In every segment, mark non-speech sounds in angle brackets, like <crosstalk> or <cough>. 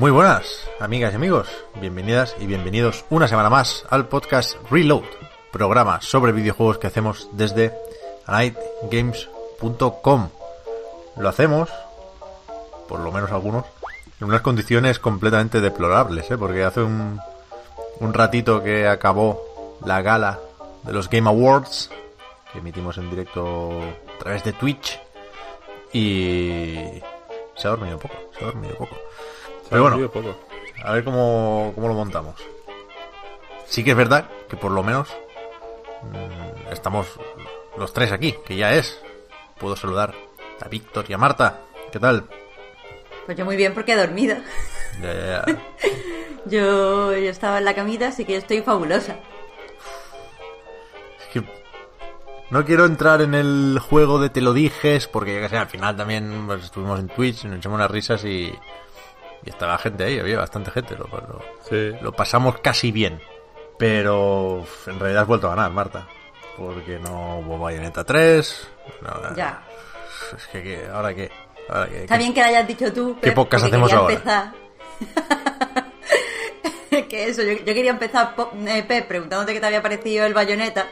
Muy buenas, amigas y amigos. Bienvenidas y bienvenidos una semana más al podcast Reload, programa sobre videojuegos que hacemos desde nightgames.com. Lo hacemos, por lo menos algunos, en unas condiciones completamente deplorables, ¿eh? porque hace un, un ratito que acabó la gala de los Game Awards, que emitimos en directo a través de Twitch, y se ha dormido poco, se ha dormido poco. Pero bueno, poco. a ver cómo, cómo lo montamos. Sí que es verdad que por lo menos mm, estamos los tres aquí, que ya es. Puedo saludar a Víctor y a Marta. ¿Qué tal? Pues yo muy bien porque he dormido. Ya, ya, ya. <laughs> Yo, yo estaba en la camita, así que estoy fabulosa. Es que no quiero entrar en el juego de te lo dijes, porque ya que sé, al final también pues, estuvimos en Twitch, nos echamos unas risas y, y estaba gente ahí, había bastante gente. Lo, lo- Sí. lo pasamos casi bien. Pero en realidad has vuelto a ganar, Marta. Porque no hubo Bayonetta 3. no, Ya. Es que, ¿qué? ¿ahora qué? ¿Ahora qué? Está bien que lo hayas dicho tú. ¿Qué Pep, podcast porque hacemos ahora? Empezar... <laughs> que eso, yo, yo quería empezar, eh, Pep, preguntándote qué te había parecido el bayoneta.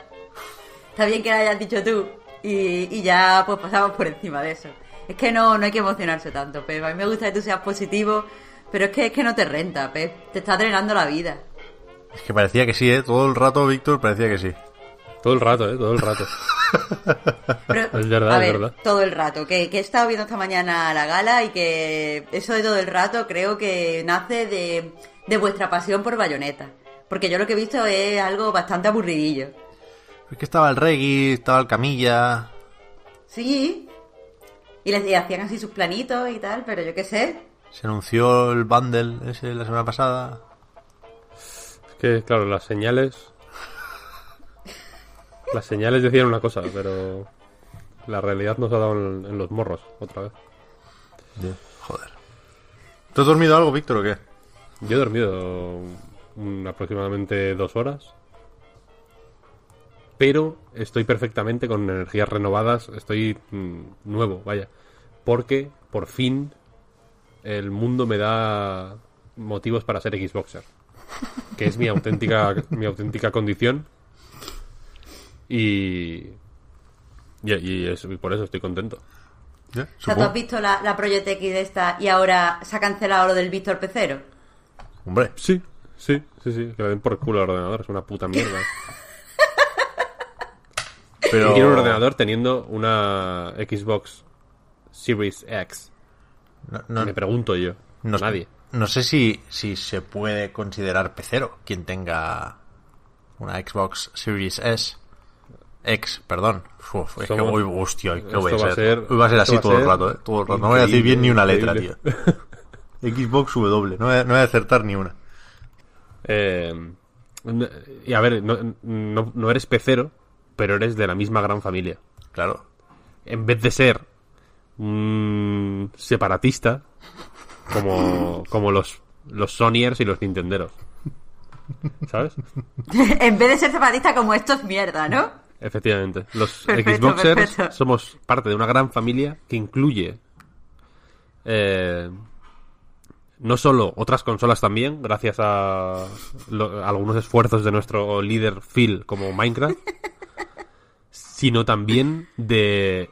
Está bien que lo hayas dicho tú. Y, y ya pues pasamos por encima de eso. Es que no, no hay que emocionarse tanto, Pep. A mí me gusta que tú seas positivo, pero es que, es que no te renta, Pep. Te está drenando la vida. Es que parecía que sí, ¿eh? Todo el rato, Víctor, parecía que sí. Todo el rato, ¿eh? Todo el rato. Pero, <laughs> Es verdad, a es ver, verdad. todo el rato. Que, que he estado viendo esta mañana la gala y que eso de todo el rato creo que nace de, de vuestra pasión por Bayonetta. Porque yo lo que he visto es algo bastante aburridillo. Es que estaba el Reggie, estaba el Camilla. Sí. Y les y hacían así sus planitos y tal, pero yo qué sé. Se anunció el bundle ese la semana pasada. Es que, claro, las señales. Las señales decían una cosa, pero. La realidad nos ha dado en, en los morros, otra vez. Joder. ¿Tú has dormido algo, Víctor, o qué? Yo he dormido aproximadamente dos horas. Pero estoy perfectamente con energías renovadas. Estoy mm, nuevo, vaya. Porque, por fin, el mundo me da motivos para ser Xboxer. Que es mi auténtica, mi auténtica condición. Y. Y, y es- y por eso estoy contento. O sea, ¿tú has visto la, la Project X de esta y ahora se ha cancelado lo del Víctor Pecero? Hombre, Sí, sí, sí, sí. Que le den por culo al ordenador. Es una puta mierda. <laughs> pero... Quiero un ordenador teniendo una Xbox Series X. No, no- Me pregunto yo. no- Nadie. No sé si, si se puede considerar pecero quien tenga una Xbox Series S. X, perdón. Uf, es que hoy, hostia, ¿qué voy a va a ser? ser- Hoy va a ser así todo el rato, ¿eh? Todo el rato. No voy a decir bien ni una letra, tío. Xbox W, no voy a, no voy a acertar ni una. Eh, y a ver, no, no, no eres pecero, pero eres de la misma gran familia. Claro. En vez de ser un separatista, como, como los, los Sonyers y los Nintenderos. ¿Sabes? <laughs> en vez de ser separatista como esto es mierda, ¿no? Efectivamente. Los Perfecto, Xboxers perfecto. somos parte de una gran familia que incluye eh, no solo otras consolas también, gracias a, lo- a algunos esfuerzos de nuestro líder Phil como Minecraft, sino también de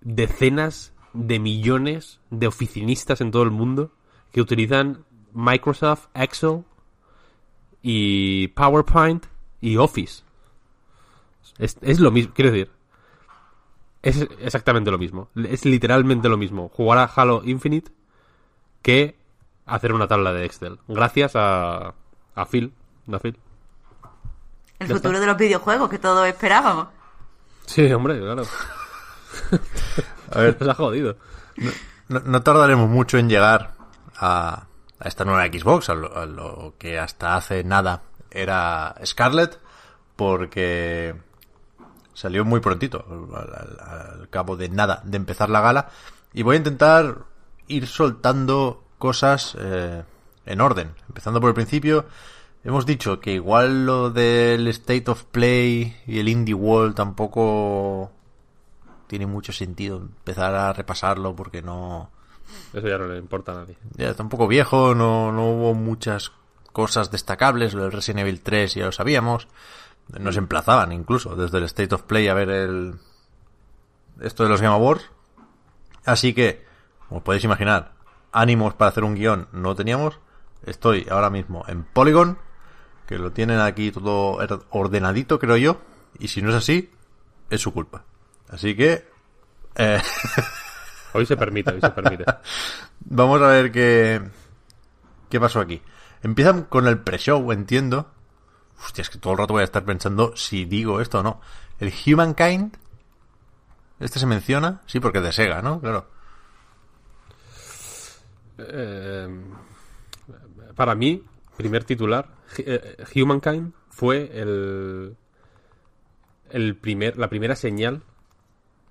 decenas de millones de oficinistas en todo el mundo que utilizan Microsoft, Excel y PowerPoint y Office. Es, es lo mismo, quiero decir. Es exactamente lo mismo. Es literalmente lo mismo. Jugar a Halo Infinite que hacer una tabla de Excel. Gracias a, a Phil. ¿A Phil? El futuro está. de los videojuegos que todos esperábamos. Sí, hombre, claro. <laughs> A ver, <laughs> Nos ha jodido. no, no tardaremos mucho en llegar a, a esta nueva Xbox, a lo, a lo que hasta hace nada era Scarlett, porque salió muy prontito, al, al- al cabo de nada de empezar la gala, y voy a intentar ir soltando cosas eh, en orden, empezando por el principio. Hemos dicho que igual lo del State of Play y el Indie World tampoco tiene mucho sentido empezar a repasarlo porque no Eso ya no le importa a nadie. ya está un poco viejo, no, no hubo muchas cosas destacables, lo del Resident Evil 3 ya lo sabíamos, nos emplazaban incluso desde el State of Play a ver el esto de los Game Awards, así que, como podéis imaginar, ánimos para hacer un guion no teníamos, estoy ahora mismo en Polygon, que lo tienen aquí todo ordenadito creo yo, y si no es así, es su culpa. Así que, eh, <laughs> Hoy se permite, hoy se permite. <laughs> Vamos a ver qué, qué pasó aquí. Empiezan con el pre-show, entiendo. Hostia, es que todo el rato voy a estar pensando si digo esto o no. El Humankind. Este se menciona, sí, porque es de Sega, ¿no? Claro. Eh, para mí, primer titular, eh, Humankind fue el, el primer, la primera señal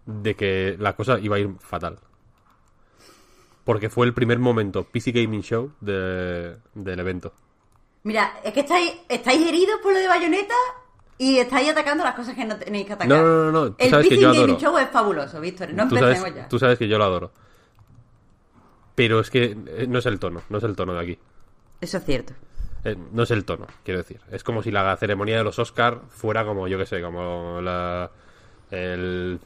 de que la cosa iba a ir fatal. Porque fue el primer momento PC Gaming Show de- del evento. Mira, es que estáis, estáis heridos por lo de Bayonetta y estáis atacando las cosas que no tenéis que atacar. No, no, no, no, El sabes que yo Gaming adoro. Show es fabuloso, Víctor. No tú, empecemos sabes, ya. tú sabes que yo lo adoro. Pero es que eh, no es el tono, no es el tono de aquí. Eso es cierto. Eh, no es el tono, quiero decir. Es como si la ceremonia de los Oscar fuera como, yo que sé, como la, el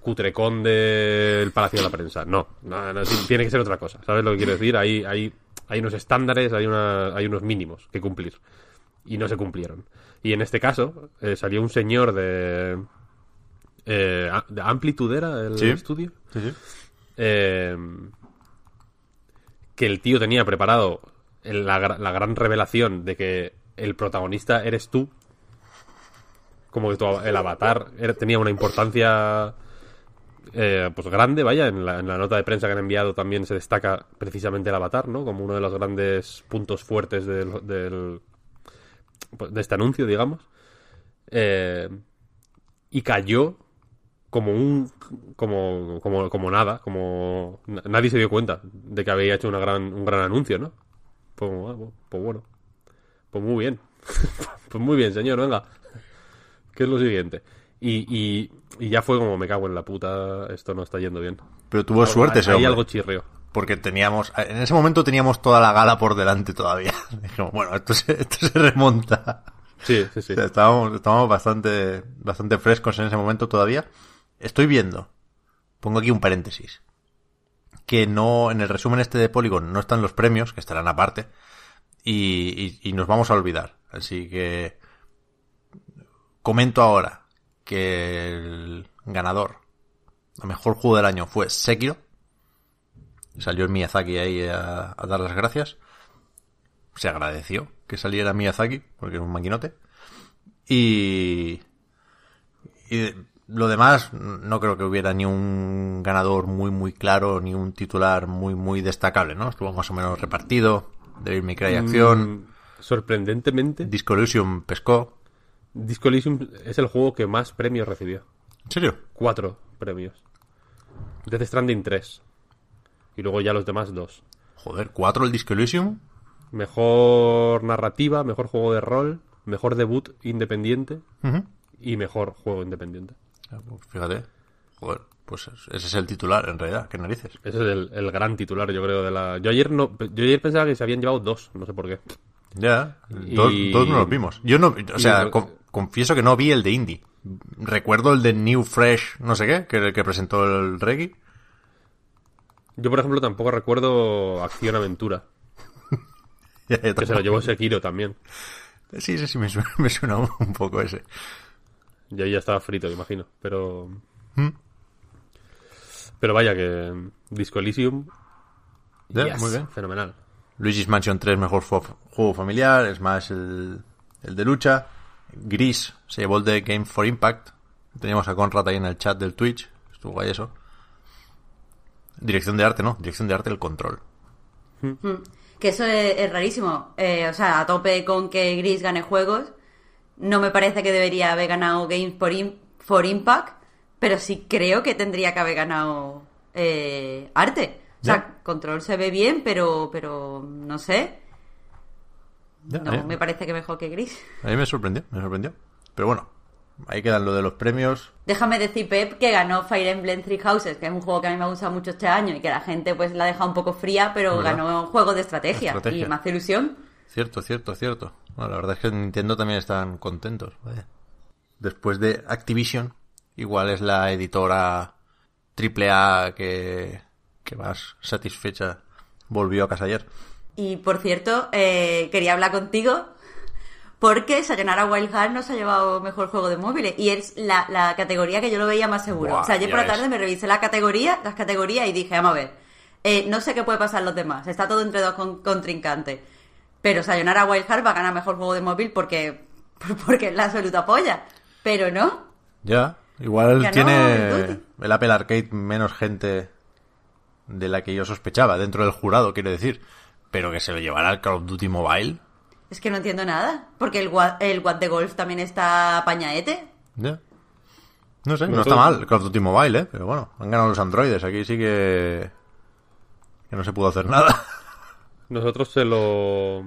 cutrecón del Palacio de la Prensa. No, no, no, ti- tiene que ser otra cosa. ¿Sabes lo que quiero decir? Hay, hay, hay unos estándares, hay, una, hay unos mínimos que cumplir. Y no se cumplieron. Y en este caso, eh, salió un señor de... Eh, de Amplitude era el Sí. estudio. Sí, sí. Eh, que el tío tenía preparado la, gra- la gran revelación de que el protagonista eres tú. Como que tu- el avatar era- tenía una importancia eh, pues grande, vaya, en la, nota de prensa que han enviado también se destaca precisamente el avatar, ¿no? Como uno de los grandes puntos fuertes del, del- pues, de este anuncio, digamos. Eh, y cayó como un como como como nada como na- nadie se dio cuenta de que había hecho una gran un gran anuncio no pues, ah, pues bueno pues muy bien <laughs> pues muy bien señor venga qué es lo siguiente y, y, y ya fue como me cago en la puta esto no está yendo bien Pero tuvo suerte ese hay algo chirrió Porque teníamos, en ese momento teníamos toda la gala por delante todavía. <laughs> Dijimos, bueno, esto se, esto se remonta. sí sí sí O sea, estábamos, estábamos bastante, bastante frescos en ese momento todavía. Estoy viendo, pongo aquí un paréntesis, que no, en el resumen este de Polygon no están los premios, que estarán aparte, y, y- y nos vamos a olvidar. Así que comento ahora que el ganador, el mejor juego del año fue Sekiro. Salió el Miyazaki ahí a, a dar las gracias. Se agradeció que saliera Miyazaki, porque es un maquinote. Y, y lo demás, no creo que hubiera ni un ganador muy, muy claro, ni un titular muy, muy destacable, ¿no? Estuvo más o menos repartido. Devil May Cry Acción, Mm, sorprendentemente Disco pescó. Disco Elysium es el juego que más premios recibió ¿En serio? cuatro premios Death Stranding 3 y luego ya los demás dos Joder, ¿cuatro el Disco Elysium? mejor narrativa mejor juego de rol mejor debut independiente y mejor juego independiente Ah, pues Fíjate. Joder, pues ese es el titular, en realidad. ¿Qué narices? ese es el, el gran titular yo creo de la yo ayer no yo ayer pensaba que se habían llevado dos no sé por qué Ya, Y- dos, dos no los vimos. Yo no, o sea, Y- con- confieso que no vi el de Indie. Recuerdo el de New Fresh, no sé qué, que el que presentó el Reggae. yo por ejemplo tampoco recuerdo Acción Aventura <laughs> Ya, que se lo llevó Sekiro también Sí, sí, sí, me suena, me suena un, poco ese. y ahí ya estaba frito imagino pero ¿Mm? pero vaya que Disco Elysium Yes, muy bien. Fenomenal. Luigi's Mansion 3, mejor juego familiar. Smash, el, el de lucha. Gris, se llevó el de Game for Impact. Teníamos a Conrad ahí en el chat del Twitch. Estuvo guay eso. Dirección de arte, ¿no? Dirección de arte, el control. Que eso es, es rarísimo. Eh, o sea, a tope con que Gris gane juegos. No me parece que debería haber ganado Games for, Im- for Impact, pero sí creo que tendría que haber ganado eh, arte. O sea, Ya. Control se ve bien, pero, pero no sé. Ya, No, me parece que mejor que Gris. A mí me sorprendió, me sorprendió. Pero bueno, ahí quedan lo de los premios. Déjame decir, Pep, que ganó Fire Emblem Three Houses, que es un juego que a mí me ha gustado mucho este año y que la gente pues la ha dejado un poco fría, pero ¿Verdad? ganó juego de estrategia, Estrategia. y me hace ilusión. Cierto, cierto, cierto. Bueno, la verdad es que en Nintendo también están contentos. Vaya. Después de Activision, igual es la editora AAA que, que más satisfecha volvió a casa ayer. Y por cierto, eh, quería hablar contigo porque Sayonara Wild Heart nos ha llevado mejor juego de móviles y es la, la categoría que yo lo veía más seguro. Buah, o sea, ayer por la tarde me revisé la categoría, las categorías y dije, vamos a ver, eh, no sé qué puede pasar los demás, está todo entre dos con- contrincantes. Pero Sayonara Wild Heart va a ganar mejor juego de móvil porque, <laughs> porque es la absoluta polla. Pero no, Ya, igual tiene el Apple Arcade menos gente de la que yo sospechaba, dentro del jurado, quiero decir. Pero que se lo llevará al Call of Duty Mobile. es que no entiendo nada. Porque el, Wa- el What de Golf también está pañaete. Ya. No sé, no está mal Call of Duty Mobile, ¿eh? Pero bueno, han ganado los androides. Aquí sí que... Que no se pudo hacer nada. <laughs> Nosotros se lo.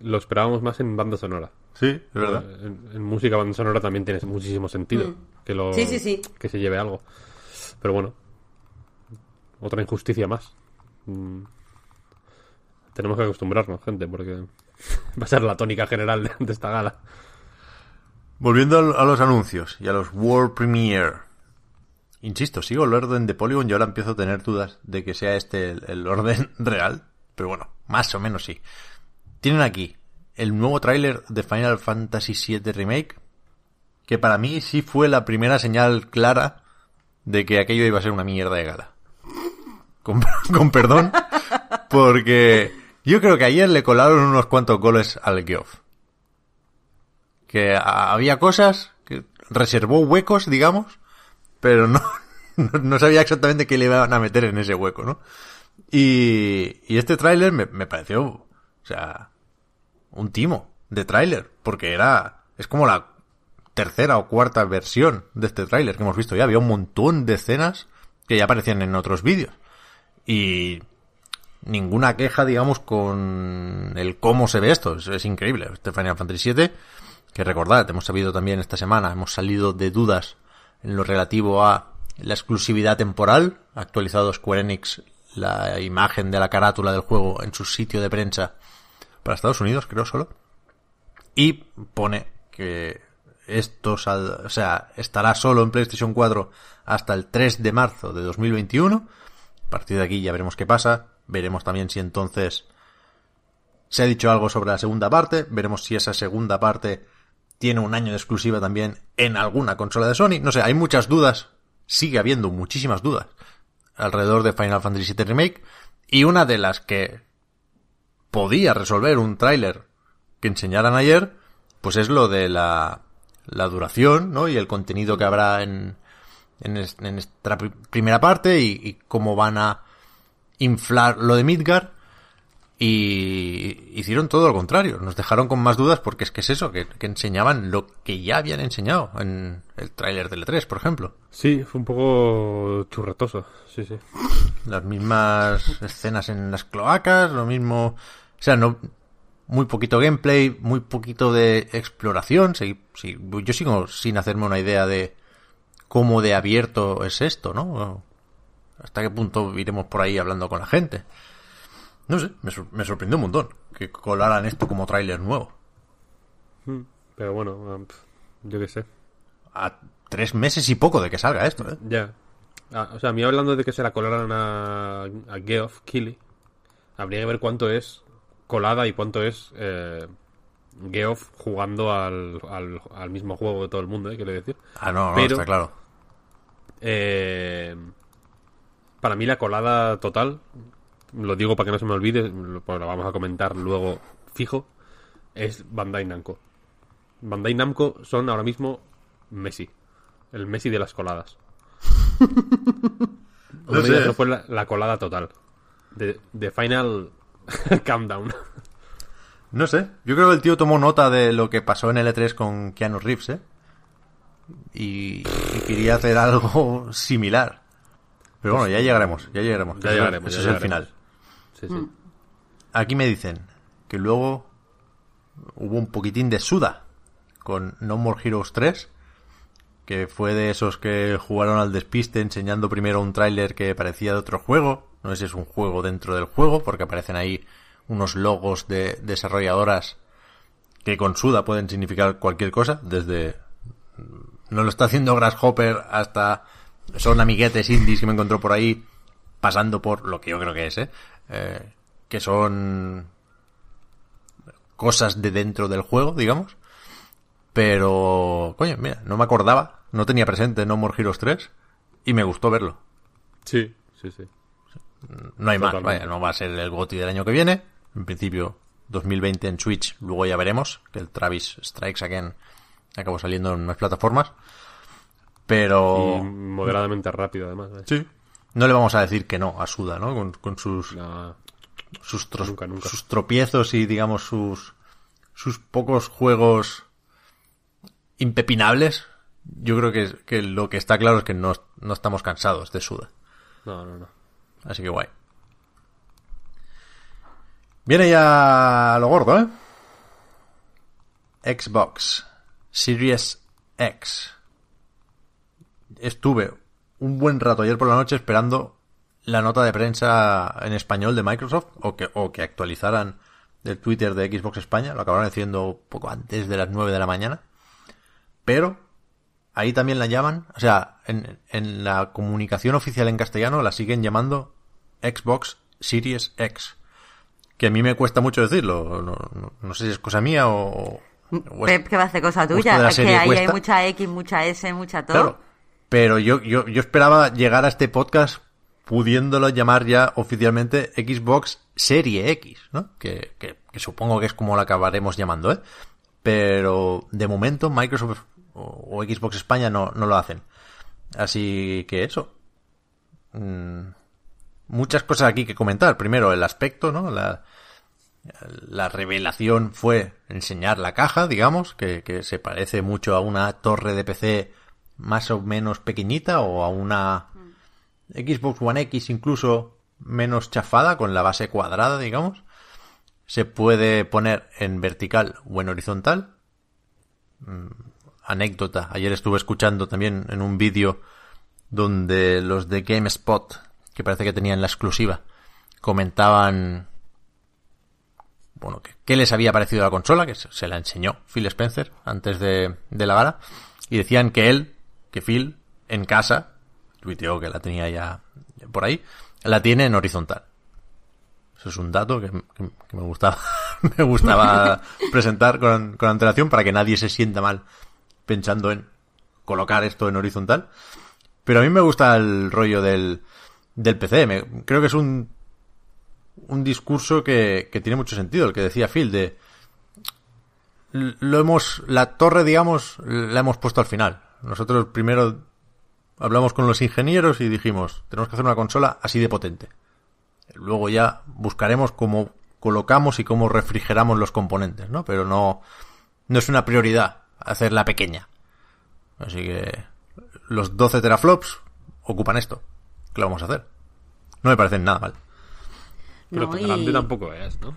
Lo esperábamos más en banda sonora. Sí, es verdad. En, en música banda sonora también tiene muchísimo sentido que lo Mm. Sí, sí, sí. que se lleve algo. Pero bueno, otra injusticia más. Mm. Tenemos que acostumbrarnos, gente, porque va a ser la tónica general de, esta gala. Volviendo a los anuncios y a los World Premiere. Insisto, sigo el orden de Polygon y ahora empiezo a tener dudas de que sea este el, orden <laughs> real. Pero bueno, más o menos sí. Tienen aquí el nuevo tráiler de Final Fantasy VII Remake. Que para mí sí fue la primera señal clara de que aquello iba a ser una mierda de gala. Con <laughs> perdón. Porque yo creo que ayer le colaron unos cuantos goles al Geoff que había cosas que reservó huecos, digamos, pero <laughs> no, no sabía exactamente qué le iban a meter en ese hueco, ¿no? Y, y este tráiler me, me pareció, o sea, un timo de tráiler, porque era, es como la tercera o cuarta versión de este tráiler que hemos visto ya. Había un montón de escenas que ya aparecían en otros vídeos. Y ninguna queja, digamos, con el cómo se ve esto. Es, increíble. Este Final Fantasy VII, que recordad, hemos sabido también esta semana, hemos salido de dudas en lo relativo a la exclusividad temporal. Ha actualizado Square Enix la imagen de la carátula del juego en su sitio de prensa para Estados Unidos, creo solo. Y pone que esto sal- o sea, estará solo en PlayStation 4 hasta el 3 de marzo de 2021. A partir de aquí ya veremos qué pasa. Veremos también si entonces se ha dicho algo sobre la segunda parte. Veremos si esa segunda parte tiene un año de exclusiva también en alguna consola de Sony. No sé, hay muchas dudas. Sigue habiendo muchísimas dudas alrededor de Final Fantasy VII Remake. Y una de las que podía resolver un tráiler que enseñaran ayer, pues es lo de la, la duración, ¿no? Y el contenido que habrá en, en, es- en esta pri- primera parte y, y cómo van a inflar lo de Midgar. Y hicieron todo lo contrario. Nos dejaron con más dudas porque es que es eso, que, que enseñaban lo que ya habían enseñado en el tráiler del E3, por ejemplo. Sí, fue un poco churretoso. Sí, sí. Las mismas escenas en las cloacas, lo mismo... O sea, no... Muy poquito gameplay, muy poquito de exploración. Sí, sí, yo sigo sin hacerme una idea de cómo de abierto es esto, ¿no? Hasta qué punto iremos por ahí hablando con la gente. No sé, me, sor- me sorprendió un montón que colaran esto como tráiler nuevo. Pero bueno, yo qué sé. A tres meses y poco de que salga esto, ¿eh? Ya. Ah, o sea, a mí hablando de que se la colaran a, a Geoff Keighley, habría que ver cuánto es colada y cuánto es eh, Geoff jugando al, al, al mismo juego de todo el mundo, ¿eh? quiero decir. Ah, no, no, Pero- está claro. Eh, para mí la colada total lo digo para que no se me olvide, lo, pues lo vamos a comentar luego fijo, es Bandai Namco. Bandai Namco son ahora mismo Messi, el Messi de las coladas. <laughs> No sé. fue la, la colada total. De, de Final <laughs> Countdown. No sé. Yo creo que el tío tomó nota de lo que pasó en L3 con Keanu Reeves, ¿eh? Y, y quería hacer algo <laughs> similar. Pero bueno, ya llegaremos, ya llegaremos. Ya llegaremos, Eso ya es el final. Sí, sí. Aquí me dicen que luego hubo un poquitín de suda con No More Heroes 3, que fue de esos que jugaron al despiste enseñando primero un tráiler que parecía de otro juego. No sé si es un juego dentro del juego, porque aparecen ahí unos logos de desarrolladoras que con suda pueden significar cualquier cosa, desde no lo está haciendo Grasshopper hasta son amiguetes indies que me encontró por ahí pasando por lo que yo creo que es, ¿eh? Eh, que son cosas de dentro del juego, digamos. Pero, coño, mira, no me acordaba, no tenía presente No More Heroes 3 y me gustó verlo. Sí, sí, sí. No hay más, Totalmente. vaya, no va a ser el GOTY del año que viene. En principio, 2020 en Switch, luego ya veremos, que el Travis Strikes Again acabó saliendo en más plataformas. Pero... Y moderadamente rápido, además. ¿eh? Sí. No le vamos a decir que no a Suda, ¿no? Con, con sus, No, sus, Nunca, nunca. sus tropiezos y, digamos, sus, sus pocos juegos impepinables. Yo creo que, que lo que está claro es que no, no estamos cansados de Suda. no, no. no. Así que guay. Viene ya lo gordo, ¿eh? Xbox Series X. Estuve un buen rato ayer por la noche esperando la nota de prensa en español de Microsoft o que, o que actualizaran el Twitter de Xbox España. Lo acabaron haciendo poco antes de las 9 de la mañana. Pero ahí también la llaman, o sea, en, en la comunicación oficial en castellano la siguen llamando Xbox Series X. Que a mí me cuesta mucho decirlo. No, no- no sé si es cosa mía o... es- va a hacer cosa tuya. Es que ahí hay mucha X, mucha S, mucha todo. Claro. Pero yo, yo, yo esperaba llegar a este podcast pudiéndolo llamar ya oficialmente Xbox Serie X, ¿no? Que, que, supongo que es como la acabaremos llamando, ¿eh? Pero de momento Microsoft o, o Xbox España no, no lo hacen. Así que eso. Mm, muchas cosas aquí que comentar. Primero, el aspecto, ¿no? La, la revelación fue enseñar la caja, digamos, que, que se parece mucho a una torre de PC más o menos pequeñita o a una Xbox One X incluso menos chafada con la base cuadrada, digamos. Se puede poner en vertical o en horizontal. Mm, anécdota, ayer estuve escuchando también en un vídeo donde los de GameSpot, que parece que tenían la exclusiva, comentaban bueno, qué les había parecido la consola, que se la enseñó Phil Spencer antes de, de la gala, y decían que él, que Phil, en casa, tuiteó que la tenía ya por ahí, la tiene en horizontal. Eso es un dato que, que- que me gustaba, <laughs> me gustaba <laughs> presentar con, con antelación para que nadie se sienta mal pensando en colocar esto en horizontal. Pero a mí me gusta el rollo del, del PC. Me- creo que es un, un discurso que, que tiene mucho sentido, el que decía Phil, de lo hemos, la torre, digamos, la hemos puesto al final. Nosotros primero hablamos con los ingenieros y dijimos, tenemos que hacer una consola así de potente. Luego ya buscaremos cómo colocamos y cómo refrigeramos los componentes, ¿no? Pero no, no es una prioridad hacerla pequeña. Así que los 12 teraflops ocupan esto. ¿Qué lo vamos a hacer? No me parecen nada mal. Pero No, tan y- grande tampoco es, ¿no?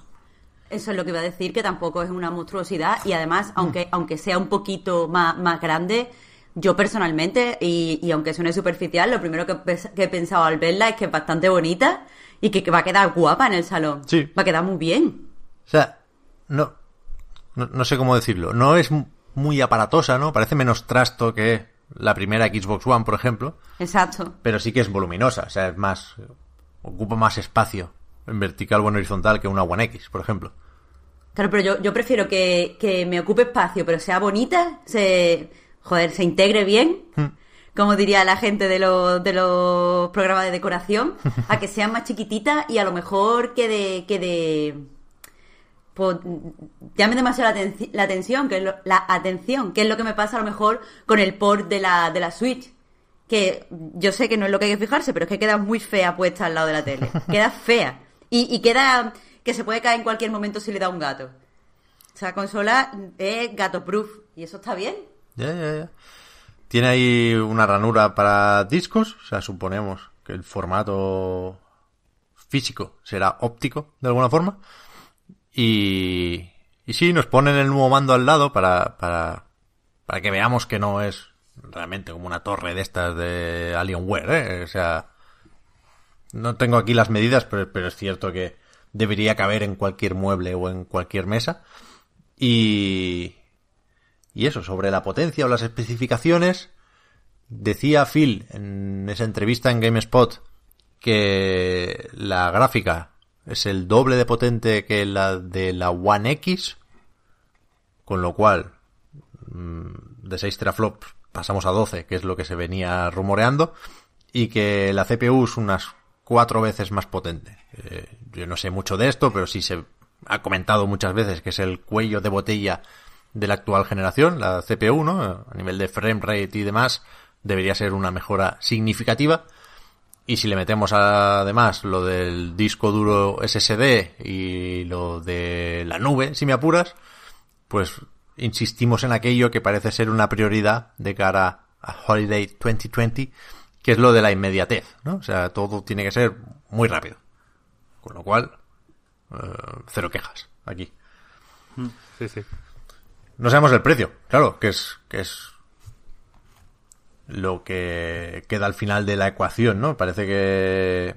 Eso es lo que iba a decir, que tampoco es una monstruosidad y además, aunque, aunque sea un poquito más, más grande, yo personalmente, y, y aunque suene superficial, lo primero que, que he pensado al verla es que es bastante bonita y que, que va a quedar guapa en el salón. Sí. Va a quedar muy bien. O sea, no, no, no sé cómo decirlo. No es muy aparatosa, ¿no? Parece menos trasto que la primera Xbox One, por ejemplo. Exacto. Pero sí que es voluminosa. O sea, es más, ocupa más espacio en vertical o en horizontal que una One X, por ejemplo. Claro, pero yo, yo prefiero que, que me ocupe espacio, pero sea bonita, se, joder, se integre bien, como diría la gente de los, de los programas de decoración, <laughs> a que sean más chiquititas y a lo mejor quede, quede pues, llame demasiado la, la atención, que es lo- la atención, que es lo que me pasa a lo mejor con el port de la, de la Switch. Que yo sé que no es lo que hay que fijarse, pero es que queda muy fea puesta al lado de la tele. <laughs> Queda fea. Y, y queda que se puede caer en cualquier momento si le da un gato. O sea, consola es gato proof. Y eso está bien. Ya, ya, ya. Tiene ahí una ranura para discos, o sea, suponemos que el formato físico será óptico de alguna forma. Y, y sí, nos ponen el nuevo mando al lado para, para, para que veamos que no es realmente como una torre de estas de Alienware, ¿eh? O sea, no tengo aquí las medidas, pero, pero es cierto que debería caber en cualquier mueble o en cualquier mesa. Y, y eso, sobre la potencia o las especificaciones, decía Phil en esa entrevista en GameSpot que la gráfica es el doble de potente que la de la One X, con lo cual mm, de 6 teraflops pasamos a 12, que es lo que se venía rumoreando, y que la CPU es unas cuatro veces más potente. Eh, yo no sé mucho de esto, pero sí se ha comentado muchas veces que es el cuello de botella de la actual generación, la CPU, ¿no? A nivel de frame rate y demás, debería ser una mejora significativa. Y si le metemos además lo del disco duro SSD y lo de la nube, si me apuras, pues insistimos en aquello que parece ser una prioridad de cara a Holiday 2020, que es lo de la inmediatez, ¿no? O sea, todo tiene que ser muy rápido. Con lo cual, eh, cero quejas aquí. Sí, sí. No sabemos el precio, claro, que es, que es lo que queda al final de la ecuación, ¿no? Parece que,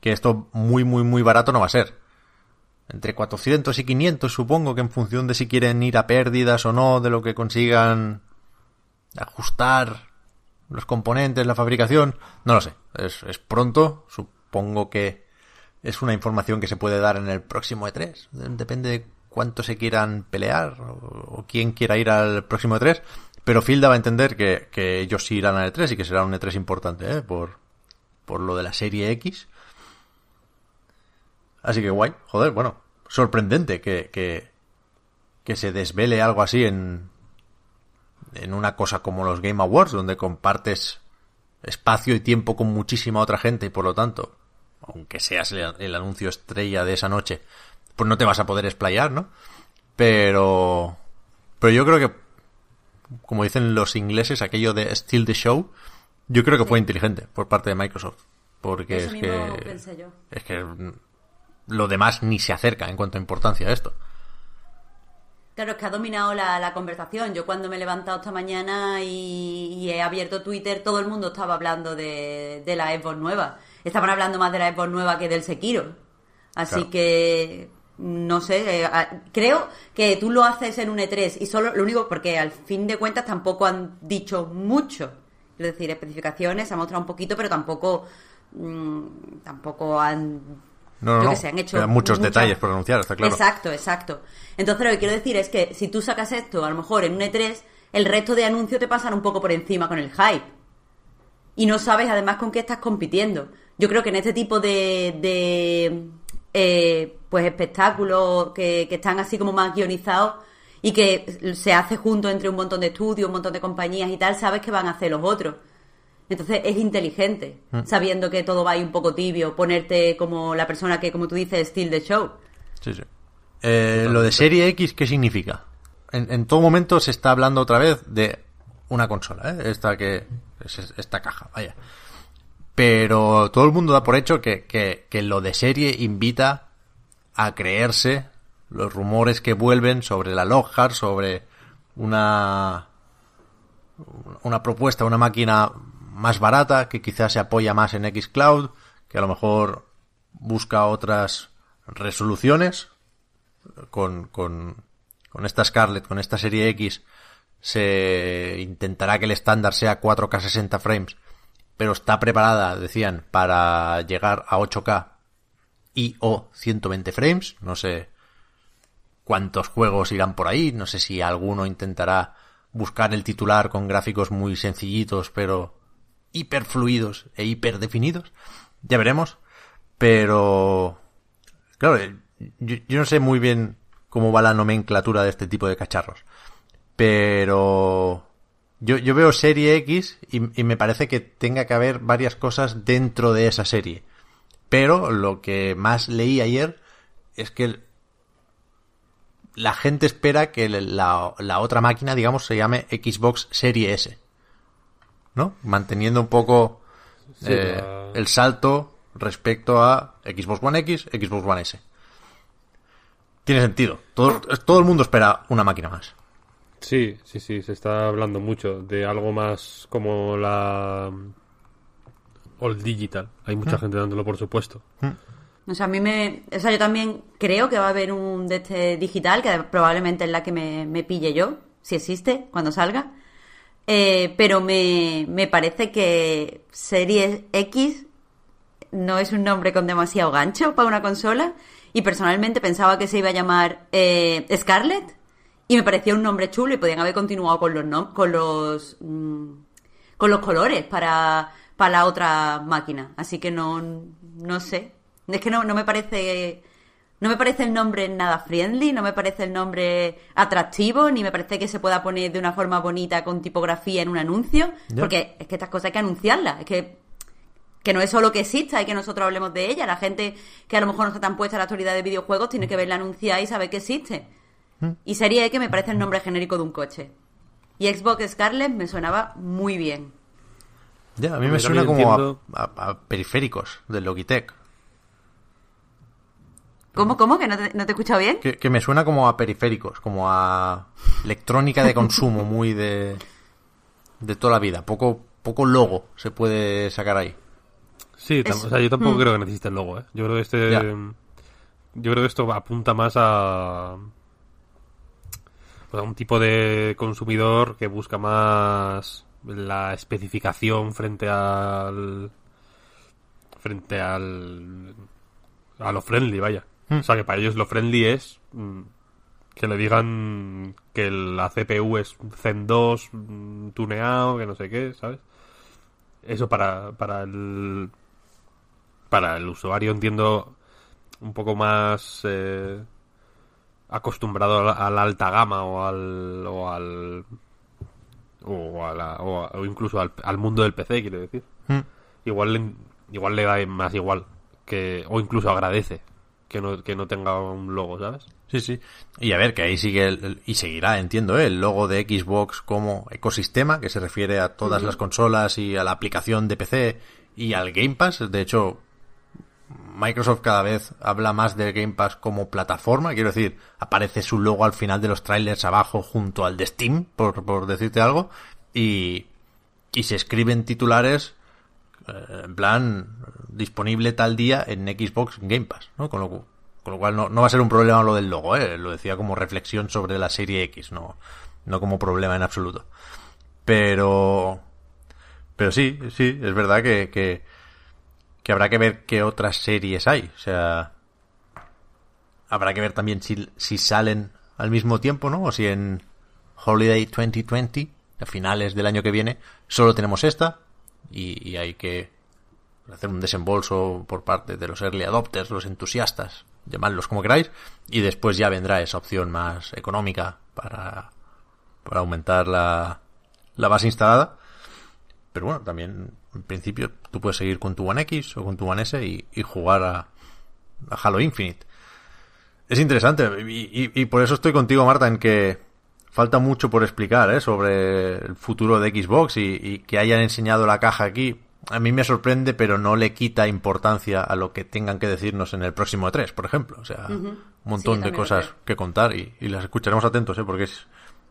que esto muy, muy, muy barato no va a ser. Entre 400 y 500 supongo que en función de si quieren ir a pérdidas o no, de lo que consigan ajustar los componentes, la fabricación, no lo sé. Es, es pronto, supongo que es una información que se puede dar en el próximo E3. Depende de cuánto se quieran pelear o, o quién quiera ir al próximo E3. Pero Phil daba a entender que, ellos sí irán al E3 y que será un E3 importante, ¿eh? Por, por lo de la serie X. Así que guay, joder, bueno, sorprendente que, que, se desvele algo así en, en una cosa como los Game Awards, donde compartes espacio y tiempo con muchísima otra gente y por lo tanto, aunque seas el anuncio estrella de esa noche, pues no te vas a poder explayar, ¿no? Pero, pero yo creo que, como dicen los ingleses, aquello de steal the show, yo creo que fue inteligente por parte de Microsoft. Porque Eso es mismo que, pensé yo. es que lo demás ni se acerca en cuanto a importancia a esto. Claro, es que ha dominado la, la conversación. Yo cuando me he levantado esta mañana y, y he abierto Twitter, todo el mundo estaba hablando de, de la Xbox nueva. Estaban hablando más de la Xbox nueva que del Sekiro. Así Claro. que, no sé, eh, creo que tú lo haces en un E3 y solo lo único, porque al fin de cuentas tampoco han dicho mucho. Es decir, especificaciones, se ha mostrado un poquito, pero tampoco, mm, tampoco han No, no, no. que sé, han hecho muchos detalles por anunciar, está claro. Exacto, exacto. Entonces lo que quiero decir es que si tú sacas esto, a lo mejor en un E3, el resto de anuncios te pasan un poco por encima con el hype. Y no sabes además con qué estás compitiendo. Yo creo que en este tipo de, de eh, pues espectáculos que, que están así como más guionizados y que se hace junto entre un montón de estudios, un montón de compañías y tal, sabes que van a hacer los otros. Entonces es inteligente, sabiendo que todo va ahí un poco tibio, ponerte como la persona que, como tú dices, steal the show. Sí, sí. Eh, lo de serie X, ¿qué significa? En, en todo momento se está hablando otra vez de una consola, ¿eh? Esta que es esta caja, vaya. Pero todo el mundo da por hecho que, que, que lo de serie invita a creerse los rumores que vuelven sobre la Lockhart, sobre una una propuesta, una máquina más barata que quizás se apoya más en Xcloud, que a lo mejor busca otras resoluciones. Con, con, con esta Scarlett, con esta serie X, se intentará que el estándar sea 4K 60 frames, pero está preparada, decían, para llegar a 8K y o 120 frames. No sé cuántos juegos irán por ahí, no sé si alguno intentará buscar el titular con gráficos muy sencillitos, pero hiperfluidos e hiperdefinidos. Ya veremos. Pero, claro, yo, yo, no sé muy bien cómo va la nomenclatura de este tipo de cacharros. Pero yo, yo veo serie X y, y me parece que tenga que haber varias cosas dentro de esa serie. Pero lo que más leí ayer es que la gente espera que la, la, otra máquina, digamos, se llame Xbox Serie S. ¿No? Manteniendo un poco sí, eh, la... el salto respecto a Xbox One X, Xbox One S. Tiene sentido. Todo, todo el mundo espera una máquina más. Sí, sí, sí, se está hablando mucho de algo más como la All Digital. Hay mucha mm. gente dándolo por supuesto. Mm. O sea, a mí me. O sea, yo también creo que va a haber un de este digital, que probablemente es la que me, me pille yo, si existe, cuando salga. Eh, pero me, me parece que Series X no es un nombre con demasiado gancho para una consola. Y personalmente pensaba que se iba a llamar eh, Scarlett. Y me parecía un nombre chulo y podían haber continuado con los nom con los mmm, con los colores para, para la otra máquina. Así que no, no sé. Es que no, no me parece. No me parece el nombre nada friendly, no me parece el nombre atractivo, ni me parece que se pueda poner de una forma bonita con tipografía en un anuncio. Yeah. Porque es que estas cosas hay que anunciarlas. Es que que no es solo que exista y que nosotros hablemos de ella. La gente que a lo mejor no está tan puesta a la actualidad de videojuegos tiene que verla anunciar y saber que existe. Mm. Y Serie X me parece el nombre genérico de un coche. Y Xbox Scarlet me sonaba muy bien. Ya, a mí me suena como entiendo... a, a, a, periféricos del Logitech. ¿Cómo, cómo? ¿Que no te, no te he escuchado bien? Que, que, me suena como a periféricos, como a electrónica de consumo <laughs> muy de, de toda la vida. Poco, poco logo se puede sacar ahí. Sí, es... o sea, yo tampoco mm. creo que necesite el logo, ¿eh? Yo creo que este... Ya. Yo creo que esto apunta más a... Pues a un tipo de consumidor que busca más la especificación frente al... Frente al... A lo friendly, vaya. Mm. O sea, que para ellos lo friendly es... mm, Que le digan que la CPU es Zen 2 mm, tuneado, que no sé qué, ¿sabes? Eso para, para el para el usuario entiendo un poco más eh, acostumbrado a la, a la, alta gama o al o al o, a la, o, a, o incluso al, al, mundo del PC quiero decir mm. igual igual le da más igual que o incluso agradece que no, que no tenga un logo sabes Sí, sí. Y a ver, que ahí sigue el, el, y seguirá, entiendo, ¿eh? el logo de Xbox como ecosistema, que se refiere a todas las consolas y a la aplicación de PC y al Game Pass. De hecho, Microsoft cada vez habla más del Game Pass como plataforma, quiero decir, aparece su logo al final de los trailers abajo junto al de Steam, por, por decirte algo, y, y se escriben titulares eh, en plan disponible tal día en Xbox Game Pass, ¿no? Con lo, con lo cual no, no, va a ser un problema lo del logo, ¿eh? Lo decía como reflexión sobre la serie X, no, no como problema en absoluto. Pero, pero sí, sí, es verdad que, que que habrá que ver qué otras series hay. O sea, habrá que ver también si, salen al mismo tiempo, ¿no? O si en Holiday 2020, a finales del año que viene, solo tenemos esta y, y hay que hacer un desembolso por parte de los early adopters, los entusiastas, llamadlos como queráis, y después ya vendrá esa opción más económica para, para aumentar la, la base instalada. Pero bueno, también en principio tú puedes seguir con tu One X o con tu One S y, y jugar a, a, Halo Infinite. Es interesante y, y, y, por eso estoy contigo, Marta, en que falta mucho por explicar ¿eh? sobre el futuro de Xbox y, que hayan enseñado la caja aquí. A mí me sorprende, pero no le quita importancia a lo que tengan que decirnos en el próximo E3, por ejemplo. O sea, uh -huh. un montón sí, de cosas que contar y, las escucharemos atentos, ¿eh? porque es,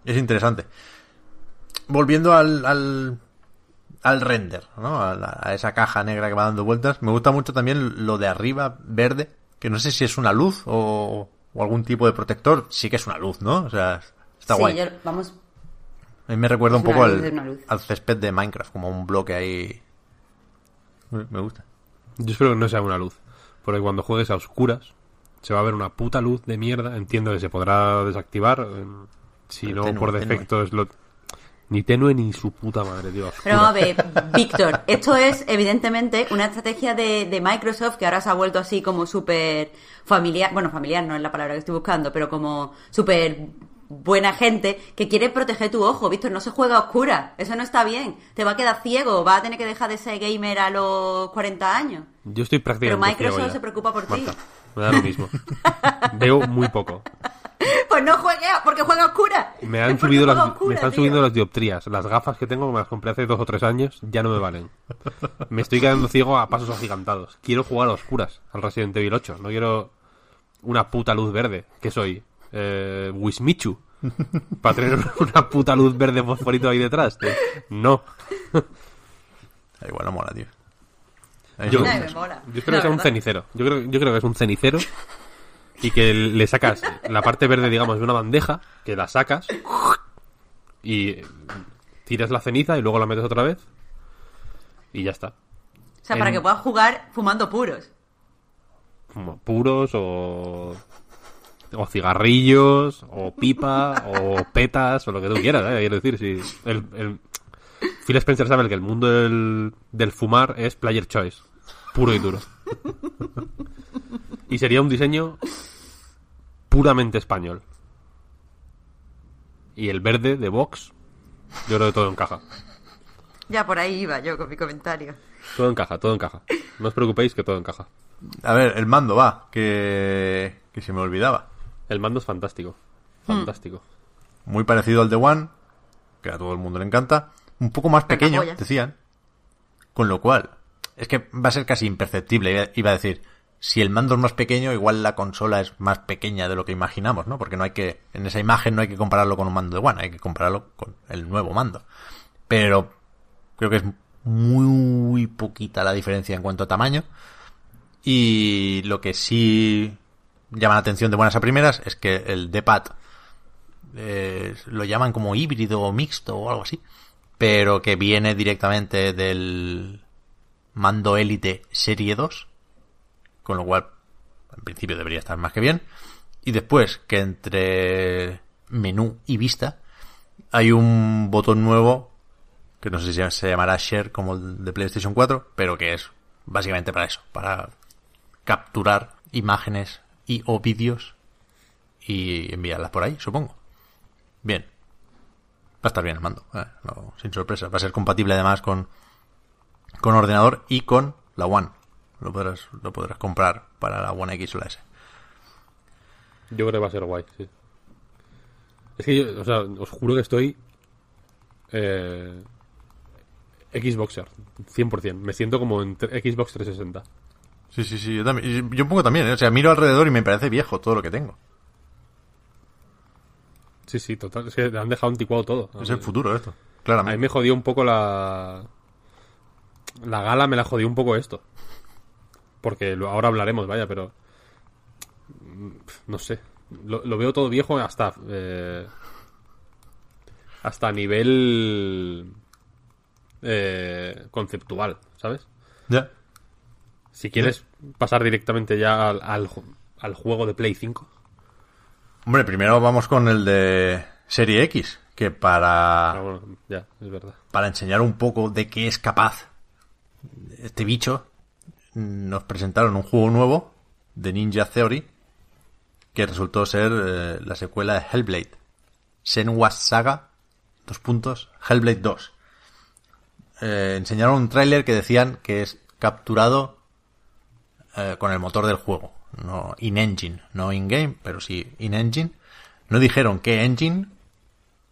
es interesante. Volviendo al, al al render, ¿no? A, la, a, esa caja negra que va dando vueltas. Me gusta mucho también lo de arriba, verde, que no sé si es una luz o, o algún tipo de protector. Sí que es una luz, ¿no? O sea, está sí, guay. Yo, vamos. A mí me recuerda un poco al, al, césped de Minecraft, como un bloque ahí. Me gusta. Yo espero que no sea una luz, porque cuando juegues a oscuras se va a ver una puta luz de mierda. Entiendo que se podrá desactivar. Si Pero no, tenue, por defecto tenue. es lo Ni tenue ni su puta madre, tío. Pero vamos a ver, Víctor, esto es evidentemente una estrategia de, de Microsoft que ahora se ha vuelto así como súper familiar, bueno, familiar no es la palabra que estoy buscando, pero como súper buena gente que quiere proteger tu ojo, Víctor, no se juega a oscura, eso no está bien, te va a quedar ciego, vas a tener que dejar de ser gamer a los 40 años. Yo estoy prácticamente Pero Microsoft ciego ya. se preocupa por ti. Me da lo mismo. Veo muy poco. <laughs> Pues no juegue, porque juega a oscura. Me han Porque subido las, oscura, me están tío. subiendo las dioptrías. Las gafas que tengo, que me las compré hace dos o tres años, ya no me valen. Me estoy quedando ciego a pasos agigantados. Quiero jugar a oscuras al Resident Evil 8. No quiero una puta luz verde. ¿Qué soy? Eh, Wismichu. Para tener <laughs> una puta luz verde fosforito ahí detrás. tío. No. Da igual, no mola, tío. Yo, yo espero La que sea un cenicero. Yo creo, yo creo que es un cenicero y que le sacas la parte verde, digamos, de una bandeja, que la sacas y tiras la ceniza y luego la metes otra vez y ya está. O sea, para que puedas jugar fumando puros. Puros o o cigarrillos o pipa o petas o lo que tú quieras, ¿eh? quiero decir, si el, el- Phil Spencer sabe que el mundo del, del fumar es player choice, puro y duro. Y sería un diseño puramente español. Y el verde de Vox, yo creo que todo encaja. Ya por ahí iba yo con mi comentario. Todo encaja, todo encaja. No os preocupéis que todo encaja. A ver, el mando va, que, que se me olvidaba. El mando es fantástico. Fantástico. Muy parecido al de One, que a todo el mundo le encanta. Un poco más pequeño, decían. Con lo cual, es que va a ser casi imperceptible. Iba a decir, si el mando es más pequeño, igual la consola es más pequeña de lo que imaginamos, ¿no? Porque no hay que, en esa imagen no hay que compararlo con un mando de One, hay que compararlo con el nuevo mando. Pero creo que es muy poquita la diferencia en cuanto a tamaño. Y lo que sí llama la atención de buenas a primeras es que el D-pad eh, lo llaman como híbrido o mixto o algo así, pero que viene directamente del mando Elite Serie 2, con lo cual en principio debería estar más que bien. Y después que entre menú y vista hay un botón nuevo que no sé si se llamará Share como el de PlayStation 4, pero que es básicamente para eso, para capturar imágenes y o vídeos y enviarlas por ahí, supongo. Bien. Va a estar bien el mando, eh, sin sorpresa. Va a ser compatible además con, con ordenador y con la One. Lo podrás, lo podrás comprar para la One X o la S. Yo creo que va a ser guay, sí. Es que yo, o sea, os juro que estoy. Eh, Xboxer, 100%. Me siento como en Xbox 360. Sí, sí, sí, yo también. Yo un poco también, ¿eh? o sea, miro alrededor y me parece viejo todo lo que tengo. Sí, sí, total. Es que han dejado anticuado todo. Es el futuro esto, A mí claramente. me jodió un poco la. La gala me la jodió un poco esto. Porque ahora hablaremos, vaya, pero. No sé. Lo, lo veo todo viejo hasta. eh, hasta nivel. eh, conceptual, ¿sabes? Ya. Si quieres pasar directamente ya al, al, ju- al juego de Play 5. Hombre, primero vamos con el de Serie X, que para, Ah, bueno, ya, es verdad. para enseñar un poco de qué es capaz este bicho, nos presentaron un juego nuevo de Ninja Theory, que resultó ser eh, la secuela de Hellblade. Senua Saga, dos puntos, Hellblade 2. Eh, enseñaron un tráiler que decían que es capturado eh, con el motor del juego. No in-engine, no in-game, pero sí in-engine. No dijeron qué engine,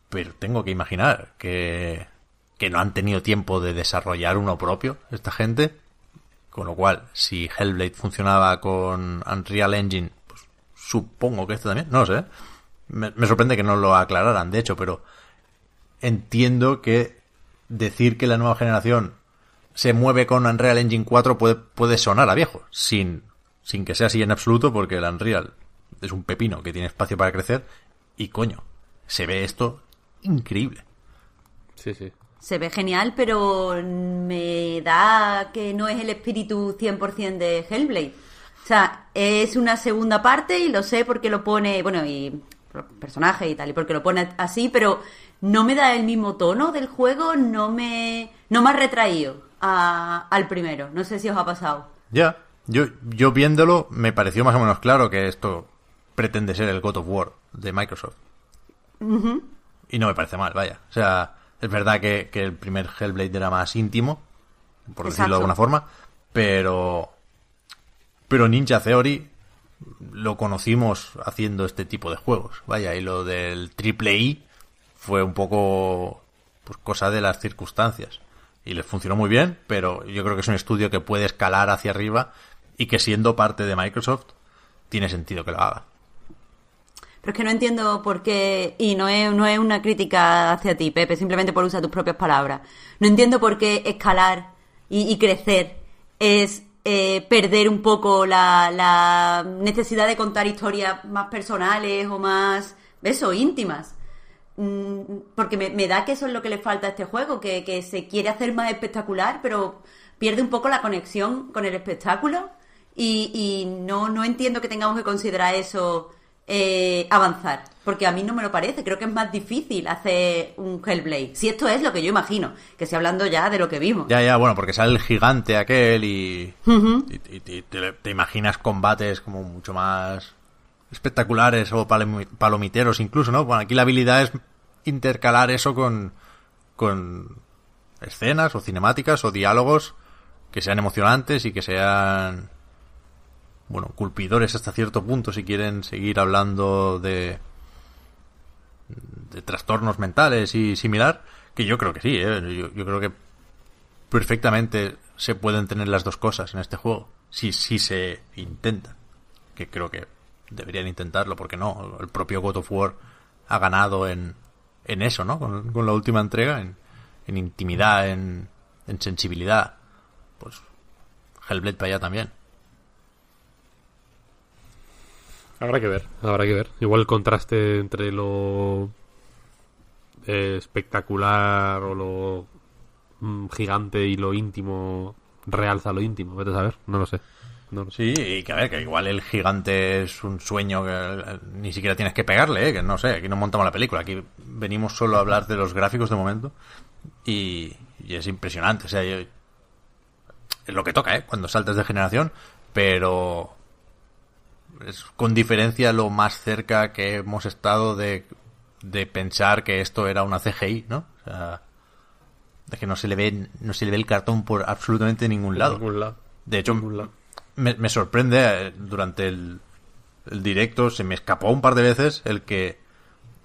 pero tengo que imaginar que, que no han tenido tiempo de desarrollar uno propio esta gente. Con lo cual, si Hellblade funcionaba con Unreal Engine, pues supongo que este también. No sé. Me, me sorprende que no lo aclararan, de hecho, pero entiendo que decir que la nueva generación se mueve con Unreal Engine 4 puede, puede sonar a viejo, sin, sin que sea así en absoluto, porque el Unreal es un pepino que tiene espacio para crecer y coño, se ve esto increíble. Sí, sí. Se ve genial, pero me da que no es el espíritu 100% de Hellblade. O sea, es una segunda parte y lo sé porque lo pone, bueno, y los personajes y tal, y porque lo pone así, pero no me da el mismo tono del juego, no me, no me ha retraído a- al primero. No sé si os ha pasado. Ya, yo, yo viéndolo me pareció más o menos claro que esto pretende ser el God of War de Microsoft. Y no me parece mal, vaya. O sea, es verdad que, que el primer Hellblade era más íntimo, por decirlo de alguna forma, pero... Pero Ninja Theory lo conocimos haciendo este tipo de juegos, vaya, y lo del triple I fue un poco pues cosa de las circunstancias. Y les funcionó muy bien, pero yo creo que es un estudio que puede escalar hacia arriba y que siendo parte de Microsoft tiene sentido que lo haga. Pero es que no entiendo por qué, y no es, no es una crítica hacia ti, Pepe, simplemente por usar tus propias palabras. No entiendo por qué escalar y, crecer es eh, perder un poco la, necesidad de contar historias más personales o más, eso, íntimas. Mm, Porque me, me da que eso es lo que le falta a este juego, que, que se quiere hacer más espectacular, pero pierde un poco la conexión con el espectáculo y, y no, no entiendo que tengamos que considerar eso eh, avanzar, porque a mí no me lo parece, creo que es más difícil hacer un Hellblade, si esto es lo que yo imagino, que estoy hablando ya de lo que vimos. Ya, ya, bueno, porque sale el gigante aquel y, y- y- y te, te imaginas combates como mucho más espectaculares o palom- palomiteros incluso, ¿no? Bueno, aquí la habilidad es intercalar eso con, con escenas o cinemáticas o diálogos que sean emocionantes y que sean, bueno, culpidores hasta cierto punto si quieren seguir hablando de, trastornos mentales y similar, que yo creo que sí, ¿eh? yo, yo creo que perfectamente se pueden tener las dos cosas en este juego, si, si se intenta, que creo que deberían intentarlo, porque no, el propio God of War ha ganado en, en eso, ¿no? Con, con la última entrega, en, en intimidad, en, en sensibilidad, pues Hellblade para allá también. Habrá que ver, habrá que ver. Igual el contraste entre lo espectacular o lo mm, gigante y lo íntimo realza lo íntimo. Vete a saber, no lo sé. Sí, y que a ver, que igual el gigante es un sueño que eh, ni siquiera tienes que pegarle, ¿eh? que no sé, aquí no montamos la película, aquí venimos solo a hablar de los gráficos de momento y, es impresionante, o sea, es lo que toca, ¿eh? Cuando saltas de generación, pero es con diferencia lo más cerca que hemos estado de, de pensar que esto era una CGI, ¿no? O sea, de que no se le ve, no se le ve el cartón por absolutamente ningún lado. Ningún lado. De hecho, Ningún lado. me, me sorprende eh, durante el, el directo, se me escapó un par de veces el que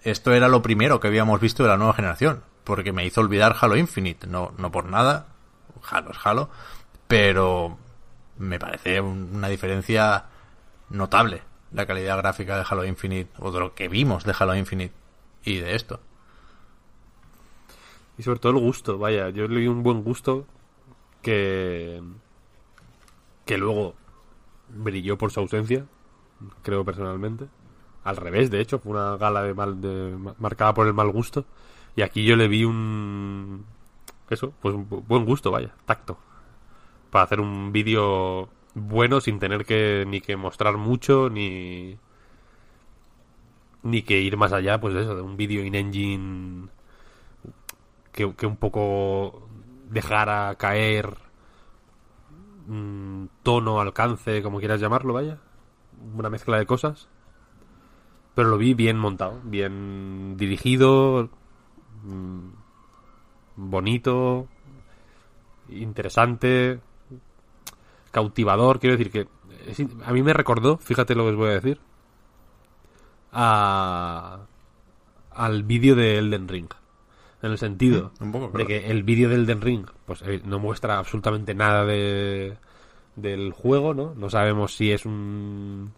esto era lo primero que habíamos visto de la nueva generación, porque me hizo olvidar Halo Infinite, no, no por nada, Halo es Halo, pero me parece un- una diferencia notable la calidad gráfica de Halo Infinite, o de lo que vimos de Halo Infinite y de esto. Y sobre todo el gusto, vaya, yo le di un buen gusto que que luego brilló por su ausencia, creo personalmente. Al revés, de hecho, fue una gala de mal de, marcada por el mal gusto y aquí yo le vi un eso, pues un bu- buen gusto, vaya, tacto. Para hacer un vídeo bueno sin tener que ni que mostrar mucho ni ni que ir más allá, pues eso, de un vídeo in-engine que, que un poco dejara caer mm, tono, alcance, como quieras llamarlo, vaya. Una mezcla de cosas. Pero lo vi bien montado, bien dirigido, mm, bonito, interesante, cautivador. Quiero decir que es in- a mí me recordó, fíjate lo que os voy a decir, a, al vídeo de Elden Ring. En el sentido Mm, de que el vídeo del Elden Ring pues eh, no muestra absolutamente nada de del juego, ¿no? No sabemos si es un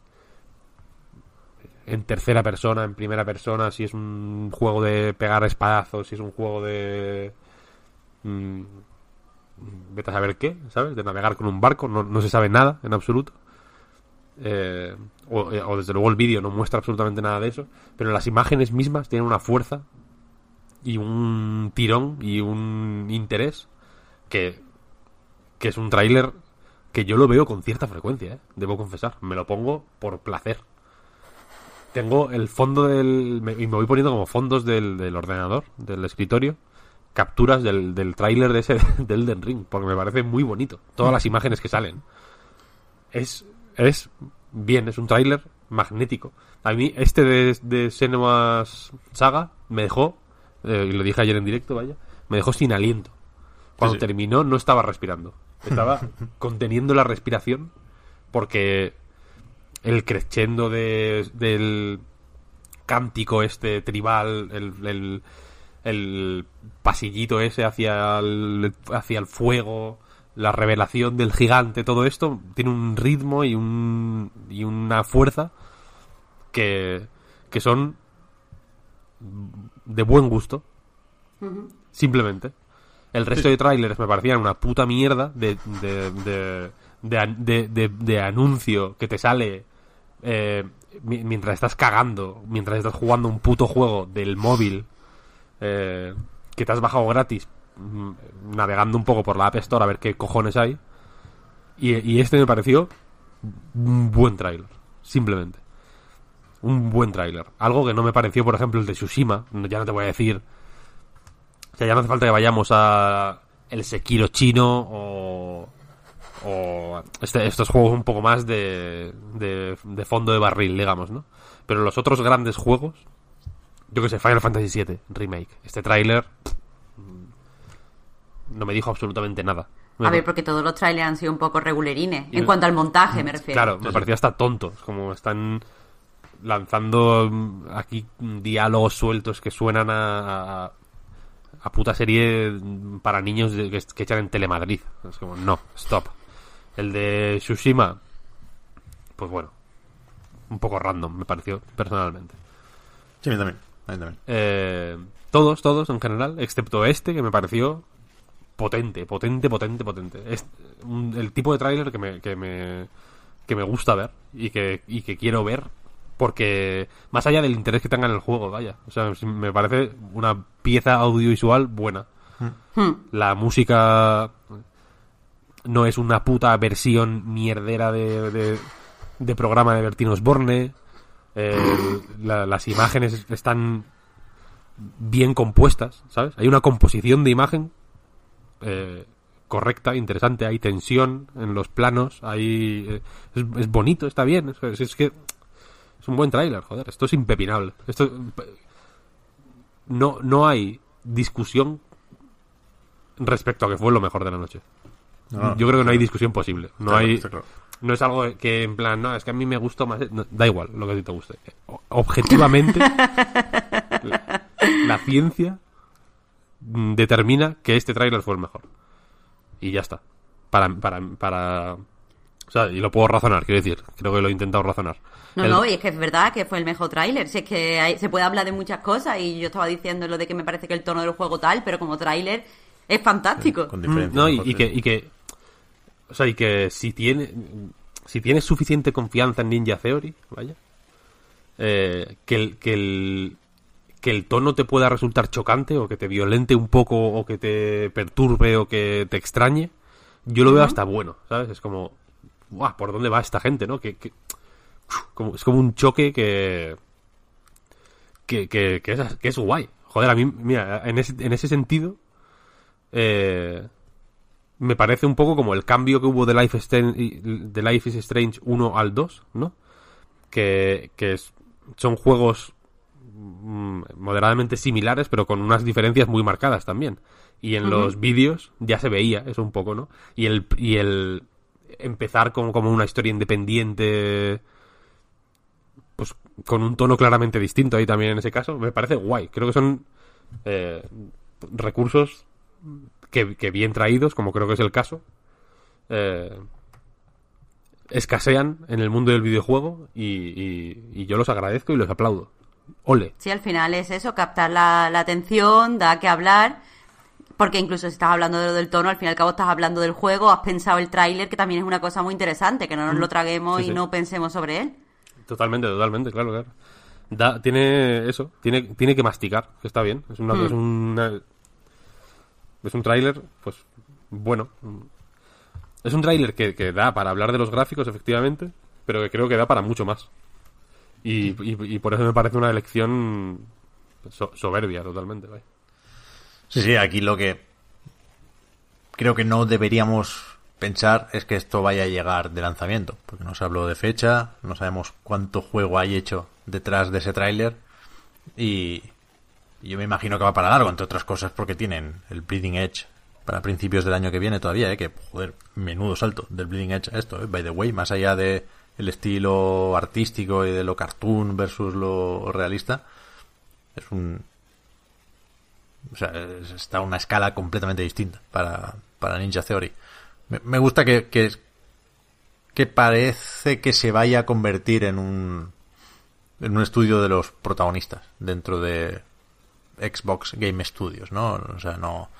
en tercera persona, en primera persona, si es un juego de pegar espadazos, si es un juego de mm, vete a saber qué, ¿sabes? De navegar con un barco, no, no se sabe nada en absoluto. Eh, o, o desde luego el vídeo no muestra absolutamente nada de eso, pero las imágenes mismas tienen una fuerza y un tirón y un interés que, que es un tráiler que yo lo veo con cierta frecuencia, ¿eh? debo confesar. Me lo pongo por placer. tengo el fondo del... me- y me voy poniendo como fondos del, del ordenador, del escritorio, capturas del, del tráiler de ese <laughs> del Elden Ring, porque me parece muy bonito. Todas las imágenes que salen. Es, es bien, es un tráiler magnético. A mí este de, de Senua's Saga me dejó, eh, y lo dije ayer en directo, vaya, me dejó sin aliento. Cuando sí. terminó no estaba respirando. Estaba <laughs> conteniendo la respiración porque el crescendo de, del cántico este tribal, el, el, el pasillito ese hacia el, hacia el fuego, la revelación del gigante, todo esto tiene un ritmo y, un, y una fuerza que, que son de buen gusto. Simplemente. El resto de trailers me parecían una puta mierda de, de, de, de, an- de- de- de anuncio que te sale eh, mi- mientras estás cagando, mientras estás jugando un puto juego del móvil eh, que te has bajado gratis, mm, navegando un poco por la App Store a ver qué cojones hay. Y, este me pareció un buen tráiler, simplemente. Un buen tráiler. Algo que no me pareció, por ejemplo, el de Tsushima. Ya no te voy a decir. O sea, ya no hace falta que vayamos a el Sekiro chino o. O este- estos juegos un poco más de, de, de fondo de barril, digamos, ¿no? Pero los otros grandes juegos, yo que sé, Final Fantasy VII Remake. Este tráiler mm, no me dijo absolutamente nada. A ver, porque todos los trailers han sido un poco regulerines. Y- En cuanto al montaje, me refiero. Claro, me parecía hasta tonto. Es Como están lanzando mm, aquí mm, diálogos sueltos que suenan a, a, a puta serie mm, para niños de- que, que echan en Telemadrid. Es como, no, stop. El de Tsushima, pues bueno, un poco random, me pareció personalmente. Sí, a mí también. A mí también. Eh, todos, todos en general, excepto este que me pareció potente, potente, potente, potente. Es un- el tipo de tráiler que me, que me que me gusta ver y que, y que quiero ver porque más allá del interés que tenga en el juego, vaya, o sea, me parece una pieza audiovisual buena. Hmm. La música no es una puta versión mierdera de, de, de programa de Bertino Osborne. Eh, la- las imágenes están bien compuestas, ¿sabes? Hay una composición de imagen eh, correcta, interesante, hay tensión en los planos, hay eh, es, es bonito, está bien, es, es que es un buen tráiler, joder, esto es impepinable. Esto no no hay discusión respecto a que fue lo mejor de la noche. No, no, Yo creo que no hay discusión posible. No hay claro. No es algo que en plan, no, es que a mí me gustó más. no, da igual lo que a ti te guste. Objetivamente, la, la ciencia determina que este tráiler fue el mejor. Y ya está. Para, para, para. O sea, y lo puedo razonar, quiero decir. Creo que lo he intentado razonar. No, El- no, y es que es verdad que fue el mejor tráiler. Si es que hay- se puede hablar de muchas cosas y yo estaba diciendo lo de que me parece que el tono del juego tal, pero como tráiler es fantástico. Con diferencia. No, y, mejor, y sí. que, y que. O sea, y que si tiene. Si tienes suficiente confianza en Ninja Theory, vaya. eh, que, el, que el. Que el tono te pueda resultar chocante o que te violente un poco o que te perturbe o que te extrañe, yo lo veo hasta bueno, ¿sabes? Es como, ¡guau! ¿Por dónde va esta gente, no? Que, que- como, es como un choque que, que, que, que es, que es guay. Joder, a mí, mira, en ese, en ese sentido, eh, me parece un poco como el cambio que hubo de Life, is Strange, de Life is Strange 1 al 2, ¿no? Que, que es- son juegos mm, moderadamente similares, pero con unas diferencias muy marcadas también. Y en los vídeos ya se veía eso un poco, ¿no? Y el, y el empezar como, como una historia independiente, pues con un tono claramente distinto ahí también en ese caso, me parece guay. Creo que son eh, recursos que, que bien traídos, como creo que es el caso, eh, escasean en el mundo del videojuego y, y- y yo los agradezco y los aplaudo. Ole. Sí, al final es eso, captar la, la atención, da que hablar. Porque incluso si estás hablando de lo del tono, al fin y al cabo estás hablando del juego, has pensado el tráiler, que también es una cosa muy interesante, que no nos lo traguemos Mm. Sí, y no pensemos sobre él. Totalmente, totalmente, claro, claro. Da, tiene eso, tiene, tiene que masticar, que está bien. Es una, es una- es un tráiler, pues, bueno. Es un tráiler que, que da para hablar de los gráficos, efectivamente, pero que creo que da para mucho más. Y, y, y por eso me parece una elección so- soberbia totalmente. vaya. Sí, sí, aquí lo que creo que no deberíamos pensar es que esto vaya a llegar de lanzamiento, porque no se habló de fecha, no sabemos cuánto juego hay hecho detrás de ese tráiler y yo me imagino que va para largo, entre otras cosas porque tienen el Bleeding Edge para principios del año que viene todavía, ¿eh? que joder, menudo salto del Bleeding Edge a esto, ¿eh? by the way, más allá de el estilo artístico y de lo cartoon versus lo realista, es un o sea, es- está a una escala completamente distinta para, para Ninja Theory. Me, me gusta que, que, que parece que se vaya a convertir en un, en un estudio de los protagonistas dentro de Xbox Game Studios, ¿no? O sea, no,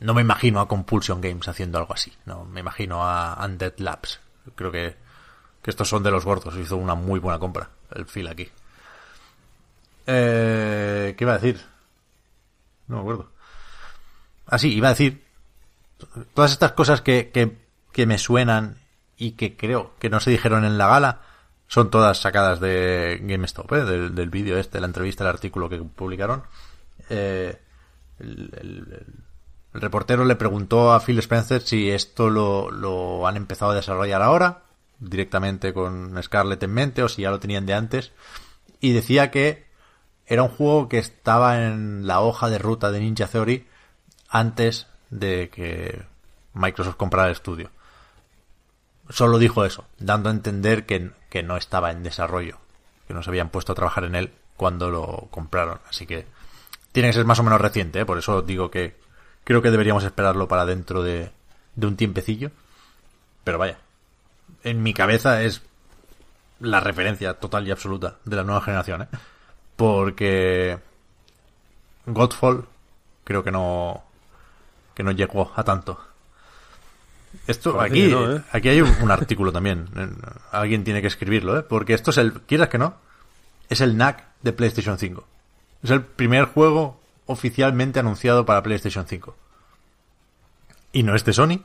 no me imagino a Compulsion Games haciendo algo así, no me imagino a Undead Labs. Creo que, que estos son de los gordos, hizo una muy buena compra el Phil aquí. Eh, ¿Qué iba a decir? No me acuerdo. Ah, sí, iba a decir. Todas estas cosas que, que, que me suenan y que creo que no se dijeron en la gala son todas sacadas de GameStop, ¿eh? del, del vídeo este, la entrevista, el artículo que publicaron. Eh, el, reportero le preguntó a Phil Spencer si esto lo, lo han empezado a desarrollar ahora, directamente con Scarlett en mente, o si ya lo tenían de antes. Y decía que era un juego que estaba en la hoja de ruta de Ninja Theory antes de que Microsoft comprara el estudio. Solo dijo eso, dando a entender que, que no estaba en desarrollo, que no se habían puesto a trabajar en él cuando lo compraron. Así que tiene que ser más o menos reciente, ¿eh? por eso digo que creo que deberíamos esperarlo para dentro de, de un tiempecillo. Pero vaya, en mi cabeza es la referencia total y absoluta de la nueva generación, ¿eh? Porque Godfall creo que no que no llegó a tanto. Esto Parece aquí no, ¿eh? aquí hay un, un artículo también. Alguien tiene que escribirlo, ¿eh? Porque esto es el quieras que no, es el NAC de PlayStation 5. Es el primer juego oficialmente anunciado para PlayStation 5. Y no es de Sony,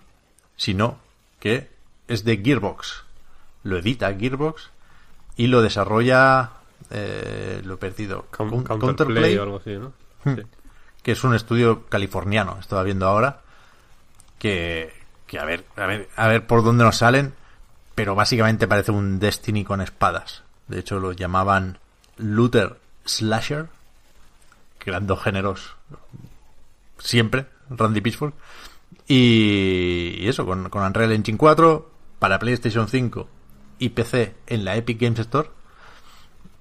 sino que es de Gearbox. Lo edita Gearbox y lo desarrolla. Eh, lo he perdido. Coun- Coun- Counterplay Counterplay, o algo así, ¿no? Hmm. Sí. que es un estudio californiano. Estaba viendo ahora que, que a ver, a ver, a ver por dónde nos salen, pero básicamente parece un Destiny con espadas. De hecho, lo llamaban Looter Slasher, que eran dos géneros siempre, Randy Pitchford. Y, y eso, con, con Unreal Engine 4 para PlayStation 5 y PC en la Epic Games Store.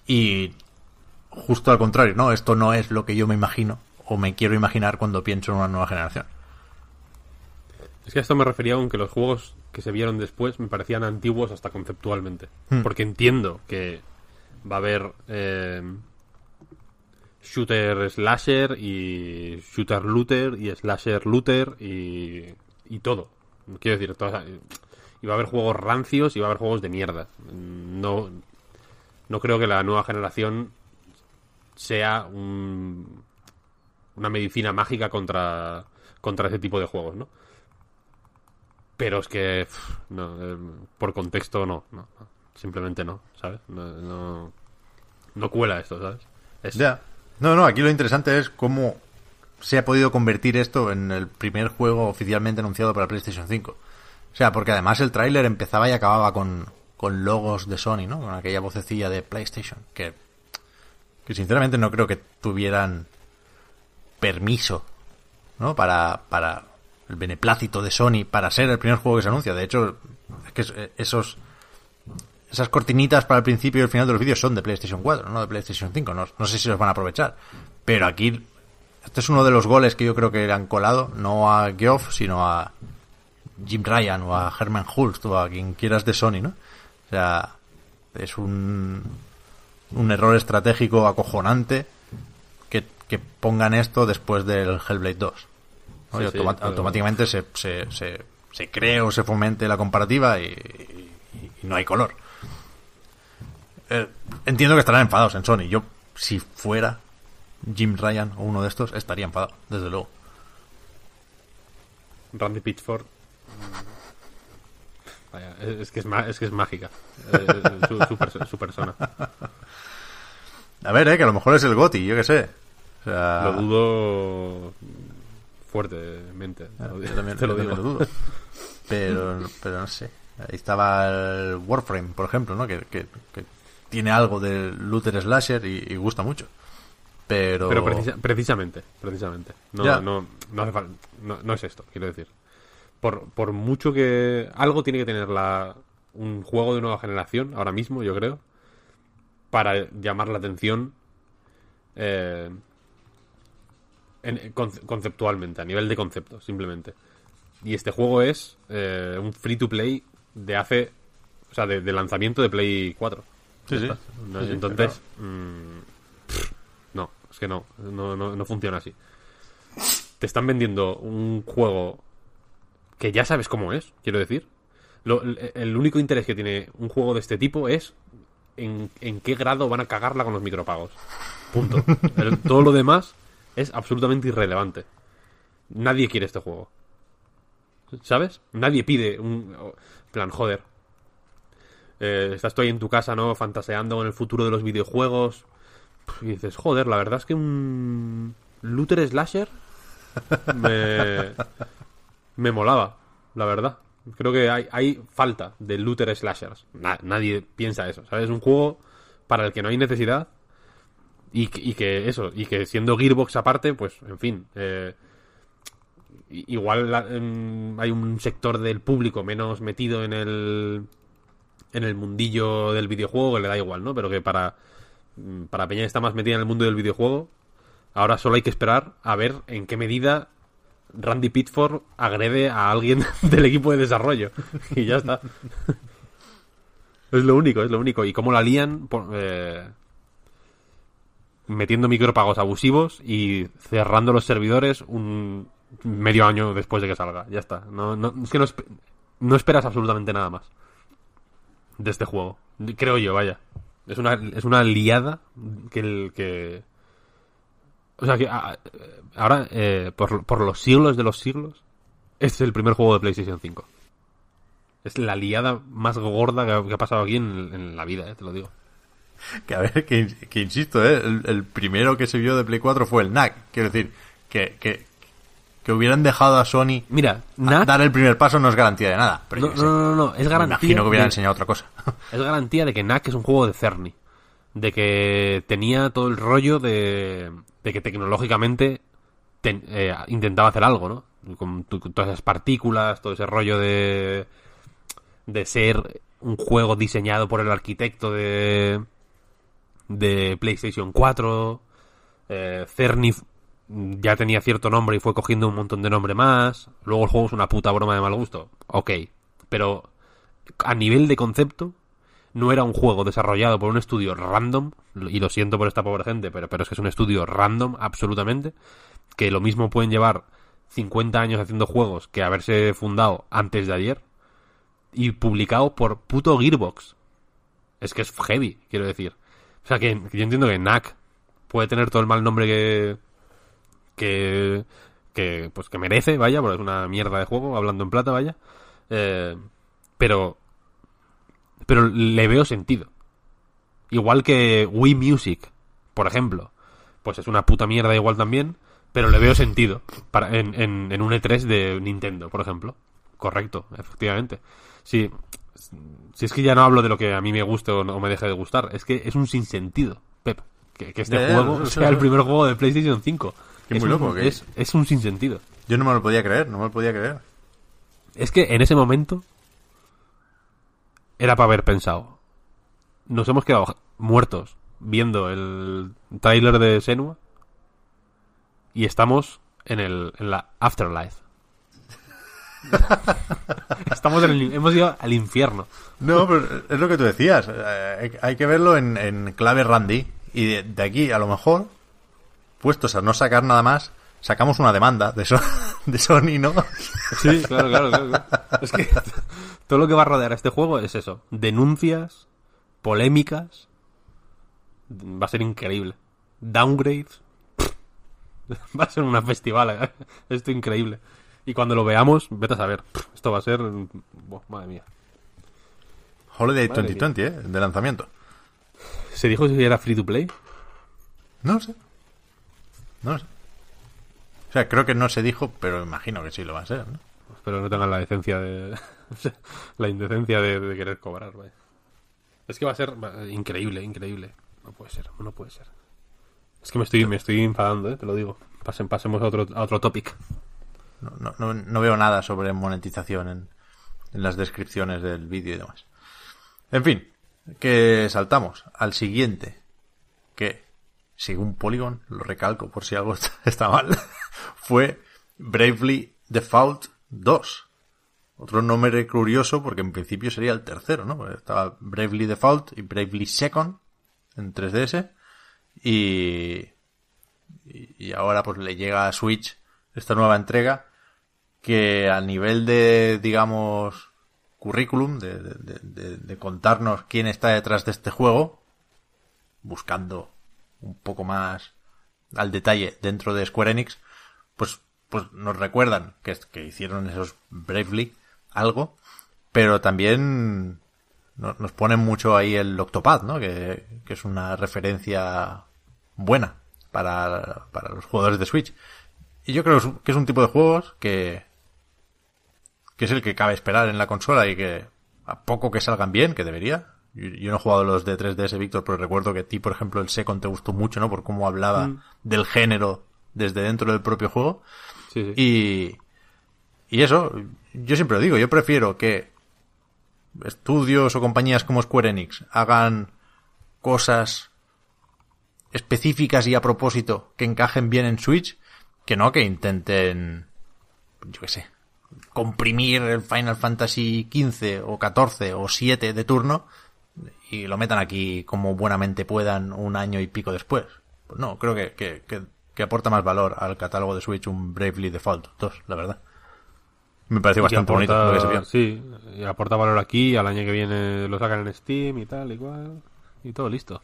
Y justo al contrario, ¿no? Esto no es lo que yo me imagino o me quiero imaginar cuando pienso en una nueva generación. Es que a esto me refería aunque los juegos que se vieron después me parecían antiguos hasta conceptualmente. Hmm. Porque entiendo que va a haber eh, shooter slasher y shooter looter y slasher looter y, y todo. Quiero decir, todas- va a haber juegos rancios y va a haber juegos de mierda. No, no creo que la nueva generación sea un- una medicina mágica contra, contra ese tipo de juegos, ¿no? Pero es que, eh, por contexto, no, no, simplemente no, ¿sabes? No, no, cuela esto, ¿sabes? No, no, aquí lo interesante es cómo se ha podido convertir esto en el primer juego oficialmente anunciado para PlayStation 5. O sea, porque además el tráiler empezaba y acababa con, con logos de Sony, ¿no? Con aquella vocecilla de PlayStation, que, que sinceramente no creo que tuvieran permiso, ¿no? Para, para el beneplácito de Sony para ser el primer juego que se anuncia. De hecho, es que es- esos esas cortinitas para el principio y el final de los vídeos son de PlayStation 4, no de PlayStation 5. No, no sé si los van a aprovechar. Pero aquí, este es uno de los goles que yo creo que le han colado, no a Geoff, sino a Jim Ryan o a Herman Hulst o a quien quieras de Sony, ¿no? O sea, es un, un error estratégico acojonante que, que pongan esto después del Hellblade 2. ¿no? Sí, Y sí, automa- pero- automáticamente se, se, se, se cree o se fomente la comparativa y, y- y no hay color. Eh, entiendo que estarán enfadados en Sony. Yo, si fuera Jim Ryan o uno de estos, estaría enfadado, desde luego. Randy Pitchford. mm, Vaya, es, que es, es que es mágica. eh, su, su perso- su persona. A ver, eh, que a lo mejor es el GOTI, yo qué sé. O sea, Lo dudo fuertemente. te lo yo digo. también, te lo yo también digo. lo dudo. Pero, pero no sé. Ahí estaba el Warframe, por ejemplo, ¿no? Que, que- que tiene algo del looter slasher y, y gusta mucho. Pero... Pero precisa- precisamente, precisamente. No, Ya. no, no, no, no es esto, quiero decir. Por, por mucho que... Algo tiene que tener la, un juego de nueva generación, ahora mismo, yo creo, para llamar la atención eh, en- conce- conceptualmente, a nivel de concepto, simplemente. Y este juego es eh, un free to play de hace... O sea, de, de lanzamiento de Play 4. Sí, sí. No, Entonces... mm, pff, no, es que no, no, no, no funciona así. Te están vendiendo un juego que ya sabes cómo es, quiero decir. Lo- el, único interés que tiene un juego de este tipo es en, en qué grado van a cagarla con los micropagos. Punto. <laughs> El- todo lo demás es absolutamente irrelevante. Nadie quiere este juego. ¿Sabes? Nadie pide un... plan, joder. Eh, estás tú ahí en tu casa, ¿no? Fantaseando con el futuro de los videojuegos. Y dices, joder, la verdad es que un looter slasher me, me molaba, la verdad. Creo que hay, hay falta de looter slashers. Na- nadie piensa eso, ¿sabes? Es un juego para el que no hay necesidad y, que- y que eso, y que siendo Gearbox aparte, pues, en fin, eh, igual em, hay un sector del público menos metido en el en el mundillo del videojuego que le da igual, ¿no? Pero que para para Peña está más metida en el mundo del videojuego, ahora solo hay que esperar a ver en qué medida Randy Pitford agrede a alguien <laughs> del equipo de desarrollo. Y ya está. es lo único, es lo único. Y cómo la lían por- eh, metiendo micropagos abusivos y cerrando los servidores un medio año después de que salga. Ya está. No, no, es que no, no esperas absolutamente nada más de este juego. Creo yo, vaya. Es una, es una liada que el que... O sea que a- ahora, eh, por, por los siglos de los siglos, este es el primer juego de PlayStation 5. Es la liada más gorda que ha, que ha pasado aquí en, en la vida, eh, te lo digo. Que a ver, que, que insisto, ¿eh? el, el primero que se vio de Play 4 fue el NAC. Quiero decir, que, que, que hubieran dejado a Sony Mira, a- NAC... dar el primer paso no es garantía de nada. Pero No, no, no, no, es Me garantía... imagino que hubieran de- enseñado otra cosa. <laughs> Es garantía de que Knack es un juego de Cerny. De que tenía todo el rollo de, de que tecnológicamente ten- eh, intentaba hacer algo, ¿no? Con, tu- con todas esas partículas, todo ese rollo de, de ser un juego diseñado por el arquitecto de, de PlayStation 4. Eh, Cerny ya tenía cierto nombre y fue cogiendo un montón de nombre más. Luego el juego es una puta broma de mal gusto. Ok. Pero a nivel de concepto, no era un juego desarrollado por un estudio random, y lo siento por esta pobre gente, pero, pero es que es un estudio random, absolutamente, que lo mismo pueden llevar 50 años haciendo juegos que haberse fundado antes de ayer, y publicado por puto Gearbox. Es que es heavy, quiero decir. O sea, que, que yo entiendo que Knack puede tener todo el mal nombre que, que, que, pues que merece, vaya, porque es una mierda de juego, hablando en plata, vaya. Eh, pero pero le veo sentido. Igual que Wii Music, por ejemplo. Pues es una puta mierda igual también, pero le veo sentido para, en, en, en un E3 de Nintendo, por ejemplo. Correcto, efectivamente. Si, si es que ya no hablo de lo que a mí me guste o, no- me deje de gustar, es que es un sinsentido, Pep. Que, que este juego sea el primer juego de PlayStation 5. Es, muy un, loco, que- es, es un sinsentido. Yo no me lo podía creer, no me lo podía creer. Es que en ese momento era para haber pensado. Nos hemos quedado muertos viendo el tráiler de Senua y estamos en el en la afterlife. <laughs> estamos en el, hemos ido al infierno. No, pero es lo que tú decías. eh, hay- hay que verlo en, en clave Randy. Y de, de aquí, a lo mejor, puestos a no sacar nada más, sacamos una demanda de, So- <laughs> de Sony, ¿no? Sí, claro, claro, claro. Es que <laughs> todo lo que va a rodear a este juego es eso. Denuncias, polémicas. Va a ser increíble. Downgrades. <laughs> Va a ser una festival. ¿eh? Esto increíble. Y cuando lo veamos, vete a saber. Esto va a ser... Buah, madre mía. Holiday Madre 2020, ¿eh? De lanzamiento. ¿Se dijo si era free to play? No sé. No lo sé. O sea, creo que no se dijo, pero imagino que sí lo va a ser, ¿no? Espero no tengan la decencia de. <laughs> la indecencia de, de querer cobrar, vaya. Es que va a ser increíble, increíble. No puede ser, no puede ser. Es que me estoy, me estoy enfadando, ¿eh? te lo digo. Pasen, pasemos a otro, a otro topic. No, no, no, no veo nada sobre monetización en, en las descripciones del vídeo y demás. En fin, que saltamos al siguiente, que, según Polygon, lo recalco por si algo <laughs> está, mal, fue Bravely Default 2. Otro nombre curioso porque en principio sería el tercero, ¿no? Estaba Bravely Default y Bravely Second en 3DS y, y ahora pues le llega a Switch esta nueva entrega que a nivel de, digamos, currículum, de- de contarnos quién está detrás de este juego, buscando un poco más al detalle dentro de Square Enix, pues, pues nos recuerdan que, que hicieron esos Bravely algo, pero también no- nos ponen mucho ahí el Octopad, ¿no? Que, que es una referencia buena para, para los jugadores de Switch. Y yo creo que es un tipo de juegos que, que es el que cabe esperar en la consola y que a poco que salgan bien, que debería. Yo, yo no he jugado los de 3DS, Víctor, pero recuerdo que a ti, por ejemplo, el Second te gustó mucho, ¿no? Por cómo hablaba del género desde dentro del propio juego. Sí, sí. Y, y eso, yo siempre lo digo, yo prefiero que estudios o compañías como Square Enix hagan cosas específicas y a propósito que encajen bien en Switch, que no que intenten, yo qué sé, comprimir el Final Fantasy XV o 14 o 7 de turno y lo metan aquí como buenamente puedan un año y pico después. Pues no, creo que, que, que, que aporta más valor al catálogo de Switch un Bravely Default 2, la verdad. Me pareció bastante bonito aporta- lo que se. Sí, y aporta valor aquí, al año que viene lo sacan en Steam y tal, y cual. Y todo listo.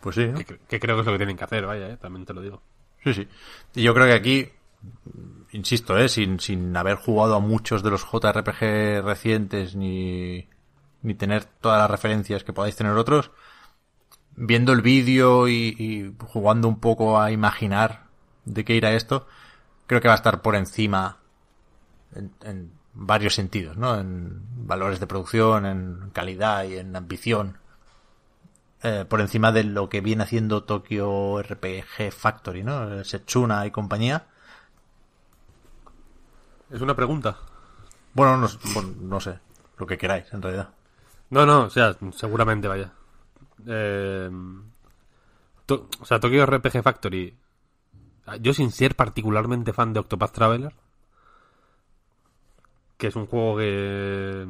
Pues sí, ¿no? Que, que creo que es lo que tienen que hacer, vaya, eh, también te lo digo. Sí, sí. Y yo creo que aquí, insisto, ¿eh? sin, sin haber jugado a muchos de los JRPG recientes ni, ni tener todas las referencias que podáis tener otros, viendo el vídeo y, y jugando un poco a imaginar de qué irá esto, creo que va a estar por encima en, en varios sentidos, ¿no? En valores de producción, en calidad y en ambición. Eh, por encima de lo que viene haciendo Tokyo RPG Factory, ¿no? Setsuna y compañía. Es una pregunta. Bueno, no, bueno, no sé, lo que queráis, en realidad. No, no, o sea, seguramente vaya. Eh, o sea, Tokyo RPG Factory. Yo sin ser particularmente fan de Octopath Traveler, que es un juego que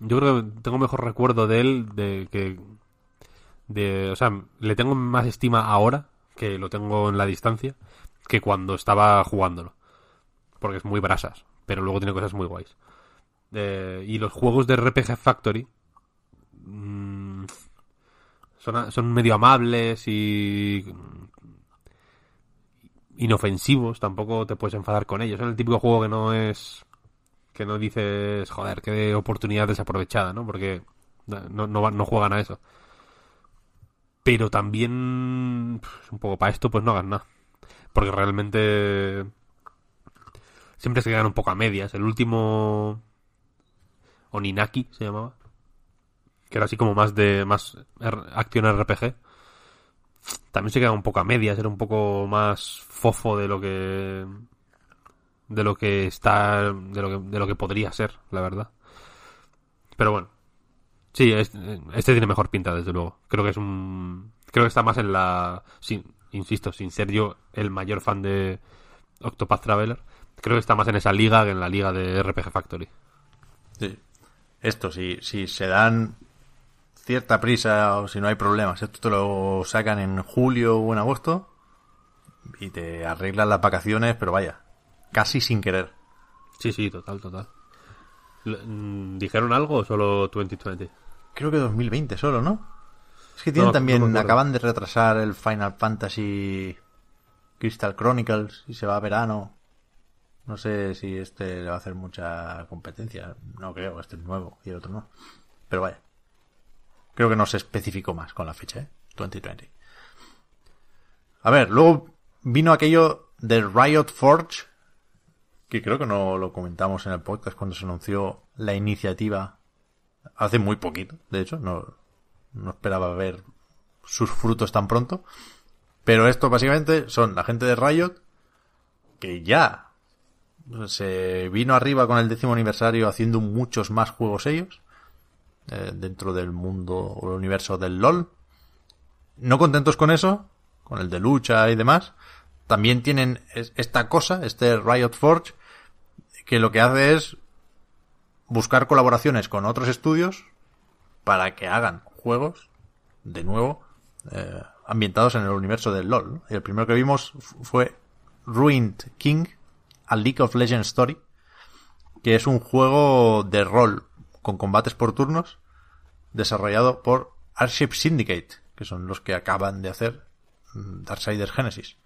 yo creo que tengo mejor recuerdo de él de que de, o sea, le tengo más estima ahora que lo tengo en la distancia que cuando estaba jugándolo, porque es muy brasas, pero luego tiene cosas muy guays. Eh, y los juegos de RPG Factory mm, son, son medio amables y inofensivos, tampoco te puedes enfadar con ellos. Es el típico juego que no es que no dices, joder, qué oportunidad desaprovechada, ¿no? Porque no, no, juegan a eso. Pero también, un poco para esto, pues no hagan nada. Porque realmente siempre se quedan un poco a medias. El último Oninaki se llamaba. Que era así como más de más acción RPG. También se queda un poco a medias, era un poco más fofo de lo que de lo que está de lo que, de lo que podría ser, la verdad. Pero bueno. Sí, es- este tiene mejor pinta desde luego. Creo que es un creo que está más en la insisto, sin ser yo el mayor fan de Octopath Traveler, creo que está más en esa liga que en la liga de RPG Factory. Sí. Esto, si, si se dan cierta prisa o si no hay problemas, esto te lo sacan en julio o en agosto y te arreglan las vacaciones, pero vaya, casi sin querer. Sí, sí, total, total. Mm, ¿Dijeron algo o solo 2020? Creo que 2020 solo, ¿no? Es que tienen No, también, no acaban de retrasar el Final Fantasy Crystal Chronicles y se va a verano. No sé si este le va a hacer mucha competencia. No creo, este es nuevo y el otro no. Pero vaya. Creo que no se especificó más con la fecha, ¿eh? 2020. A ver, luego vino aquello de Riot Forge, que creo que no lo comentamos en el podcast cuando se anunció la iniciativa hace muy poquito, de hecho, no, no esperaba ver sus frutos tan pronto. Pero esto básicamente son la gente de Riot que ya se vino arriba con el décimo aniversario haciendo muchos más juegos ellos eh, dentro del mundo o el universo del LOL. No contentos con eso, con el de lucha y demás, también tienen esta cosa, este Riot Forge, que lo que hace es buscar colaboraciones con otros estudios para que hagan juegos, de nuevo, eh, ambientados en el universo del LOL. El primero que vimos fue Ruined King, League of Legends Story, que es un juego de rol con combates por turnos, desarrollado por Airship Syndicate, que son los que acaban de hacer mm, Darksiders Genesis.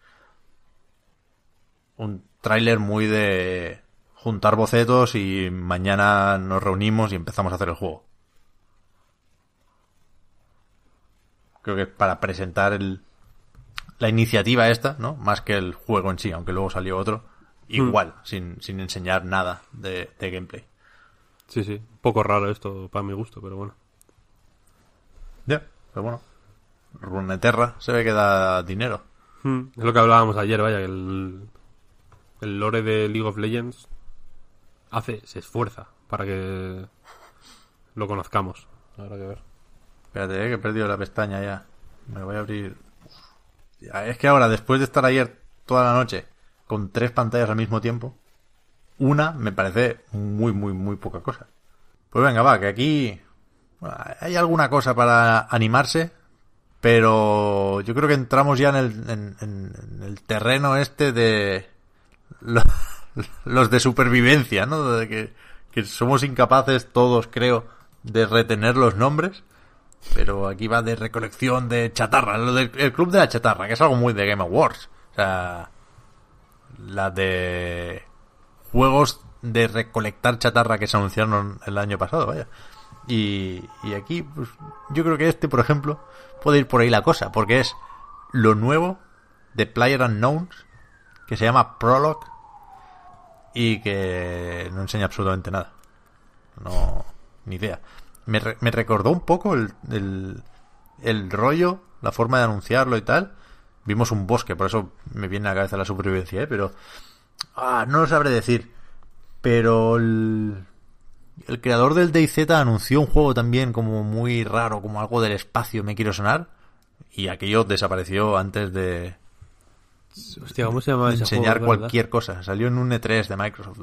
Un tráiler muy de juntar bocetos y mañana nos reunimos y empezamos a hacer el juego. Creo que para presentar el, la iniciativa esta, ¿no? Más que el juego en sí, aunque luego salió otro, igual, hmm. sin, sin enseñar nada de, gameplay. Sí, sí, un poco raro esto para mi gusto, pero bueno. Ya, pero bueno. Runeterra se ve que da dinero. Hmm, es lo que hablábamos ayer, vaya, el, el lore de League of Legends hace, se esfuerza para que lo conozcamos. Habrá que ver. Espérate, eh, que he perdido la pestaña ya. Me voy a abrir. Es que ahora, después de estar ayer toda la noche con tres pantallas al mismo tiempo, una me parece muy, muy, muy poca cosa. Pues venga, va, que aquí hay alguna cosa para animarse, pero yo creo que entramos ya en el, en el terreno este de <laughs> los de supervivencia, ¿no? De que, somos incapaces todos, creo, de retener los nombres. Pero aquí va de recolección de chatarra, lo del el club de la chatarra, que es algo muy de Game Awards. O sea, la de juegos de recolectar chatarra que se anunciaron el año pasado, vaya. Y, y aquí, pues, yo creo que este, por ejemplo, puede ir por ahí la cosa, porque es lo nuevo de Player Unknowns, que se llama Prologue, y que no enseña absolutamente nada. No, ni idea. Me, me recordó un poco el, el, rollo, la forma de anunciarlo y tal. Vimos un bosque, por eso me viene a la cabeza la supervivencia, ¿eh? pero... Ah, no lo sabré decir. Pero el, el creador del DayZ anunció un juego también como muy raro, como algo del espacio, me quiero sonar. Y aquello desapareció antes de, Hostia, ¿cómo se llama ese enseñar cualquier cosa. Salió en un E3 de Microsoft.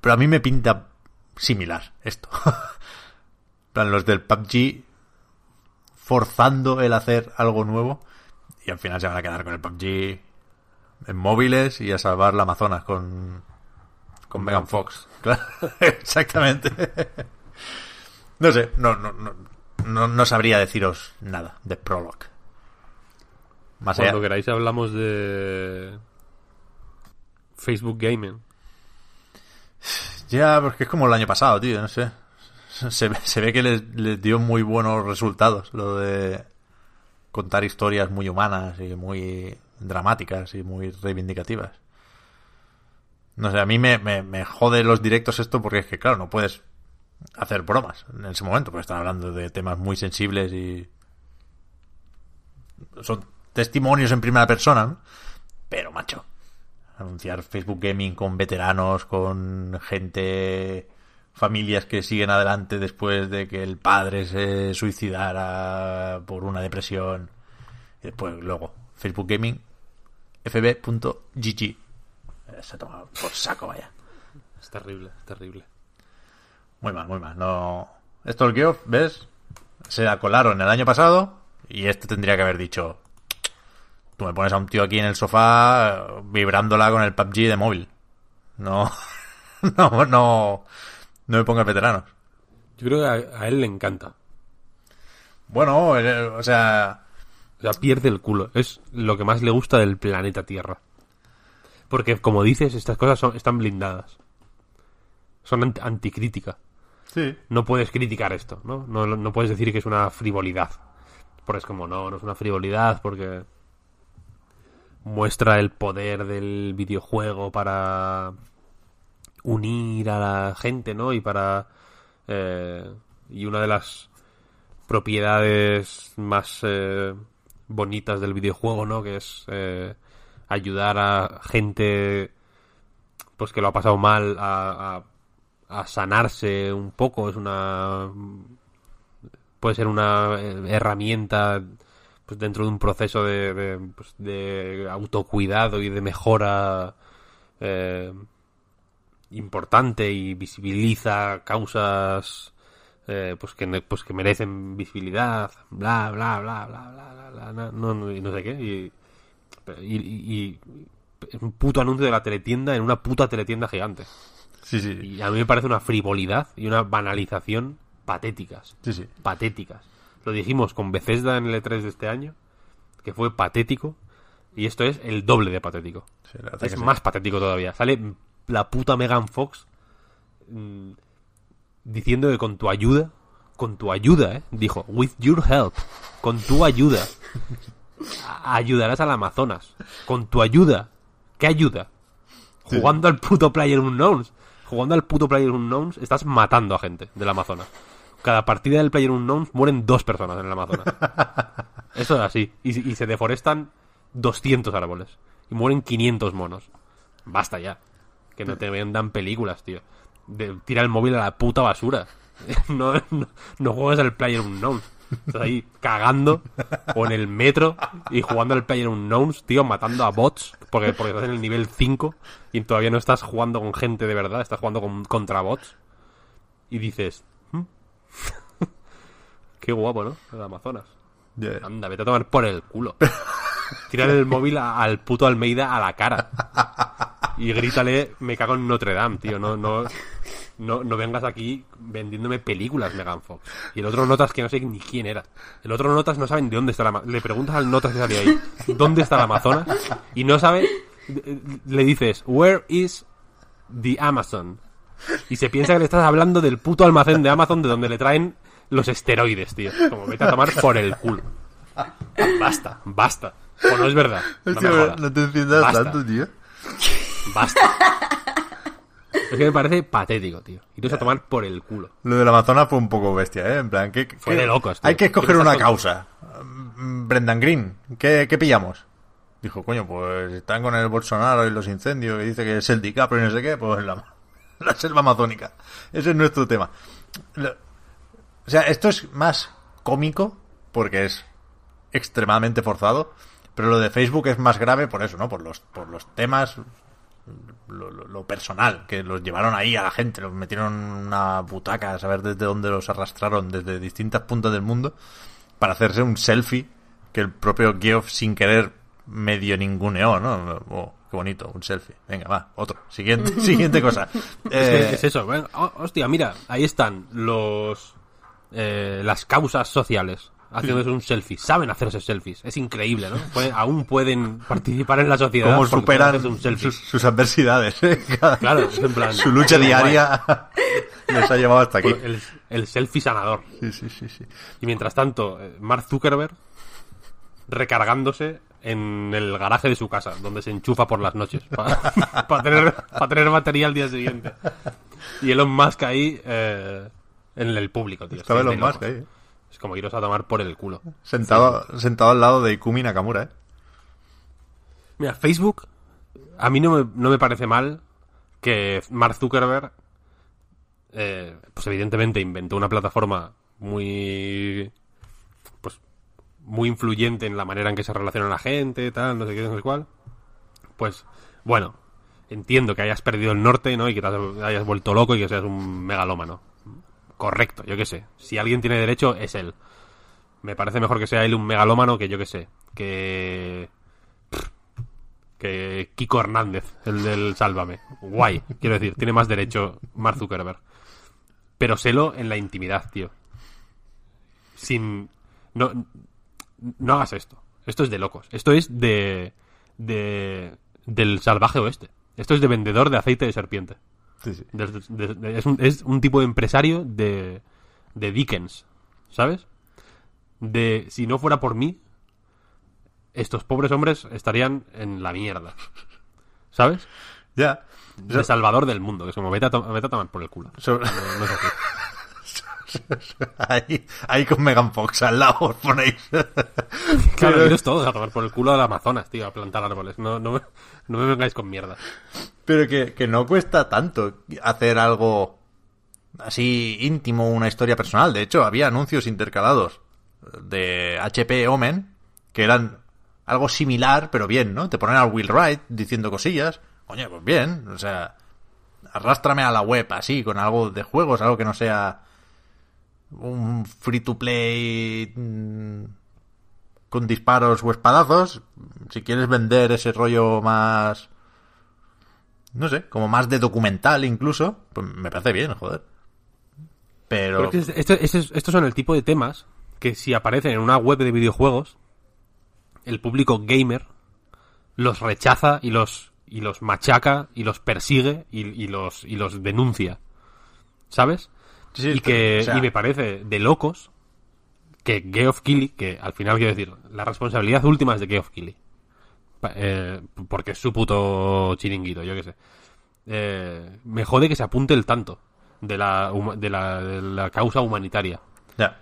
Pero a mí me pinta similar esto. <laughs> plan, los del PUBG forzando el hacer algo nuevo y al final se van a quedar con el PUBG en móviles y a salvar la Amazonas con con Megan Fox. <laughs> exactamente. no sé, no, no, no, no sabría deciros nada de Prologue. Cuando queráis hablamos de Facebook Gaming. Ya, porque es como el año pasado, tío, no sé. Se, se ve que les, dio muy buenos resultados lo de contar historias muy humanas y muy dramáticas y muy reivindicativas. No sé, a mí me, me, me, jode los directos esto porque es que, claro, no puedes hacer bromas en ese momento, porque están hablando de temas muy sensibles y son testimonios en primera persona, Pero, macho, anunciar Facebook Gaming con veteranos, con gente, familias que siguen adelante después de que el padre se suicidara por una depresión. Y después, luego, Facebook Gaming, fb.gg. Se toma por saco, vaya. Es terrible, es terrible. Muy mal, muy mal. No. Esto el Geoff, ¿ves? Se la colaron el año pasado y este tendría que haber dicho, Tú me pones a un tío aquí en el sofá vibrándola con el PUBG de móvil. No, <laughs> no, no, no me pongas veteranos. Yo creo que a, él le encanta. Bueno, o sea... O sea, pierde el culo. Es lo que más le gusta del planeta Tierra. Porque, como dices, estas cosas son, están blindadas. Son anticrítica. Sí. No puedes criticar esto, ¿no? ¿no? No puedes decir que es una frivolidad. Porque es como, no, no es una frivolidad, porque muestra el poder del videojuego para unir a la gente, ¿no? Y para... eh, y una de las propiedades más eh, bonitas del videojuego, ¿no? Que es eh, ayudar a gente pues que lo ha pasado mal a, sanarse un poco. Es una puede ser una eh, herramienta pues dentro de un proceso de, de, pues, de autocuidado y de mejora eh, importante y visibiliza causas eh, pues que pues que merecen visibilidad bla bla bla bla bla bla, bla, no, no, y no sé qué y, y, y- un puto anuncio de la teletienda en una puta teletienda gigante Sí, sí. y a mí me parece una frivolidad y una banalización patéticas Sí, sí. patéticas. Lo dijimos con Bethesda en el E3 de este año, que fue patético, y esto es el doble de patético. Sí, es más patético todavía. Sale la puta Megan Fox mm, diciendo que con tu ayuda, con tu ayuda, ¿eh? dijo, with your help, con tu ayuda, ayudarás al Amazonas. Con tu ayuda. ¿Qué ayuda? Sí. Jugando al puto Player Unknowns. Jugando al puto Player Unknowns estás matando a gente del Amazonas. Cada partida del Player Unknowns mueren dos personas en el Amazonas. <laughs> Eso es así. Y, y se deforestan 200 árboles. Y mueren 500 monos. Basta ya. Que no te vendan películas, tío. De- tira el móvil a la puta basura. <laughs> No, no, no juegues al Player Unknowns. Estás ahí cagando o en el metro y jugando al Player Unknowns, tío, matando a bots porque, porque estás en el nivel 5 y todavía no estás jugando con gente de verdad, estás jugando con, contra bots. Y dices, "¿Mm? <laughs> qué guapo, ¿no? El Amazonas. Ya- Anda, vete a tomar por el culo. Tírale el móvil a- al puto Almeida a la cara. Y grítale, me cago en Notre Dame, tío. No, no, no, no vengas aquí vendiéndome películas, Megan Fox. Y el otro notas que no sé ni quién era. El otro notas no saben de dónde está la Le preguntas al notas que salió ahí, ¿dónde está el Amazonas? Y no sabe, le dices, where is the Amazon? Y se piensa que le estás hablando del puto almacén de Amazon de donde le traen los esteroides, tío. Como vete a tomar por el culo. Basta, basta. O no es verdad. No, no te enciendas tanto, tío. Basta. <laughs> Es que me parece patético, tío. Iros a tomar por el culo. Lo del Amazonas fue un poco bestia, ¿eh? En plan, ¿qué, Fue de locos, tío. Hay que escoger ¿Qué una causa. Brendan Green, ¿qué, qué pillamos? Dijo, coño, pues están con el Bolsonaro y los incendios, que dice que es el DiCaprio y no sé qué, pues la, <laughs> la selva amazónica. Ese es nuestro tema. Lo- o sea, esto es más cómico, porque es extremadamente forzado, pero lo de Facebook es más grave por eso, ¿no? Por los, por los temas, lo, lo- personal, que los llevaron ahí a la gente, los metieron en una butaca a saber desde dónde los arrastraron, desde distintas puntas del mundo, para hacerse un selfie que el propio Geoff sin querer medio ninguneó, ¿no? Oh, qué bonito, un selfie. Venga, va, otro. Siguiente, <laughs> siguiente cosa. Es, Eh, es eso. ven, oh, hostia, mira, ahí están los eh, las causas sociales haciéndose un selfie. Saben hacerse selfies. Es increíble, ¿no? Pueden- aún pueden participar en la sociedad. saben superan un sus, sus adversidades. ¿eh? <laughs> Claro, es en plan. su lucha diaria <laughs> les ha llevado hasta aquí. El, el selfie sanador. Sí, sí, sí, sí. Y mientras tanto, eh, Mark Zuckerberg recargándose en el garaje de su casa, donde se enchufa por las noches, para <laughs> tener, pa tener batería al día siguiente. Y Elon Musk ahí eh, en el público, tío. Estaba Elon Musk ahí, ¿eh? Es como iros a tomar por el culo. Sentado, sentado al lado de Ikumi Nakamura, ¿eh? Mira, Facebook, a mí no me, no me parece mal que Mark Zuckerberg, eh, pues evidentemente inventó una plataforma muy, pues, muy influyente en la manera en que se relaciona la gente, tal, no sé qué, no sé cuál. Pues, bueno, entiendo que hayas perdido el norte, ¿no? Y que te hayas vuelto loco y que seas un megalómano. Correcto, yo qué sé. Si alguien tiene derecho, es él. Me parece mejor que sea él un megalómano que yo qué sé. Que que Kiko Hernández, el del Sálvame. Guay, quiero decir, tiene más derecho Mark Zuckerberg. Pero sélo en la intimidad, tío. Sin... No, no hagas esto. Esto es de locos. Esto es de... de del salvaje oeste. Esto es de vendedor de aceite de serpiente. Sí, sí. De- de- de- es, un, es un tipo de empresario de, de Dickens, ¿sabes? de si no fuera por mí, estos pobres hombres estarían en la mierda. ¿Sabes? Ya. De salvador del mundo, que es como vete a, vete a tomar por el culo. So- No, no es así. <laughs> ahí, ahí con Megan Fox al lado os ponéis. Claro, iros todos a tomar por el culo al Amazonas, tío, a plantar árboles. No, no, me- no me vengáis con mierda. Pero que, que no cuesta tanto hacer algo así íntimo, una historia personal. De hecho, había anuncios intercalados de HP Omen que eran algo similar, pero bien, ¿no? Te ponen al Will Wright diciendo cosillas. Coño, pues bien. O sea, arrástrame a la web así, con algo de juegos, algo que no sea un free to play mm, con disparos o espadazos. Si quieres vender ese rollo más no sé, como más de documental incluso, pues me parece bien, joder. Pero... Porque es- esto- estos, son el tipo de temas que si aparecen en una web de videojuegos, el público gamer los rechaza y los, y los machaca y los persigue y los, y los denuncia. ¿Sabes? Sí, y que o sea- y me parece de locos que Geoff Keighley, que al final quiero decir, la responsabilidad última es de Geoff Keighley. Eh, porque es su puto chiringuito, yo qué sé. Eh, me jode que se apunte el tanto de la, de la, de la causa humanitaria. Ya.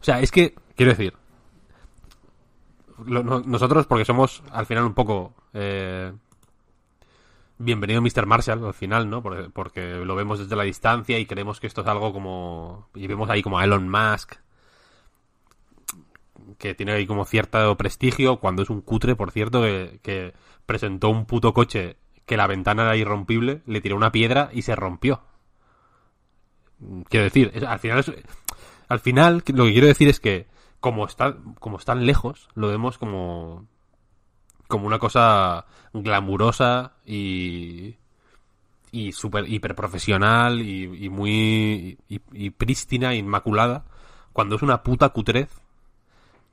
O sea, es que, quiero decir, lo- no- nosotros, porque somos al final un poco. Eh, bienvenido Mr. Marshall al final, ¿no? Porque, lo vemos desde la distancia y creemos que esto es algo como. Y vemos ahí como a Elon Musk, que tiene ahí como cierto prestigio, cuando es un cutre, por cierto, que, presentó un puto coche que la ventana era irrompible, le tiró una piedra y se rompió. Quiero decir, al final es- al final lo que quiero decir es que como está como están lejos lo vemos como como una cosa glamurosa y y super hiper profesional y, muy y, prístina inmaculada cuando es una puta cutrez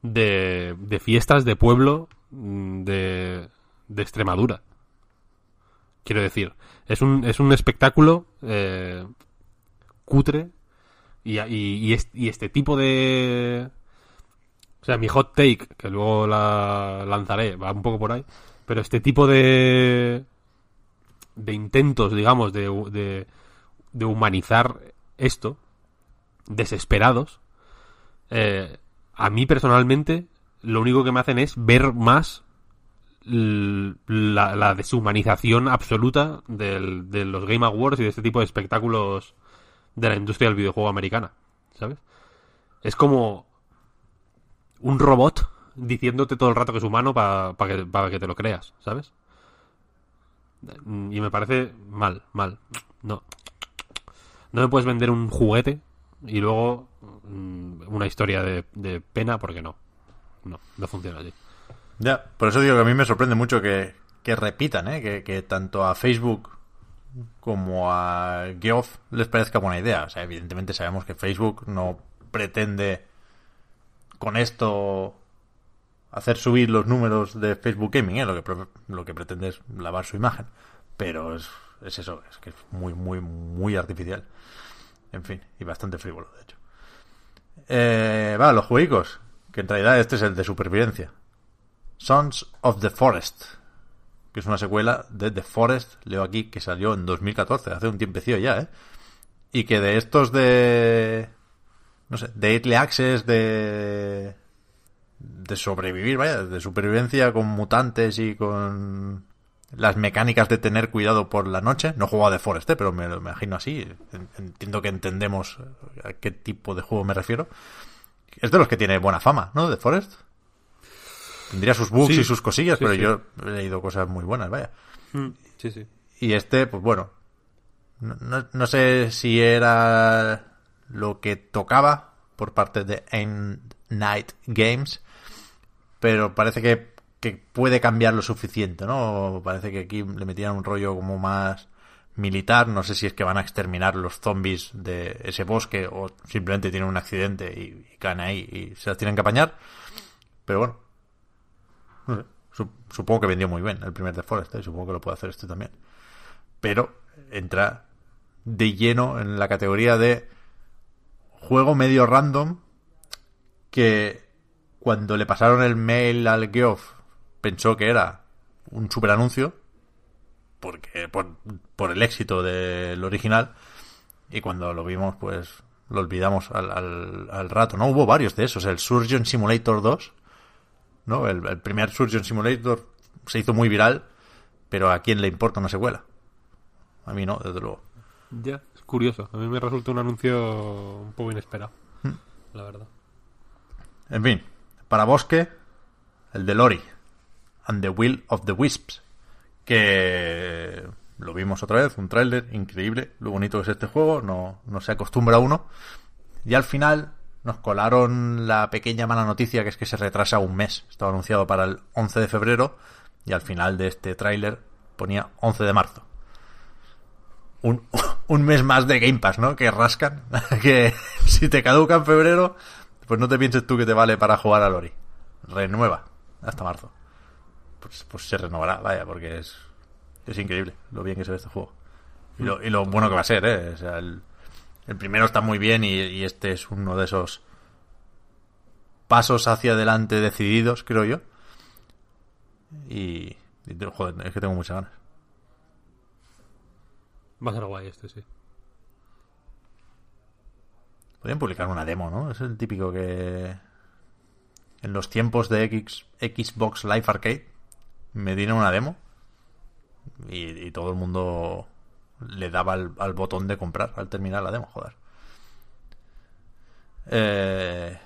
de, de fiestas de pueblo mm, de, de Extremadura. Quiero decir es un es un espectáculo eh, cutre y, y este tipo de... O sea, mi hot take, que luego la lanzaré, va un poco por ahí, pero este tipo de... de intentos, digamos, de, de, humanizar esto, desesperados, eh, a mí personalmente lo único que me hacen es ver más la, deshumanización absoluta de los Game Awards y de este tipo de espectáculos de la industria del videojuego americana, ¿sabes? Es como un robot diciéndote todo el rato que es humano para que, pa que te lo creas, ¿sabes? Y me parece mal, mal. No. No me puedes vender un juguete y luego mm, una historia de, de pena porque no. No, no funciona así. Ya, por eso digo que a mí me sorprende mucho que, que repitan, ¿eh? Que, que tanto a Facebook como a Geoff les parezca buena idea. O sea, evidentemente sabemos que Facebook no pretende con esto hacer subir los números de Facebook Gaming, ¿eh? Lo que, lo que pretende es lavar su imagen. Pero es, es eso, es que es muy, muy, muy artificial. En fin, y bastante frívolo, de hecho. Eh, va, los juegos. Que en realidad este es el de supervivencia. Sons of the Forest. Que es una secuela de The Forest, leo aquí, que salió en 2014, hace un tiempecillo ya, ¿eh? Y que de estos de... No sé, de Early Access, de... De sobrevivir, vaya, de supervivencia con mutantes y con las mecánicas de tener cuidado por la noche. No juego a The Forest, ¿eh? pero me lo imagino así. En- Entiendo que entendemos a qué tipo de juego me refiero. Es de los que tiene buena fama, ¿no? The Forest. Tendría sus bugs Sí. y sus cosillas, Sí, pero sí. yo he leído cosas muy buenas, vaya. Sí, sí. Y este, pues bueno, no, no- no sé si era lo que tocaba por parte de End Night Games, pero parece que, que puede cambiar lo suficiente, ¿no? Parece que aquí le metían un rollo como más militar, no sé si es que van a exterminar los zombies de ese bosque o simplemente tienen un accidente y, y caen ahí y se las tienen que apañar, pero bueno, supongo que vendió muy bien el primer The Forest, ¿eh? supongo que lo puede hacer este también pero entra de lleno en la categoría de juego medio random que cuando le pasaron el mail al Geoff, pensó que era un super anuncio, porque por, el éxito del original, y cuando lo vimos, pues lo olvidamos al, al, al, rato, ¿no? Hubo varios de esos, el Surgeon Simulator 2, ¿no? El, el, primer Surgeon Simulator se hizo muy viral, pero ¿a quién le importa una secuela? A mí no, desde luego. Ya, curioso. A mí me resulta un anuncio un poco inesperado, hmm. la verdad. En fin, para Bosque, el de Lori and the Will of the Wisps, que lo vimos otra vez, un tráiler increíble, lo bonito que es este juego, no, no se acostumbra uno. Y al final nos colaron la pequeña mala noticia que es que se retrasa un mes. Estaba anunciado para el 11 de febrero y al final de este tráiler ponía 11 de marzo. Un, un, mes más de Game Pass, ¿no? Que rascan. <laughs> que si te caduca en febrero, pues no te pienses tú que te vale para jugar a Lori. Renueva hasta marzo. Pues, pues se renovará, vaya, porque es es increíble lo bien que se ve este juego. Y lo, y lo bueno que va a ser, ¿eh? O sea, el, el primero está muy bien y, y, este es uno de esos pasos hacia adelante decididos, creo yo. Y, y joder, es que tengo muchas ganas. Va a ser guay este, sí. Podrían publicar una demo, ¿no? Es el típico que... En los tiempos de X, Xbox Live Arcade me dieron una demo y, todo el mundo le daba al, botón de comprar al terminar la demo, joder. Eh,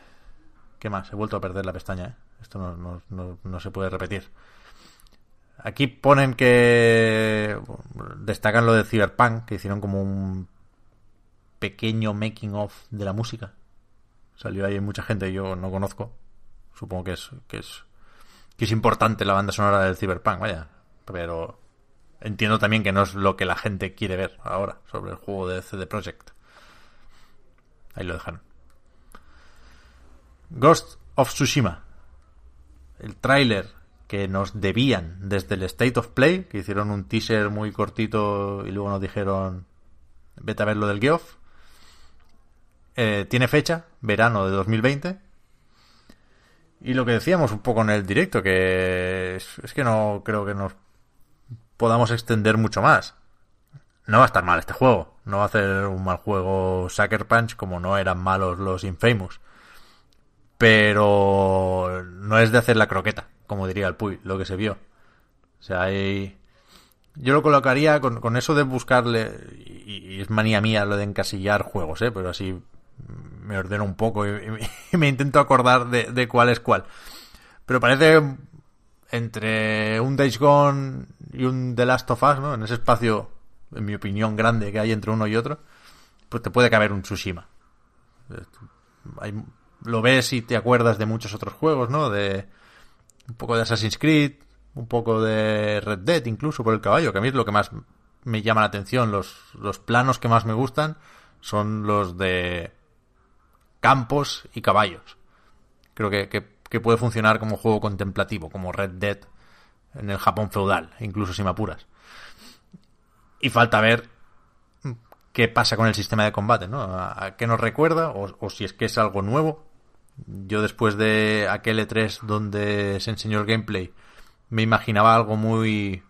¿Qué más? He vuelto a perder la pestaña, ¿eh? Esto no, se puede repetir. Aquí ponen que destacan lo de Cyberpunk, que hicieron como un pequeño making of de la música. Salió ahí mucha gente yo no conozco. Supongo que es que es que es importante la banda sonora del Cyberpunk, vaya, pero entiendo también que no es lo que la gente quiere ver ahora sobre el juego de CD Projekt. Ahí lo dejaron. Ghost of Tsushima. El tráiler que nos debían desde el State of Play, que hicieron un teaser muy cortito y luego nos dijeron vete a ver lo del Geoff. Eh, tiene fecha, verano de 2020. Y lo que decíamos un poco en el directo, que es, es que no creo que nos podamos extender mucho más. No va a estar mal este juego. No va a ser un mal juego Sucker Punch como no eran malos los Infamous. Pero no es de hacer la croqueta, como diría el Puy, lo que se vio. O sea, hay... Yo lo colocaría con, con eso de buscarle, y, es manía mía lo de encasillar juegos, ¿eh? pero así me ordeno un poco <laughs> y, me intento acordar de, de, cuál es cuál. Pero parece entre un Days Gone y un The Last of Us, ¿no? En ese espacio, en mi opinión, grande que hay entre uno y otro, pues te puede caber un Tsushima. Hay, lo ves y te acuerdas de muchos otros juegos, ¿no? De un poco de Assassin's Creed, un poco de Red Dead, incluso por el caballo, que a mí es lo que más me llama la atención. Los, los planos que más me gustan son los de campos y caballos. Creo que, que puede funcionar como juego contemplativo, como Red Dead en el Japón feudal, incluso si me apuras. Y falta ver qué pasa con el sistema de combate, ¿no? ¿A qué nos recuerda? O, o, si es que es algo nuevo. Yo después de aquel E3 donde se enseñó el gameplay, me imaginaba algo muy...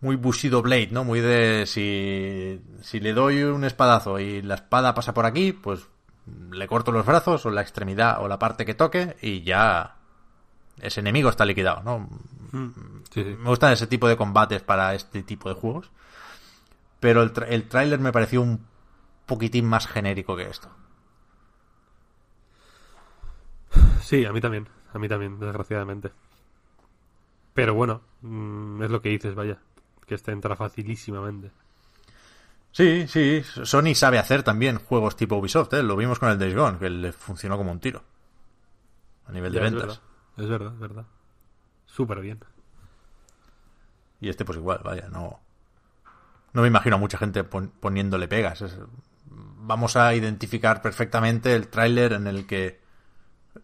Muy Bushido Blade, ¿no? Muy de... Si, si le doy un espadazo y la espada pasa por aquí, pues le corto los brazos o la extremidad o la parte que toque y ya ese enemigo está liquidado, ¿no? Sí, sí. Me gustan ese tipo de combates para este tipo de juegos. Pero el, tra el tráiler me pareció un poquitín más genérico que esto. Sí, a mí también. A mí también, desgraciadamente. Pero bueno, mmm, es lo que dices, vaya. Que este entra facilísimamente. Sí, sí, Sony sabe hacer también juegos tipo Ubisoft, ¿eh? lo vimos con el Days Gone, que le funcionó como un tiro. A nivel de Ya, ventas. verdad, Es verdad, es verdad. Súper bien. Y este pues igual, vaya, no... No me imagino a mucha gente pon poniéndole pegas. Es... Vamos a identificar perfectamente el tráiler en el que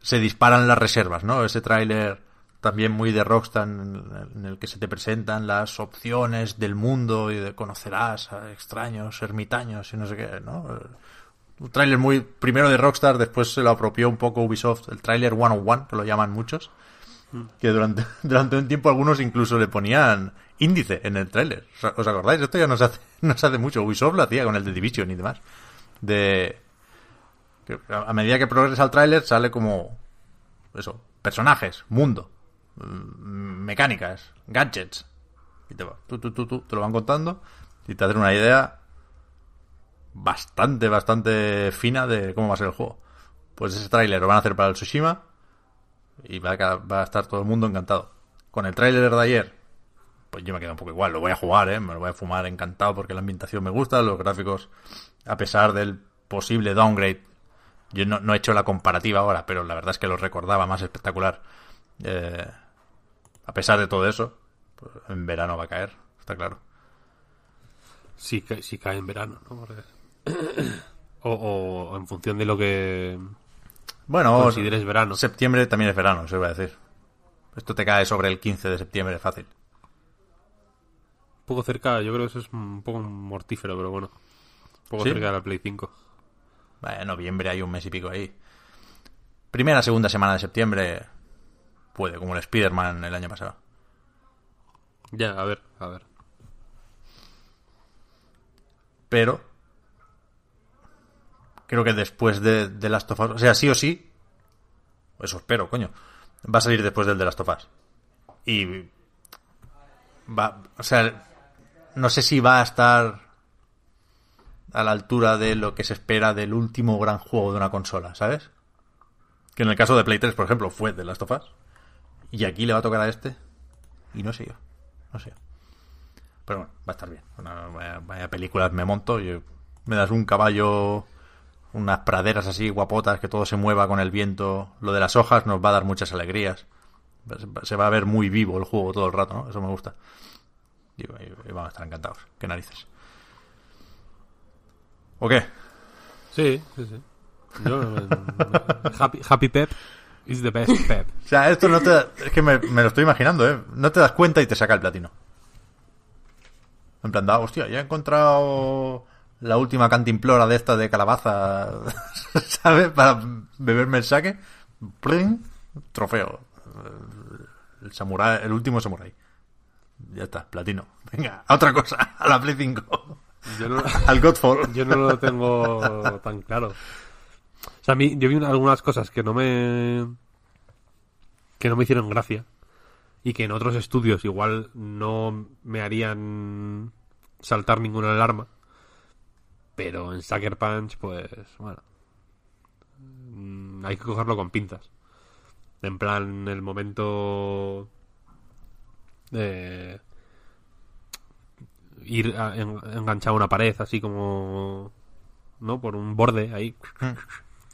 se disparan las reservas, ¿no? Ese tráiler también muy de Rockstar en el que se te presentan las opciones del mundo y de conocerás a extraños ermitaños y no sé qué, ¿no? un tráiler muy primero de Rockstar, después se lo apropió un poco Ubisoft, el tráiler 101, que lo llaman muchos, que durante, <laughs> durante un tiempo algunos incluso le ponían índice en el tráiler. ¿Os- ¿Os acordáis? Esto ya no se, hace, <laughs> hace mucho. Ubisoft lo hacía con el de Division y demás. De a medida que progresa el tráiler sale como eso, personajes, mundo, mm, mecánicas, gadgets. Y te, va- tú, tú, tú, te lo van contando y te hacen una idea bastante, bastante fina de cómo va a ser el juego. Pues ese tráiler lo van a hacer para el Tsushima y va a, va a estar todo el mundo encantado. Con el tráiler de ayer, pues yo me quedo un poco igual. Lo voy a jugar, ¿eh? Me lo voy a fumar encantado porque la ambientación me gusta, los gráficos, a pesar del posible downgrade. Yo no, no he hecho la comparativa ahora, pero la verdad es que lo recordaba más espectacular. Eh, a pesar de todo eso, pues en verano va a caer, está claro. Si, ca- si cae en verano, ¿no? <coughs> O, o en función de lo que Bueno, consideres verano. septiembre también es verano, se iba a decir. Esto te cae sobre el 15 de septiembre, fácil. Un poco cerca, yo creo que eso es un poco mortífero, pero bueno. Un poco ¿Sí? cerca de la Play 5. Vaya, en noviembre hay un mes y pico ahí. Primera, segunda semana de septiembre puede, como el Spider-Man el año pasado. Ya, a ver, a ver. Pero creo que después de, de Last of Us, o sea, sí o sí, eso espero, coño, va a salir después del de Last of Us. Y va, o sea, no sé si va a estar a la altura de lo que se espera del último gran juego de una consola, ¿sabes? Que en el caso de Play 3, por ejemplo, fue de Last of Us. Y aquí le va a tocar a este. Y no sé yo. No sé. Pero bueno, va a estar bien. Vaya, películas me monto. Yo, me das un caballo, unas praderas así guapotas, que todo se mueva con el viento. Lo de las hojas nos va a dar muchas alegrías. Se va a ver muy vivo el juego todo el rato, ¿no? Eso me gusta. Y, y- a estar encantados. Qué narices. ¿O qué? Sí, sí, sí. Yo, eh, <laughs> happy, happy Pep is the best Pep. O sea, esto no te... Es que me, me lo estoy imaginando, ¿eh? No te das cuenta y te saca el platino. En plan, da, hostia, ya he encontrado la última cantimplora de esta de calabaza, <laughs> ¿sabes? Para beberme el saque. ¡Pling! Trofeo. El samurái, el último samurái. Ya está, platino. Venga, a otra cosa, a la Play 5. Yo no, <laughs> Al Godfall. yo no lo tengo tan claro. O sea, a mí, yo vi algunas cosas que no me. que no me hicieron gracia. Y que en otros estudios igual no me harían saltar ninguna alarma. Pero en Sucker Punch, pues, bueno. mm, Hay que cogerlo con pinzas. En plan, el momento. De ir a- en- enganchado a una pared, así como. ¿No? Por un borde ahí.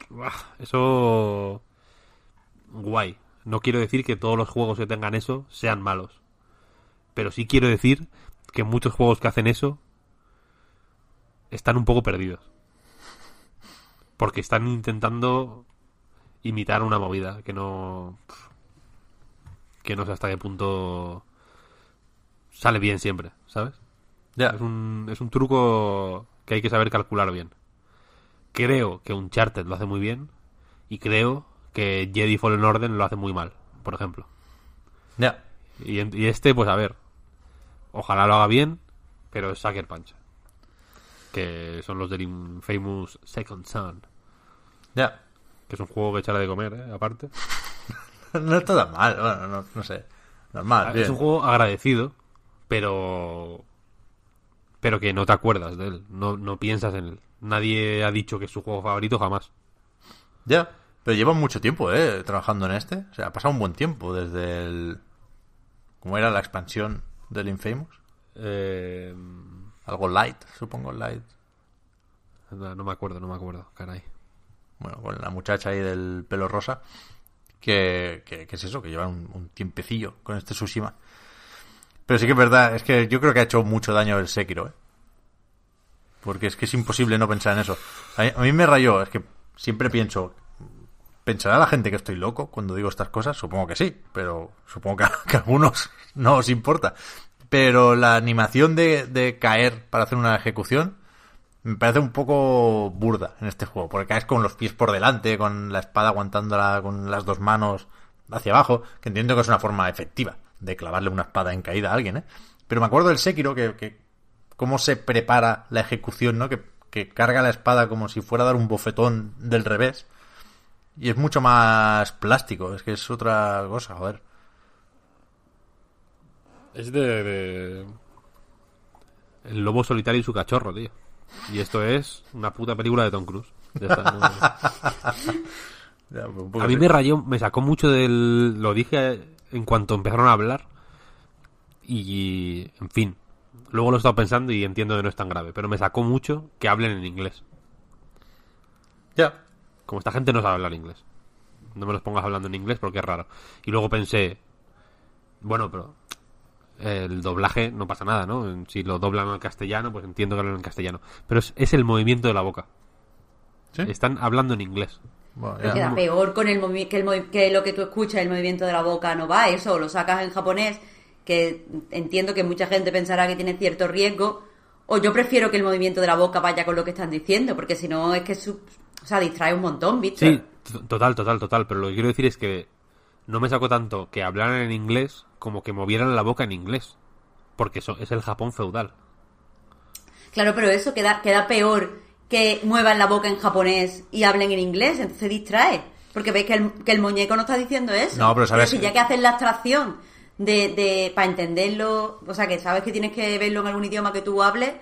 Buah, Eso. Guay. No quiero decir que todos los juegos que tengan eso sean malos. Pero sí quiero decir que muchos juegos que hacen eso están un poco perdidos. Porque están intentando imitar una movida que no. que no sé hasta qué punto sale bien siempre, ¿sabes? Ya. Es un, es un truco que hay que saber calcular bien. Creo que Uncharted lo hace muy bien y creo que Jedi Fallen Order lo hace muy mal, por ejemplo. Ya. Y, este, pues a ver, ojalá lo haga bien, pero es Sucker Punch. Que son los del Infamous Second Son. Ya. Que es un juego que echarle de comer, ¿eh? aparte. <laughs> No está tan mal, bueno, no, no sé. Normal, es bien. un juego agradecido, pero pero que no te acuerdas de él, no, no piensas en él. Nadie ha dicho que es su juego favorito jamás. Ya, pero llevan mucho tiempo, ¿eh? Trabajando en este. O sea, ha pasado un buen tiempo desde el... ¿Cómo era la expansión del Infamous? Eh, Algo light, supongo, light. no, no me acuerdo, no me acuerdo, caray. Bueno, con la muchacha ahí del pelo rosa. Que, que, que es eso, que llevan un, un tiempecillo con este Tsushima. Pero sí que es verdad, es que yo creo que ha hecho mucho daño el Sekiro, ¿eh? Porque es que es imposible no pensar en eso. A mí, a mí me rayó, es que siempre pienso, ¿pensará la gente que estoy loco cuando digo estas cosas? Supongo que sí, pero supongo que a, algunos <laughs> no os importa. Pero la animación de, de caer para hacer una ejecución me parece un poco burda en este juego, porque caes con los pies por delante, con la espada aguantándola con las dos manos hacia abajo, que entiendo que es una forma efectiva de clavarle una espada en caída a alguien, ¿eh? Pero me acuerdo del Sekiro que, que cómo se prepara la ejecución, ¿no? Que, que carga la espada como si fuera a dar un bofetón del revés. Y es mucho más plástico, es que es otra cosa, joder. Es de, de- El lobo solitario y su cachorro, tío. Y esto es una puta película de Tom Cruise. Ya está, no- <laughs> Ya, pues poco A mí sí. me rayó, me sacó mucho del... Lo dije en cuanto empezaron a hablar. Y, en fin. Luego lo he estado pensando y entiendo que no es tan grave. Pero me sacó mucho que hablen en inglés. Ya. Como esta gente no sabe hablar inglés. No me los pongas hablando en inglés porque es raro. Y luego pensé... Bueno, pero... El doblaje no pasa nada, ¿no? Si lo doblan al castellano, pues entiendo que hablan en castellano. Pero es, es el movimiento de la boca. ¿Sí? Están hablando en inglés. Bueno, Pero ya. queda peor con el movi- que, el movi- que lo que tú escuchas, el movimiento de la boca no va, eso lo sacas en japonés, que entiendo que mucha gente pensará que tiene cierto riesgo, o yo prefiero que el movimiento de la boca vaya con lo que están diciendo, porque si no es que su- o sea, distrae un montón, ¿viste? Sí, total, total, total. Pero lo que quiero decir es que no me sacó tanto que hablaran en inglés como que movieran la boca en inglés. Porque eso es el Japón feudal. Claro, pero eso queda, queda peor que muevan la boca en japonés y hablen en inglés, entonces distrae. Porque veis que el, que el muñeco no está diciendo eso. No, pero sabes- si ya que hacen la abstracción de, de para entenderlo, o sea, que sabes que tienes que verlo en algún idioma que tú hables,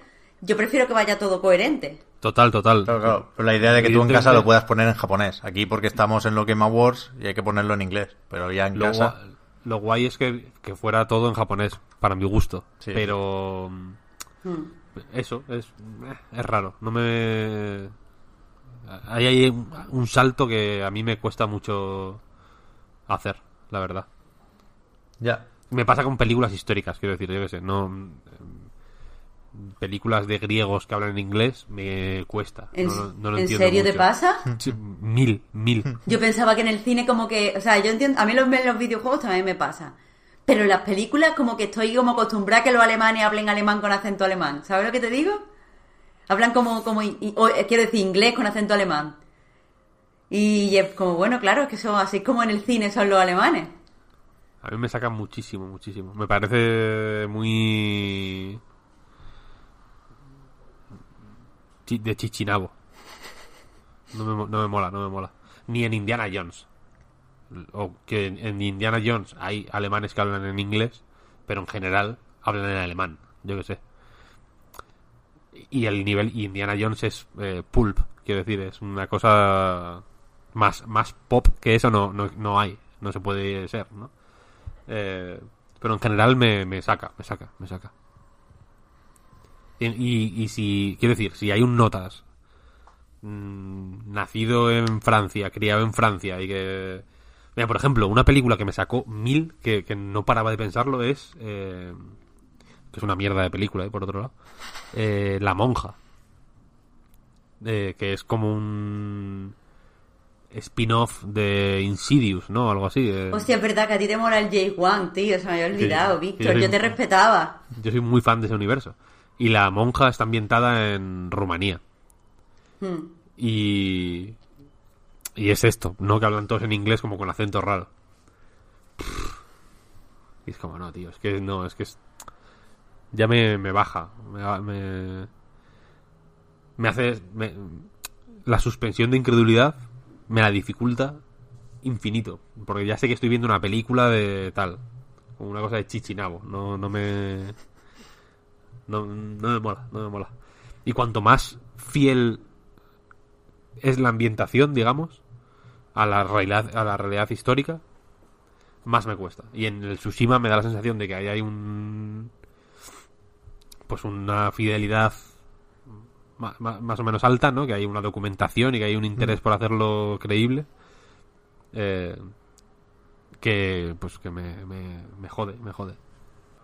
yo prefiero que vaya todo coherente. Total, total. Claro, claro. Pero la idea de que tú en casa lo puedas poner en japonés. Aquí porque estamos en lo Game Awards y hay que ponerlo en inglés. Pero ya en Lo, casa... gua- lo guay es que, que fuera todo en japonés, para mi gusto. Sí. Pero Hmm. Eso es, es raro. No me... Ahí hay un, un salto que a mí me cuesta mucho hacer, la verdad. Ya. Me pasa con películas históricas, quiero decir, yo qué sé, no... Películas de griegos que hablan en inglés me cuesta. ¿En, no, lo- no lo ¿en entiendo serio te pasa? Sí, mil, mil. Yo pensaba que en el cine como que, o sea, yo entiendo, a mí los, en los videojuegos también me pasa. Pero en las películas como que estoy como acostumbrada a que los alemanes hablen alemán con acento alemán. ¿Sabes lo que te digo? Hablan como, como eh, quiero decir, inglés con acento alemán. Y es como, bueno, claro, es que son así como en el cine son los alemanes. A mí me saca muchísimo, muchísimo. Me parece muy... De chichinabo. No me, no me mola, no me mola. Ni en Indiana Jones. O que en, Indiana Jones hay alemanes que hablan en inglés, pero en general hablan en alemán. Yo qué sé. Y el nivel Indiana Jones es eh, pulp, quiero decir, es una cosa más, más pop que eso no, no, no hay, no se puede ser, ¿no? Eh, pero en general me, me saca, me saca, me saca. Y, y, y si, quiero decir, si hay un notas mm, nacido en Francia, criado en Francia y que... Mira, por ejemplo, una película que me sacó mil, que, que no paraba de pensarlo, es... eh, que es una mierda de película, eh, por otro lado. eh, La monja. Que es como un spin-off de Insidious, ¿no? Algo así. eh. Hostia, es verdad que a ti te mola el J1, tío, se me había olvidado, Sí, Víctor. Yo te respetaba. Yo soy muy fan de ese universo. Y la monja está ambientada en Rumanía. Hmm. Y. Y es esto, no que hablan todos en inglés como con acento raro. Y es como, no, tío, es que no, es que es. Ya me, me baja. Me, me hace. me- la suspensión de incredulidad me la dificulta infinito. Porque ya sé que estoy viendo una película de tal. Como una cosa de chichinabo. No, no me. No, no me mola, no me mola. Y cuanto más fiel es la ambientación, digamos, a la realidad, a la realidad histórica, más me cuesta. Y en el Tsushima me da la sensación de que ahí hay un. Pues una fidelidad ma- más o menos alta, ¿no? Que hay una documentación y que hay un interés por hacerlo creíble. Eh, que, pues, que me, me, me jode, me jode.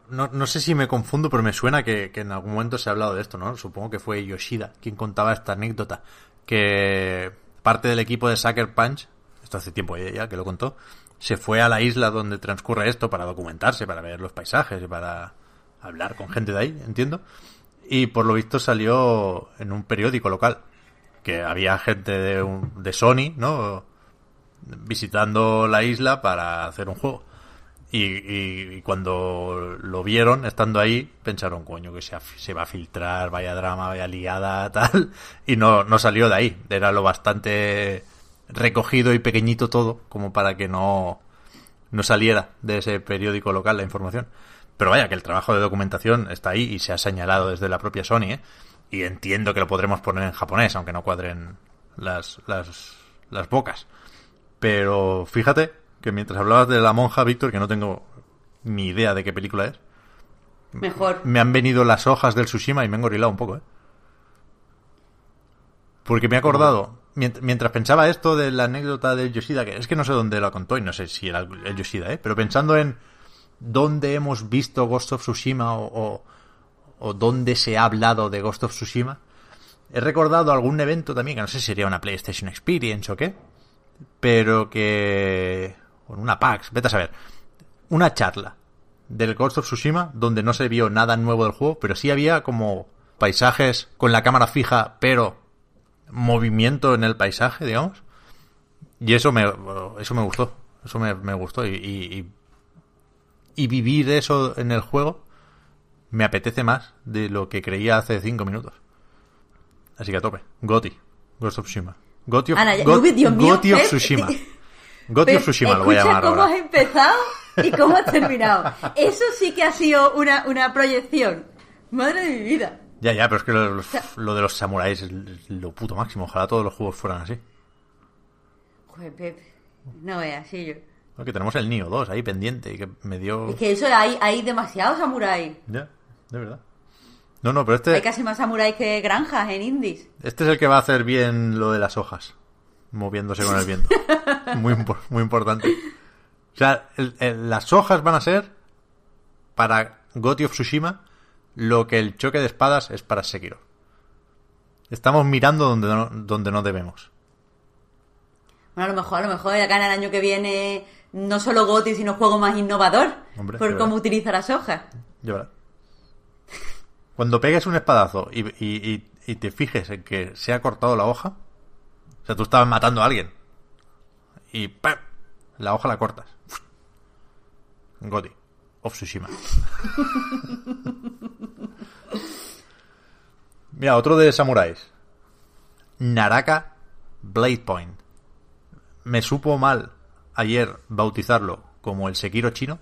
No, no sé si me confundo, pero me suena que, que en algún momento se ha hablado de esto, ¿no? Supongo que fue Yoshida quien contaba esta anécdota. Que parte del equipo de Sucker Punch, hace tiempo ya que lo contó, se fue a la isla donde transcurre esto para documentarse, para ver los paisajes para hablar con gente de ahí, entiendo. Y por lo visto salió en un periódico local. Que había gente de, un- de Sony, ¿no? Visitando la isla para hacer un juego. Y, cuando lo vieron, estando ahí, pensaron, coño, que se, se va a filtrar, vaya drama, vaya liada, <laughs> tal. Y no, no salió de ahí. Era lo bastante recogido y pequeñito todo, como para que no, no saliera de ese periódico local la información. Pero vaya, que el trabajo de documentación está ahí y se ha señalado desde la propia Sony, ¿eh? Y entiendo que lo podremos poner en japonés, aunque no cuadren las, las, las bocas. Pero fíjate que mientras hablabas de la monja, Víctor, que no tengo ni idea de qué película es, Mejor. me han venido las hojas del Tsushima y me han gorilado un poco, ¿eh? Porque me he acordado, mientras pensaba esto de la anécdota del Yoshida, que es que no sé dónde lo contó y no sé si era el Yoshida, ¿eh? Pero pensando en dónde hemos visto Ghost of Tsushima o, dónde se ha hablado de Ghost of Tsushima, he recordado algún evento también, que no sé si sería una PlayStation Experience o qué, pero que... en una PAX, vete a saber. Una charla del Ghost of Tsushima donde no se vio nada nuevo del juego, pero sí había como paisajes con la cámara fija, pero movimiento en el paisaje, digamos. Y eso me, eso me gustó. Eso me, me gustó. Y, y, y- vivir eso en el juego me apetece más de lo que creía hace cinco minutos. Así que a tope. Goti. Ghost of Tsushima. Goti of, Ana, ya- Dios mío, Goti of Tsushima. Goti of Tsushima lo voy a llamar cómo ahora. has empezado y cómo has terminado. <laughs> Eso sí que ha sido una, una proyección. Madre de mi vida. Ya, ya, pero es que lo, lo- lo de los samuráis es lo puto máximo. Ojalá todos los juegos fueran así. Joder, Pep. No veas, sí yo. Porque tenemos el Nio 2 ahí pendiente y que me dio... Es que eso hay, hay demasiados samuráis. Ya, de verdad. No, no, pero este, Hay casi más samuráis que granjas en indies. este es el que va a hacer bien lo de las hojas. Moviéndose con el viento. <laughs> muy, muy importante. O sea, el- el- las hojas van a ser para Goti of Tsushima lo que el choque de espadas es para Sekiro. Estamos mirando donde no, donde no debemos. Bueno, a lo mejor, a lo mejor acá en el año que viene no solo GOTY, sino juego más innovador Hombre, por cómo utiliza las hojas. Verás. Cuando pegues un espadazo y, y- y- y te fijes en que se ha cortado la hoja, o sea, tú estabas matando a alguien y ¡pam! la hoja la cortas. Goti. Of Tsushima. <laughs> Mira, otro de samuráis. Naraka Blade Point. Me supo mal ayer bautizarlo como el Sekiro chino,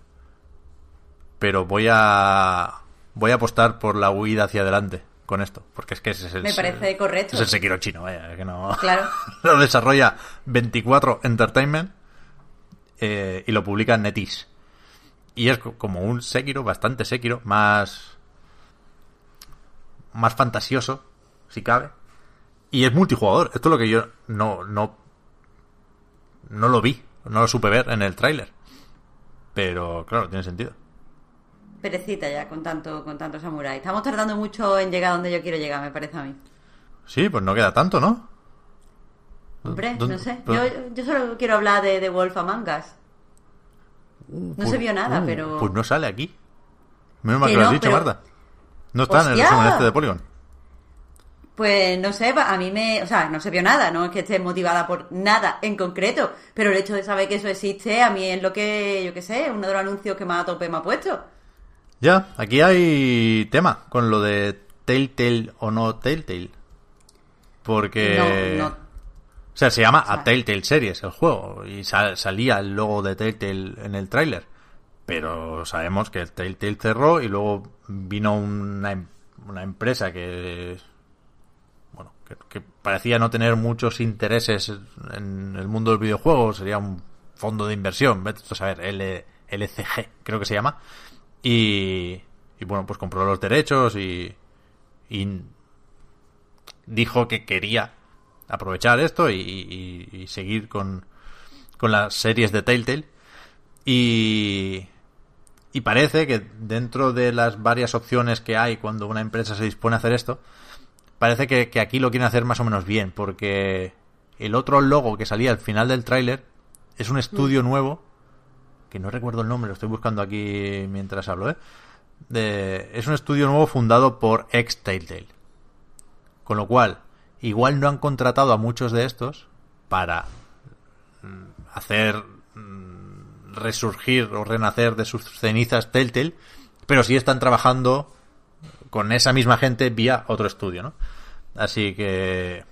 pero voy a voy a apostar por la huida hacia adelante con esto, porque es que ese es el Me parece correcto. Es el Sekiro chino, vaya, que no Claro. <laughs> lo desarrolla 24 Entertainment eh, y lo publica NetEase. Y es co- como un Sekiro, bastante Sekiro, más más fantasioso, si cabe. Y es multijugador. Esto es lo que yo no no no lo vi, no lo supe ver en el tráiler. Pero claro, tiene sentido. Perecita ya con tanto, con tanto samurái. Estamos tardando mucho en llegar donde yo quiero llegar, me parece a mí. Sí, pues no queda tanto, ¿no? Hombre, ¿Dónde- no sé. pero- Yo, yo solo quiero hablar de The Wolf Among Us. No se vio nada, Uh, pero... Pues no sale aquí. Menos mal Que lo has no, dicho, pero- Marta. No está en el resumen este de Polygon. Pues no sé, a mí me... O sea, no se vio nada, no es que esté motivada por nada en concreto, pero el hecho de saber que eso existe, a mí es lo que, yo qué sé, uno de los anuncios que más a tope me ha puesto. Ya, aquí hay tema con lo de Telltale o no Telltale. Porque... No, no. O sea, se llama A Telltale Series el juego y sal- salía el logo de Telltale en el tráiler. Pero sabemos que Telltale cerró y luego vino una, em- una empresa que bueno, que, que parecía no tener muchos intereses en el mundo del videojuego, sería un fondo de inversión, vete a saber, L- LCG creo que se llama. Y, y bueno, pues compró los derechos y, y dijo que quería aprovechar esto y, y- seguir con, con las series de Telltale. Y, y parece que dentro de las varias opciones que hay cuando una empresa se dispone a hacer esto, parece que, que aquí lo quieren hacer más o menos bien, porque el otro logo que salía al final del tráiler es un estudio nuevo, que no recuerdo el nombre, lo estoy buscando aquí mientras hablo, ¿eh? de- es un estudio nuevo fundado por ex Telltale. Con lo cual, igual no han contratado a muchos de estos para mm, hacer mm, resurgir o renacer de sus cenizas Telltale, pero sí están trabajando con esa misma gente vía otro estudio, ¿no? Así que,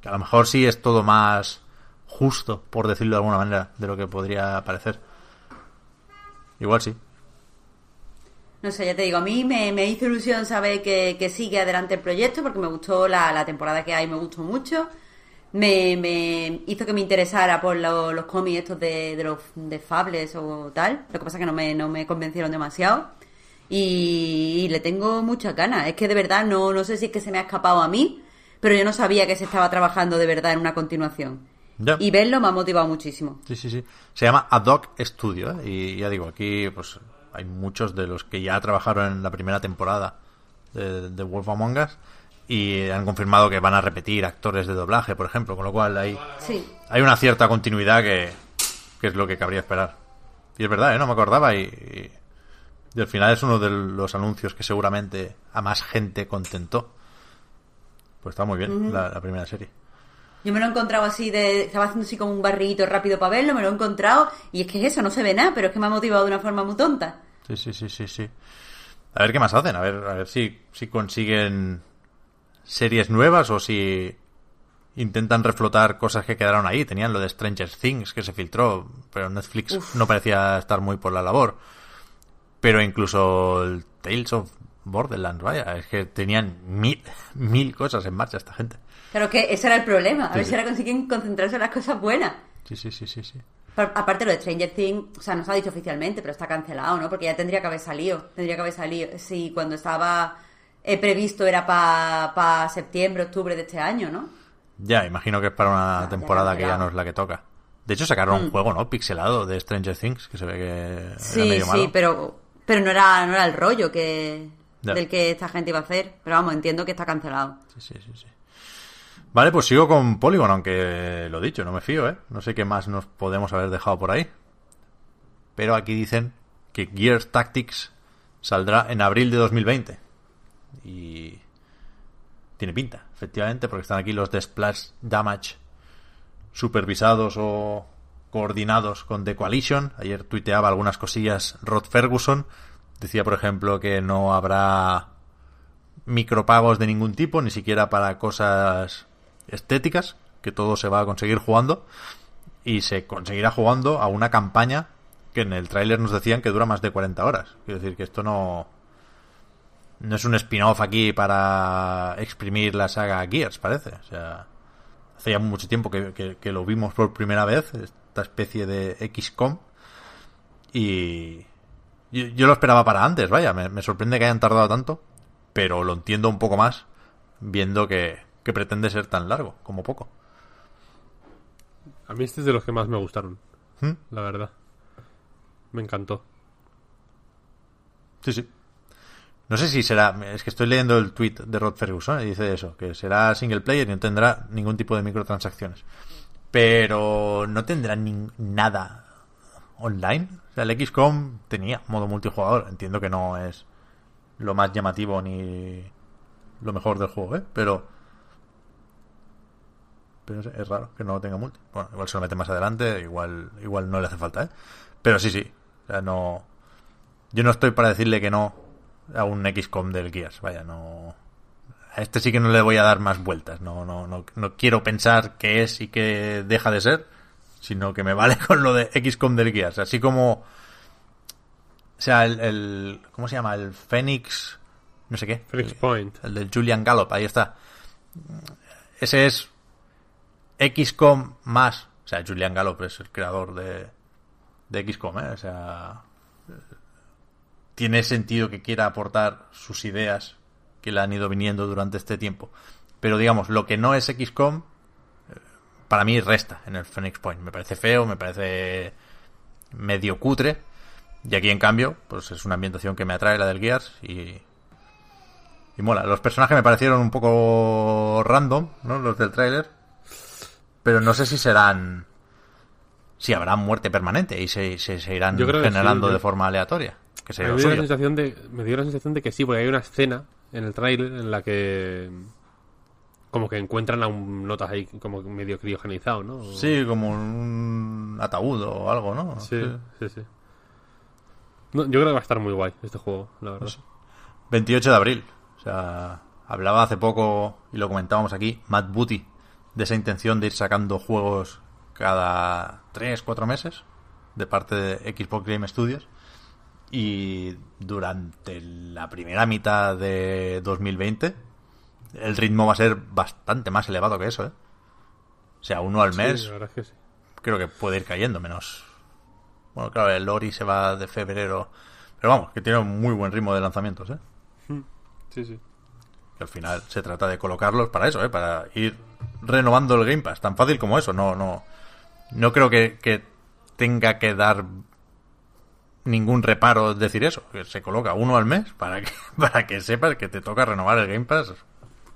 que a lo mejor sí es todo más justo, por decirlo de alguna manera, de lo que podría parecer. Igual sí. No sé, ya te digo, a mí me, me hizo ilusión saber que, que sigue adelante el proyecto porque me gustó la, la temporada que hay, me gustó mucho. Me, me hizo que me interesara por lo- los cómics estos de, de los de Fables o tal. Lo que pasa es que no me, no me convencieron demasiado. Y, y le tengo muchas ganas. Es que de verdad no, no sé si es que se me ha escapado a mí, pero yo no sabía que se estaba trabajando de verdad en una continuación. Y verlo me ha motivado muchísimo. Sí, sí, sí. Se llama Ad Hoc Studio, ¿eh? Y ya digo, aquí pues hay muchos de los que ya trabajaron en la primera temporada de, de Wolf Among Us y han confirmado que van a repetir actores de doblaje, por ejemplo, con lo cual hay, Sí. hay una cierta continuidad que, que es lo que cabría esperar. Y es verdad, ¿eh? No me acordaba y, y, y al final es uno de los anuncios que seguramente a más gente contentó. Pues está muy bien la, la primera serie. Yo me lo he encontrado así de. Estaba haciendo así como un barriguito rápido para verlo, me lo he encontrado. Y es que es eso, no se ve nada, pero es que me ha motivado de una forma muy tonta. Sí, sí, sí, sí, sí. A ver qué más hacen, a ver, a ver si, si consiguen series nuevas o si intentan reflotar cosas que quedaron ahí. Tenían lo de Stranger Things que se filtró, pero Netflix no parecía estar muy por la labor. Pero incluso el Tales of Borderlands, vaya, es que tenían mil, mil cosas en marcha esta gente. Claro que ese era el problema. A Sí, ver si ahora consiguen concentrarse en las cosas buenas. Sí, sí, sí, sí, sí. Pa- Aparte lo de Stranger Things, o sea, no se ha dicho oficialmente, pero está cancelado, ¿no? Porque ya tendría que haber salido. Tendría que haber salido. Si cuando estaba eh, previsto era para septiembre, octubre de este año, ¿no? Ya, imagino que es para una ya temporada que ya no es la que toca. De hecho, sacaron un Mm. juego, ¿no? Pixelado de Stranger Things, que se ve que era Sí, medio sí, malo. pero, pero no era, no era el rollo que Ya. del que esta gente iba a hacer. Pero vamos, entiendo que está cancelado. Sí, sí, sí, sí. Vale, pues sigo con Polygon, aunque lo dicho, no me fío, ¿eh? No sé qué más nos podemos haber dejado por ahí. Pero aquí dicen que Gears Tactics saldrá en abril de 2020. Y tiene pinta, efectivamente, porque están aquí los de Splash Damage supervisados o coordinados con The Coalition. Ayer tuiteaba algunas cosillas Rod Ferguson. Decía, por ejemplo, que no habrá micropagos de ningún tipo, ni siquiera para cosas estéticas, que todo se va a conseguir jugando y se conseguirá jugando a una campaña que en el tráiler nos decían que dura más de 40 horas. Quiero decir que esto no no es un spin-off aquí para exprimir la saga Gears, parece. O sea, hace ya mucho tiempo que, lo vimos por primera vez, esta especie de XCOM. Y yo, lo esperaba para antes, vaya, me sorprende que hayan tardado tanto, pero lo entiendo un poco más viendo que, que pretende ser tan largo, como poco. A mí este es de los que más me gustaron, ¿Mm? la verdad. Me encantó. Sí, sí. No sé si será. Es que estoy leyendo el tweet de Rod Ferguson y dice eso: que será single player y no tendrá ningún tipo de microtransacciones. Pero no tendrá nin- nada online. O sea, el XCOM tenía modo multijugador. Entiendo que no es lo más llamativo ni lo mejor del juego, ¿eh? Pero. Pero es raro que no tenga multi. Bueno, igual se lo mete más adelante, igual, igual no le hace falta, ¿eh? Pero sí, sí. O sea, no. Yo no estoy para decirle que no a un XCOM del Gears, vaya, no. A este sí que no le voy a dar más vueltas, no, no, no, no quiero pensar qué es y qué deja de ser, sino que me vale <laughs> con lo de XCOM del Gears, así como. O sea, el, el ¿cómo se llama? El Phoenix, no sé qué. Phoenix Point. El del Julian Gallop, ahí está. Ese es XCOM más. O sea, Julian Gallop es el creador de, de XCOM, ¿eh? O sea, tiene sentido que quiera aportar sus ideas que le han ido viniendo durante este tiempo. Pero digamos, lo que no es XCOM, eh, para mí resta en el Phoenix Point. Me parece feo, me parece medio cutre. Y aquí, en cambio, pues es una ambientación que me atrae, la del Gears, y, y mola. Los personajes me parecieron un poco random, ¿no? Los del tráiler. Pero no sé si serán... Si habrá muerte permanente y se, se, se irán generando sí, de forma aleatoria. que sería me dio, la sensación de, me dio la sensación de que sí, porque hay una escena en el tráiler en la que como que encuentran a un notas ahí como medio criogenizado, ¿no? Sí, como un ataúd o algo, ¿no? sí, sí, sí. No, yo creo que va a estar muy guay este juego, la verdad. 28 de abril. O sea, hablaba hace poco y lo comentábamos aquí, Matt Booty, de esa intención de ir sacando juegos cada 3, 4 meses de parte de Xbox Game Studios. Y durante la primera mitad de 2020, el ritmo va a ser bastante más elevado que eso, ¿eh? O sea, uno al Sí, mes la verdad es que sí. creo que puede ir cayendo, menos. Bueno, claro, el Lori se va de febrero. Pero vamos, que tiene un muy buen ritmo de lanzamientos, ¿eh? Sí, sí. Que al final se trata de colocarlos para eso, ¿eh? Para ir renovando el Game Pass. Tan fácil como eso. No, no. No creo que, que tenga que dar ningún reparo decir eso. Que se coloca uno al mes para que, <laughs> para que sepas que te toca renovar el Game Pass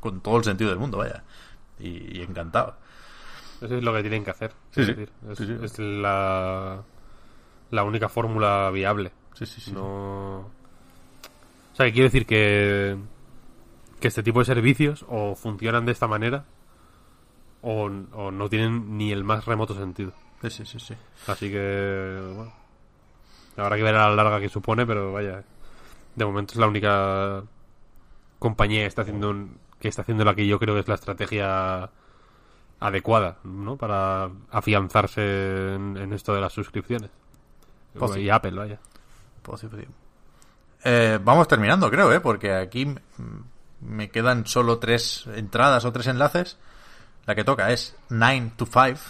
con todo el sentido del mundo, vaya. Y, y encantado. Eso es lo que tienen que hacer. Sí, es sí. decir, es, Sí, sí. es la, la única fórmula viable. Sí, sí, sí. No... O sea, que quiero decir que, que este tipo de servicios o funcionan de esta manera o, o no tienen ni el más remoto sentido. Sí, sí, sí, sí. Así que, bueno, habrá que ver a la larga que supone, pero vaya, de momento es la única compañía que está haciendo un- que está haciendo la que yo creo que es la estrategia adecuada, ¿no? Para afianzarse en, en esto de las suscripciones. Pues y Apple, vaya. Positivo. Eh, vamos terminando, creo, ¿eh? Porque aquí me quedan solo tres entradas o tres enlaces. La que toca es 9 to 5,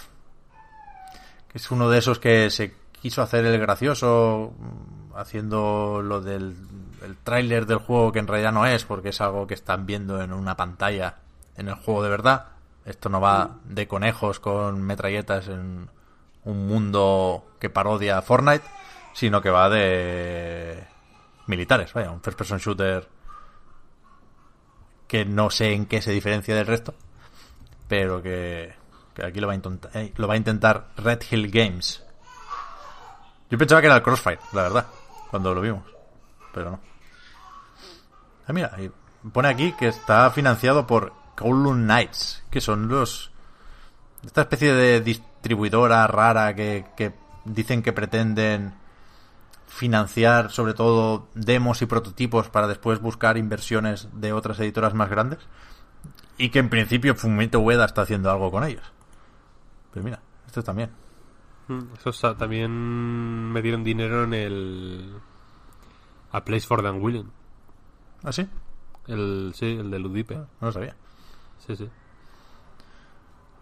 que es uno de esos que se quiso hacer el gracioso mm, haciendo lo del el tráiler del juego que en realidad no es, porque es algo que están viendo en una pantalla en el juego de verdad. Esto no va de conejos con metralletas en un mundo que parodia Fortnite, sino que va de militares, vaya, un first person shooter que no sé en qué se diferencia del resto, pero que, que aquí lo va, a intentar, eh, lo va a intentar Red Hill Games. Yo pensaba que era el Crossfire, la verdad, cuando lo vimos, pero no. Ah, mira, pone aquí que está financiado por Kowloon Knights, que son los esta especie de distribuidora rara que, que dicen que pretenden financiar sobre todo demos y prototipos para después buscar inversiones de otras editoras más grandes y que en principio Fumito Ueda está haciendo algo con ellos. Pero mira, esto también. Mm, Esos sa- también metieron dinero en el A Place for the Unwilling. ¿Ah, sí? El, sí, el de Ludipe. No lo sabía. Sí, sí.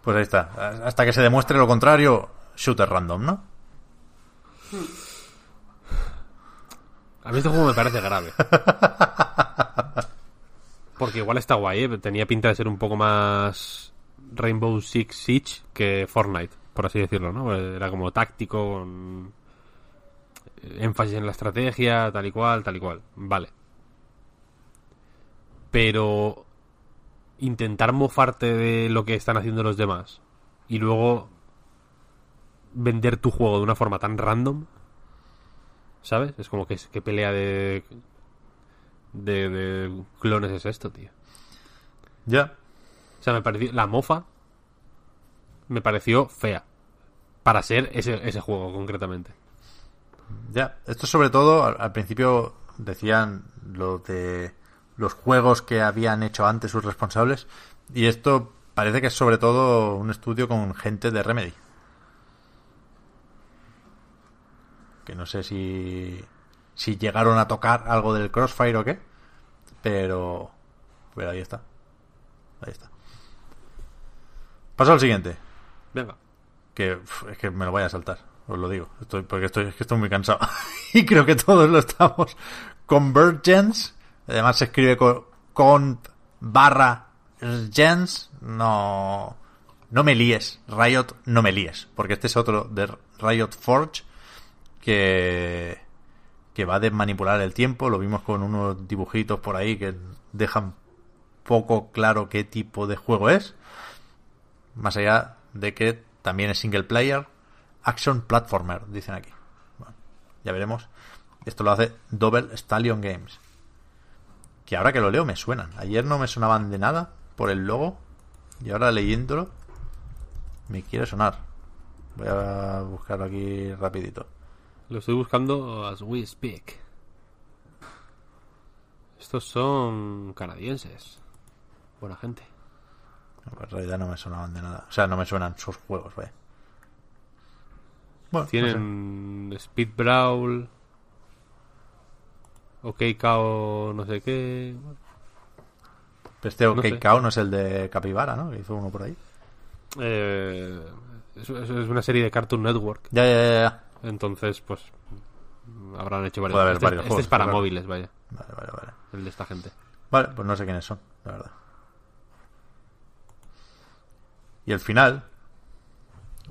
Pues ahí está. Hasta que se demuestre lo contrario, shooter random, ¿no? A mí este juego me parece grave. Porque igual está guay, ¿eh? Tenía pinta de ser un poco más Rainbow Six Siege que Fortnite, por así decirlo, ¿no? Era como táctico, con énfasis en la estrategia, tal y cual, tal y cual. Vale. Pero intentar mofarte de lo que están haciendo los demás y luego vender tu juego de una forma tan random, ¿sabes? Es como que pelea de, de de clones es esto, tío. Ya. O sea, me pareció la mofa me pareció fea para ser ese, ese juego concretamente. Ya. Esto sobre todo, al, al principio decían lo de los juegos que habían hecho antes sus responsables y esto parece que es sobre todo un estudio con gente de Remedy. Que no sé si si llegaron a tocar algo del Crossfire o qué, pero pero ahí está. Ahí está. Paso al siguiente, Venga. que es que me lo voy a saltar, os lo digo, estoy porque estoy es que estoy muy cansado <laughs> y creo que todos lo estamos. Convergence, además se escribe con, con barra gens, no no me líes, Riot no me líes, porque este es otro de Riot Forge que que va de manipular el tiempo, lo vimos con unos dibujitos por ahí que dejan poco claro qué tipo de juego es, más allá de que también es single player, action platformer, dicen aquí. Bueno, ya veremos. Esto lo hace Double Stallion Games. Que ahora que lo leo me suenan. Ayer no me sonaban de nada por el logo. Y ahora leyéndolo me quiere sonar. Voy a buscarlo aquí rapidito. Lo estoy buscando as we speak. Estos son canadienses. Buena gente. En realidad no me sonaban de nada. O sea, no me suenan sus juegos, vaya. Bueno, no sé. Tienen Speed Brawl. OK no sé qué. Pero este OK no no es el de Capybara, ¿no? Que hizo uno por ahí. Eh, eso, eso es una serie de Cartoon Network. Ya, ya, ya, ya. Entonces, pues. Habrán hecho varios. Este, varios este juegos, es para claro. móviles, vaya. Vale, vale, vale. El de esta gente. Vale, pues no sé quiénes son, la verdad. Y el final,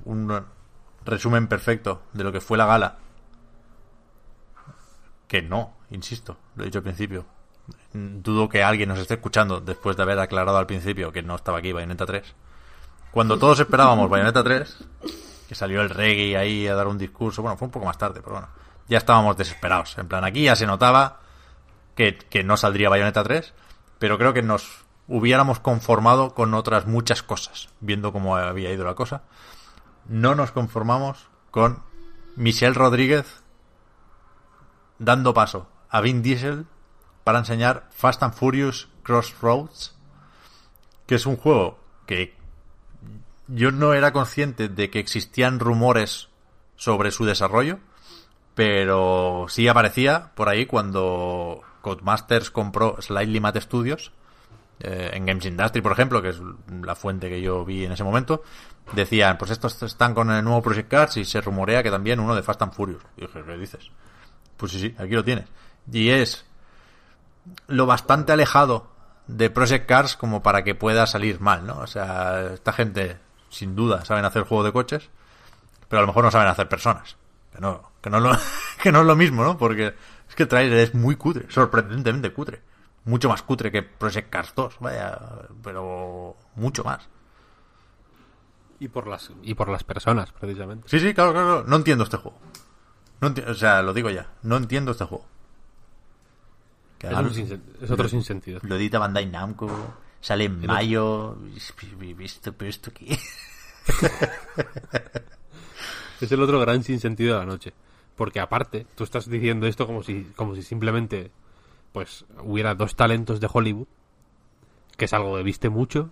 un resumen perfecto de lo que fue la gala. Que no, insisto, lo he dicho al principio. Dudo que alguien nos esté escuchando después de haber aclarado al principio que no estaba aquí Bayonetta 3. Cuando todos esperábamos Bayonetta 3, salió el reggae ahí a dar un discurso, bueno, fue un poco más tarde, pero bueno, ya estábamos desesperados. En plan, aquí ya se notaba que, que no saldría Bayonetta 3, pero creo que nos hubiéramos conformado con otras muchas cosas, viendo cómo había ido la cosa. No nos conformamos con Michelle Rodríguez dando paso a Vin Diesel para enseñar Fast and Furious Crossroads, que es un juego que yo no era consciente de que existían rumores sobre su desarrollo, pero sí aparecía por ahí cuando Codemasters compró Slightly Mad Studios eh, en Games Industry, por ejemplo, que es la fuente que yo vi en ese momento, decían, pues estos están con el nuevo Project Cars y se rumorea que también uno de Fast and Furious. Y dije, ¿qué dices? Pues sí, sí, aquí lo tienes. Y es lo bastante alejado de Project Cars como para que pueda salir mal, ¿no? O sea, esta gente, sin duda, saben hacer juegos de coches, pero a lo mejor no saben hacer personas. Que no, que no, es lo, <laughs> que no es lo mismo, ¿no? Porque es que el trailer es muy cutre, sorprendentemente cutre. Mucho más cutre que Project Cars 2, vaya, pero mucho más. Y por las, y por las personas, precisamente. Sí, sí, claro, claro, claro. No entiendo este juego. No enti- o sea, lo digo ya. No entiendo este juego. Que Es, un es otro sinsentido. Lo edita Bandai Namco. Sale en Pero- mayo. ¿Esto, pero esto qué? <laughs> Es el otro gran sinsentido de la noche. Porque aparte, tú estás diciendo esto como si, como si simplemente pues hubiera dos talentos de Hollywood, que es algo que viste mucho,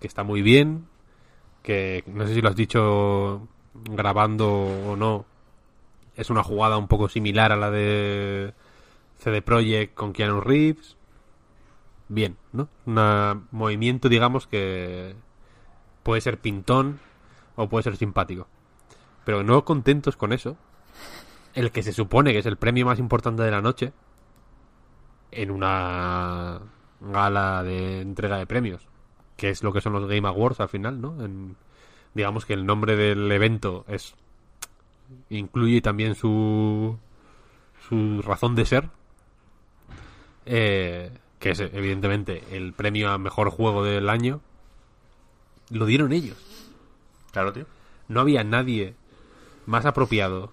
que está muy bien, que no sé si lo has dicho grabando o no, es una jugada un poco similar a la de CD Projekt con Keanu Reeves. Bien, ¿no? Un movimiento, digamos, que puede ser pintón o puede ser simpático. Pero no contentos con eso, el que se supone que es el premio más importante de la noche, en una gala de entrega de premios, que es lo que son los Game Awards al final, ¿no? Digamos que el nombre del evento es incluye también su su razón de ser, eh, que es evidentemente el premio a mejor juego del año, lo dieron ellos Claro, tío. no había nadie más apropiado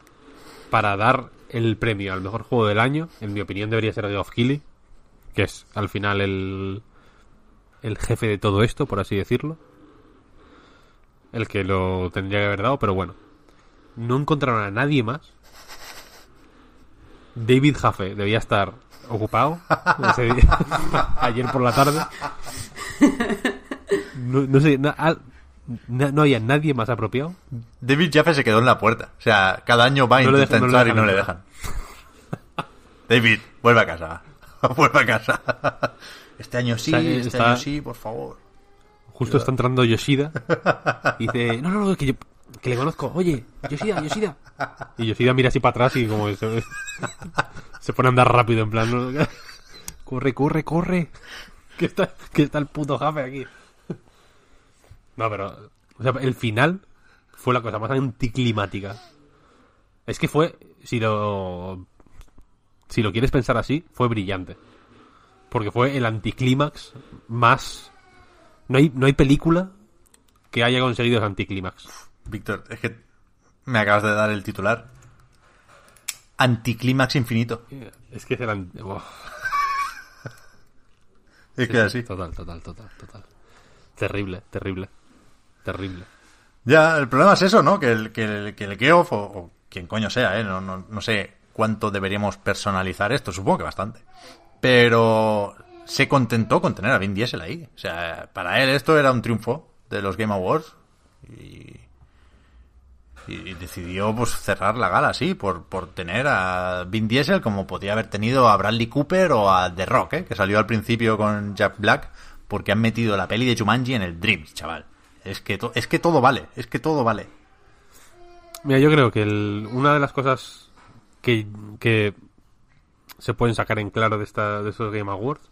para dar el premio al mejor juego del año. En mi opinión debería ser Geoff Keighley, que es al final el, el jefe de todo esto, por así decirlo. El que lo tendría que haber dado, pero bueno. No encontraron a nadie más. David Jaffe debía estar ocupado <laughs> ese día- <laughs> ayer por la tarde. No, no sé, na- no había nadie más apropiado. David Jaffe se quedó en la puerta. O sea, cada año va a No le intentar dejan- no entrar y no le dejan. David, vuelve a casa. <laughs> vuelve a casa. Este año sí, Está- este está- año sí, por favor. Justo está entrando Yoshida y dice, no, no, no, que, yo- que le conozco. Oye, Yoshida, Yoshida. Y Yoshida mira así para atrás y como se, pone a andar rápido en plan, ¿no? <laughs> corre, corre, corre. Que está, que está el puto jefe aquí. No, pero, o sea, el final fue la cosa más anticlimática. Es que fue, si lo, si lo quieres pensar así, fue brillante. Porque fue el anticlímax más no hay, no hay película que haya conseguido ese anticlímax. Víctor, es que me acabas de dar el titular. Anticlímax infinito. Es que eran... Buah. <laughs> Es que así. Total, total, total, total. Terrible, terrible. Terrible. Ya, el problema es eso, ¿no? Que el, que el, que el Geoff, o, o quien coño sea, ¿eh? No, no, no sé cuánto deberíamos personalizar esto, supongo que bastante. Pero se contentó con tener a Vin Diesel ahí. O sea, para él esto era un triunfo de los Game Awards. Y, y decidió pues cerrar la gala así, por, por tener a Vin Diesel como podía haber tenido a Bradley Cooper o a The Rock, ¿eh? que salió al principio con Jack Black, porque han metido la peli de Jumanji en el Dreams, chaval. Es que, es que todo vale, es que todo vale. Mira, yo creo que el- una de las cosas que, que se pueden sacar en claro de, esta, de estos Game Awards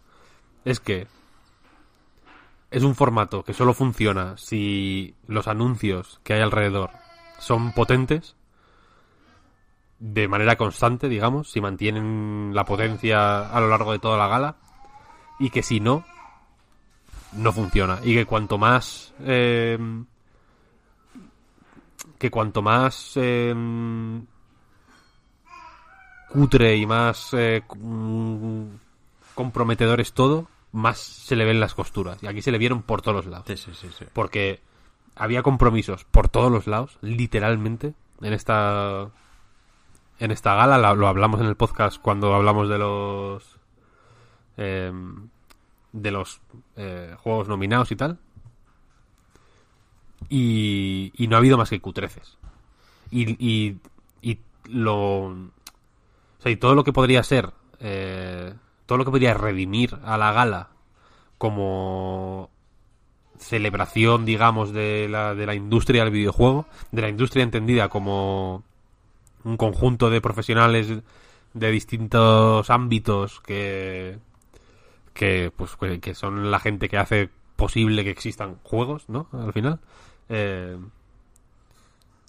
es que es un formato que solo funciona si los anuncios que hay alrededor son potentes de manera constante, digamos, si mantienen la potencia a lo largo de toda la gala y que si no, no funciona. Y que cuanto más... eh, que cuanto más eh, cutre y más eh, comprometedor es todo, más se le ven las costuras. Y aquí se le vieron por todos lados. Sí, sí, sí, sí. Porque había compromisos por todos los lados, literalmente, en esta en esta gala. la- Lo hablamos en el podcast cuando hablamos de los eh, de los eh, juegos nominados y tal. Y, y no ha habido más que cutreces. Y, y, y lo. O sea, y todo lo que podría ser. eh, todo lo que podría redimir a la gala como celebración, digamos, de la, de la industria del videojuego, de la industria entendida como un conjunto de profesionales de distintos ámbitos que que pues que- son la gente que hace posible que existan juegos, ¿no? Al final eh,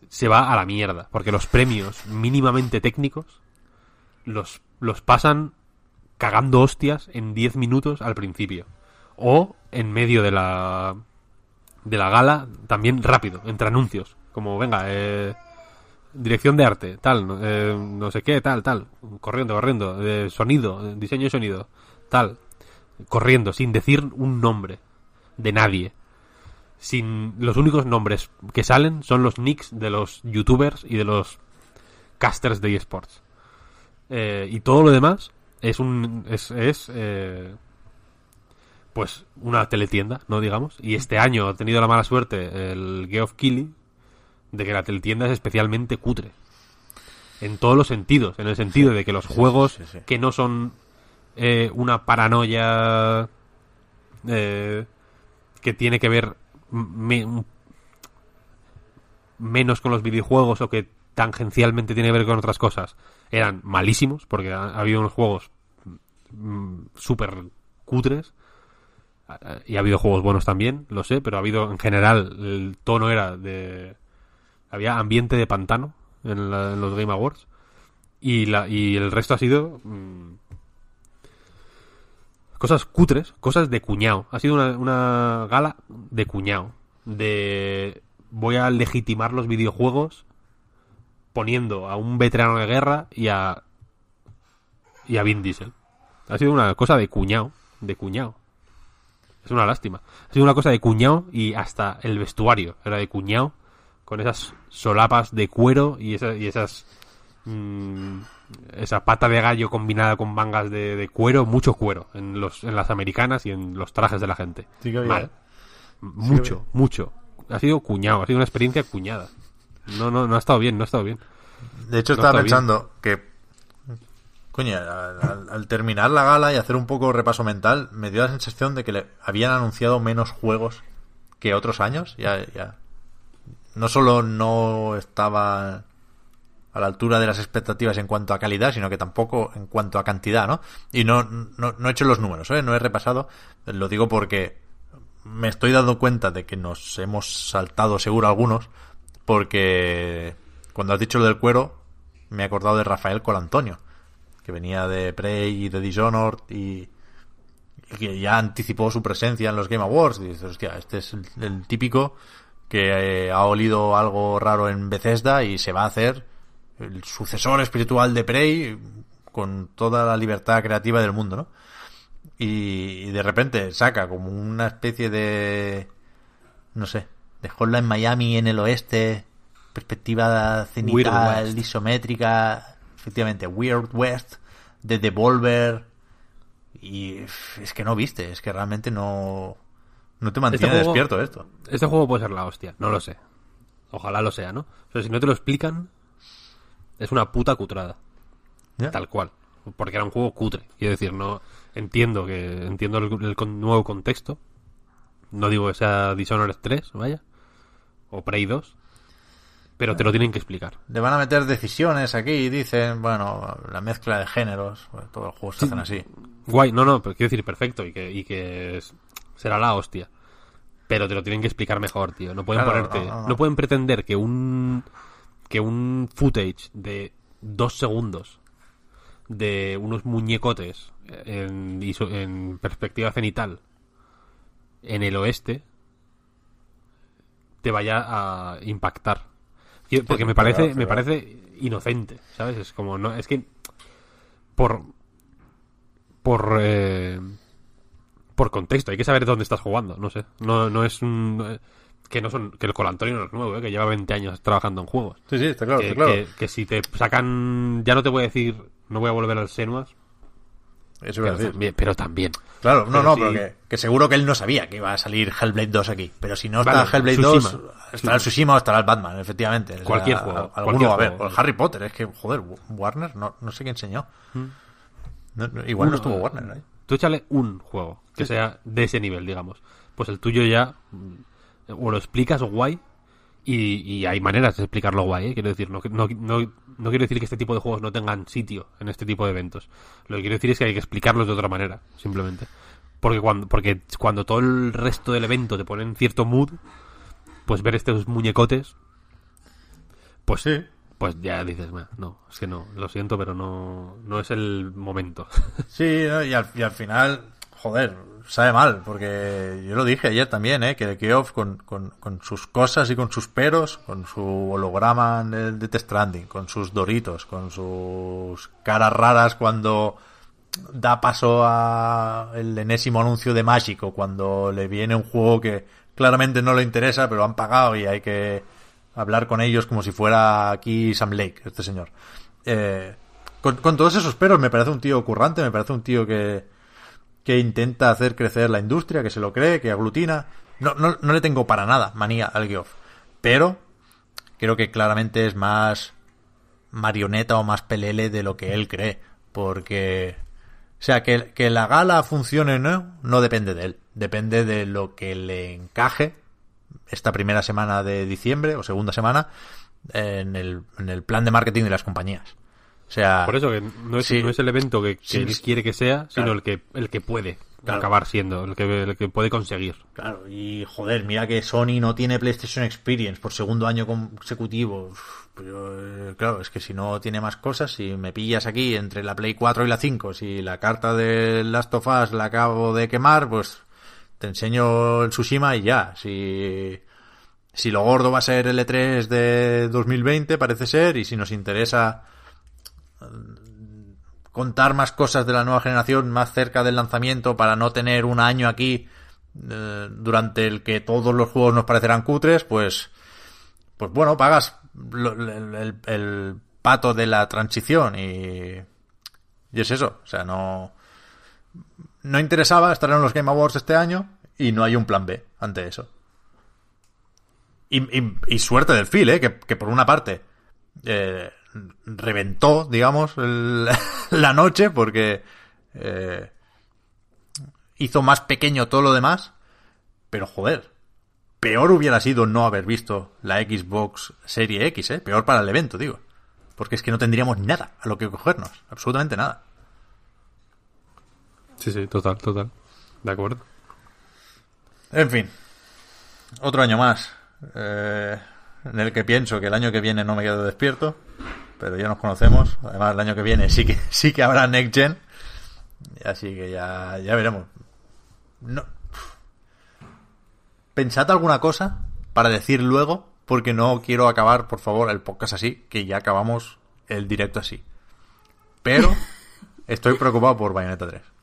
se va a la mierda, porque los premios mínimamente técnicos los los pasan cagando hostias en 10 minutos al principio o en medio de la de la gala también rápido entre anuncios. Como venga eh, dirección de arte tal eh, no sé qué tal tal. Corriendo corriendo. Eh, sonido eh, diseño de sonido tal. Corriendo sin decir un nombre de nadie. Sin los únicos nombres que salen son los nicks de los youtubers y de los casters de esports. Eh, y todo lo demás es un es, es pues una teletienda, ¿no? Digamos. Y este año ha tenido la mala suerte el Geoff Keighley de que la teletienda es especialmente cutre. En todos los sentidos. En el sentido de que los juegos sí, que no son eh, una paranoia eh, que tiene que ver me- menos con los videojuegos o que tangencialmente tiene que ver con otras cosas eran malísimos porque ha, ha habido unos juegos mm, súper cutres y ha habido juegos buenos también, lo sé, pero ha habido en general el tono era de había ambiente de pantano en, la- en los Game Awards y la y el resto ha sido mm, cosas cutres, cosas de cuñado. Ha sido una, una gala de cuñado, de voy a legitimar los videojuegos poniendo a un veterano de guerra y a y a Vin Diesel. Ha sido una cosa de cuñado, de cuñado. Es una lástima. Ha sido una cosa de cuñado y hasta el vestuario era de cuñado con esas solapas de cuero y, esa- y esas mm, esa pata de gallo combinada con mangas de, de cuero, mucho cuero en los en las americanas y en los trajes de la gente. Sí que había, Mal. Mucho, mucho. Ha sido cuñado, ha sido una experiencia cuñada. No, no, no ha estado bien, no ha estado bien. De hecho, No estaba bien. pensando que. Coño, al, al- terminar la gala y hacer un poco repaso mental, me dio la sensación de que le habían anunciado menos juegos que otros años. Ya, ya. No solo no estaba a la altura de las expectativas en cuanto a calidad, sino que tampoco en cuanto a cantidad, ¿no? Y no, no, no he hecho los números, ¿eh? No he repasado. Lo digo porque me estoy dando cuenta de que nos hemos saltado seguro algunos, porque cuando has dicho lo del cuero, me he acordado de Rafael Colantonio, que venía de Prey y de Dishonored y, y que ya anticipó su presencia en los Game Awards. Y dices, hostia, este es el, el típico que eh, ha olido algo raro en Bethesda y se va a hacer el sucesor espiritual de Prey con toda la libertad creativa del mundo, ¿no? Y, y de repente saca como una especie de no sé, de Hotline Miami en el oeste, perspectiva cenital, isométrica, efectivamente, Weird West, de Devolver, y es que no viste, es que realmente no, no te mantiene juego- despierto esto. Este juego puede ser la hostia, no lo sé. Ojalá lo sea, ¿no? O sea, si no te lo explican, es una puta cutrada. ¿Ya? Tal cual. Porque era un juego cutre. Quiero decir, no entiendo que entiendo el, el con- nuevo contexto. No digo que sea Dishonored 3, vaya. O Prey 2. Pero te lo tienen que explicar. Le van a meter decisiones aquí y dicen, bueno, la mezcla de géneros, pues, todos los juegos se hacen así. Guay, no, no, pero quiero decir perfecto y que, y que es- será la hostia. Pero te lo tienen que explicar mejor, tío. No pueden Claro, ponerte, no, no, no, no. pueden pretender que un que un footage de dos segundos de unos muñecotes en perspectiva cenital en el oeste te vaya a impactar. Yo- Porque me parece, me parece inocente, ¿sabes? Es como no, es que por por eh, por contexto, hay que saber dónde estás jugando, no sé. No, no es un eh, que no son que el Colantonio no es nuevo, eh, que lleva 20 años trabajando en juegos. Sí, sí, está claro, que, está claro. que- que si te sacan, ya no te voy a decir, no voy a volver al Senuas, Eso pero decir. también, pero también. Claro, no, Pero no, pero que, que seguro que él no sabía que iba a salir Hellblade 2 aquí. Pero si no Vale, está Hellblade Tsushima. 2, estará el Tsushima o estará el Batman, efectivamente. O sea, Cualquier juego, Alguno cualquier va a juego. O el Harry Potter, es que, joder, Warner, no, no sé qué enseñó. No, no, igual no estuvo eh, Warner ahí. Tú échale un juego que sea de ese nivel, digamos. Pues el tuyo ya mm, o lo explicas guay y, y hay maneras de explicarlo guay, ¿eh? quiero decir, no, no, no, no quiero decir que este tipo de juegos no tengan sitio en este tipo de eventos. Lo que quiero decir es que hay que explicarlos de otra manera, simplemente. Porque cuando, porque cuando todo el resto del evento te pone en cierto mood, pues ver estos muñecotes, pues Sí. pues ya dices, "Meh, no, es que no, lo siento, pero no, no es el momento. <laughs> Sí, y, al, y al final, joder, sabe mal, porque yo lo dije ayer también, ¿eh? que Geoff con, con, con sus cosas y con sus peros, con su holograma de, de Death Stranding, con sus doritos, con sus caras raras cuando da paso a el enésimo anuncio de Mágico, cuando le viene un juego que claramente no le interesa, pero han pagado y hay que hablar con ellos como si fuera aquí Sam Lake, este señor. Eh, con, todos esos peros me parece un tío currante, me parece un tío que, que intenta hacer crecer la industria, que se lo cree, que aglutina. No, no, no le tengo para nada manía al Geoff. Pero creo que claramente es más marioneta o más pelele de lo que él cree. Porque, o sea, que, que la gala funcione no, no depende de él. Depende de lo que le encaje esta primera semana de diciembre o segunda semana en el, en el plan de marketing de las compañías. O sea, Por eso que no es, sí. no es el evento que, que Sí, él quiere que sea, sino Claro. el que el que puede Claro. acabar siendo, el que, el que puede conseguir. Claro, y joder, mira que Sony no tiene PlayStation Experience por segundo año consecutivo. Pero, eh, claro, es que si no tiene más cosas, si me pillas aquí entre la Play 4 y la 5, si la carta de Last of Us la acabo de quemar, pues te enseño el Tsushima y ya. Si, si lo gordo va a ser el E3 de 2020, parece ser, y si nos interesa contar más cosas de la nueva generación más cerca del lanzamiento para no tener un año aquí eh, durante el que todos los juegos nos parecerán cutres, pues pues bueno, pagas el- el pato de la transición y y es eso, o sea, no no interesaba estar en los Game Awards este año y no hay un plan B ante eso. Y, suerte del Phil, ¿eh? que, por una parte eh, reventó, digamos, <laughs> la noche porque eh, hizo más pequeño todo lo demás, pero joder, peor hubiera sido no haber visto la Xbox Serie X, ¿eh? Peor para el evento, digo. Porque es que no tendríamos nada a lo que cogernos, absolutamente nada. Sí, sí, total, total. De acuerdo. En fin, otro año más eh, en el que pienso que el año que viene no me quedo despierto, pero ya nos conocemos. Además, el año que viene sí que <laughs> sí que habrá Next Gen, así que ya, ya veremos. No. Pensad alguna cosa para decir luego, porque no quiero acabar, por favor, el podcast así, que ya acabamos el directo así. Pero <laughs> estoy preocupado por Bayonetta 3.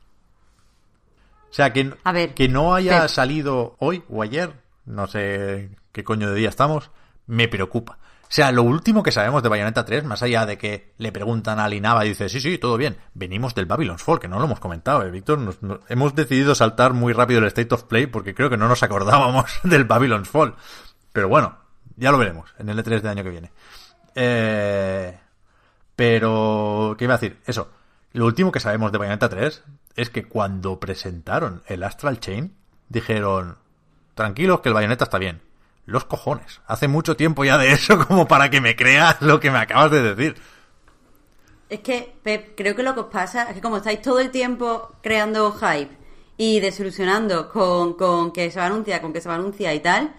O sea, que, A ver, que no haya Pep. salido hoy o ayer, no sé qué coño de día estamos, me preocupa. O sea, lo último que sabemos de Bayonetta 3, más allá de que le preguntan a Linaba y dice, sí, sí, todo bien, venimos del Babylon's Fall, que no lo hemos comentado, ¿eh, Víctor? Nos- nos- hemos decidido saltar muy rápido el State of Play porque creo que no nos acordábamos <laughs> del Babylon's Fall. Pero bueno, ya lo veremos en el E3 del año que viene. Eh, pero, ¿qué iba a decir? Eso, lo último que sabemos de Bayonetta 3 es que cuando presentaron el Astral Chain, dijeron, tranquilos que el Bayonetta está bien. Los cojones. Hace mucho tiempo ya de eso <laughs> como para que me creas lo que me acabas de decir. Es que, Pep, creo que lo que os pasa es que como estáis todo el tiempo creando hype y desilusionando con, con que se va a anunciar, con que se va a anunciar y tal,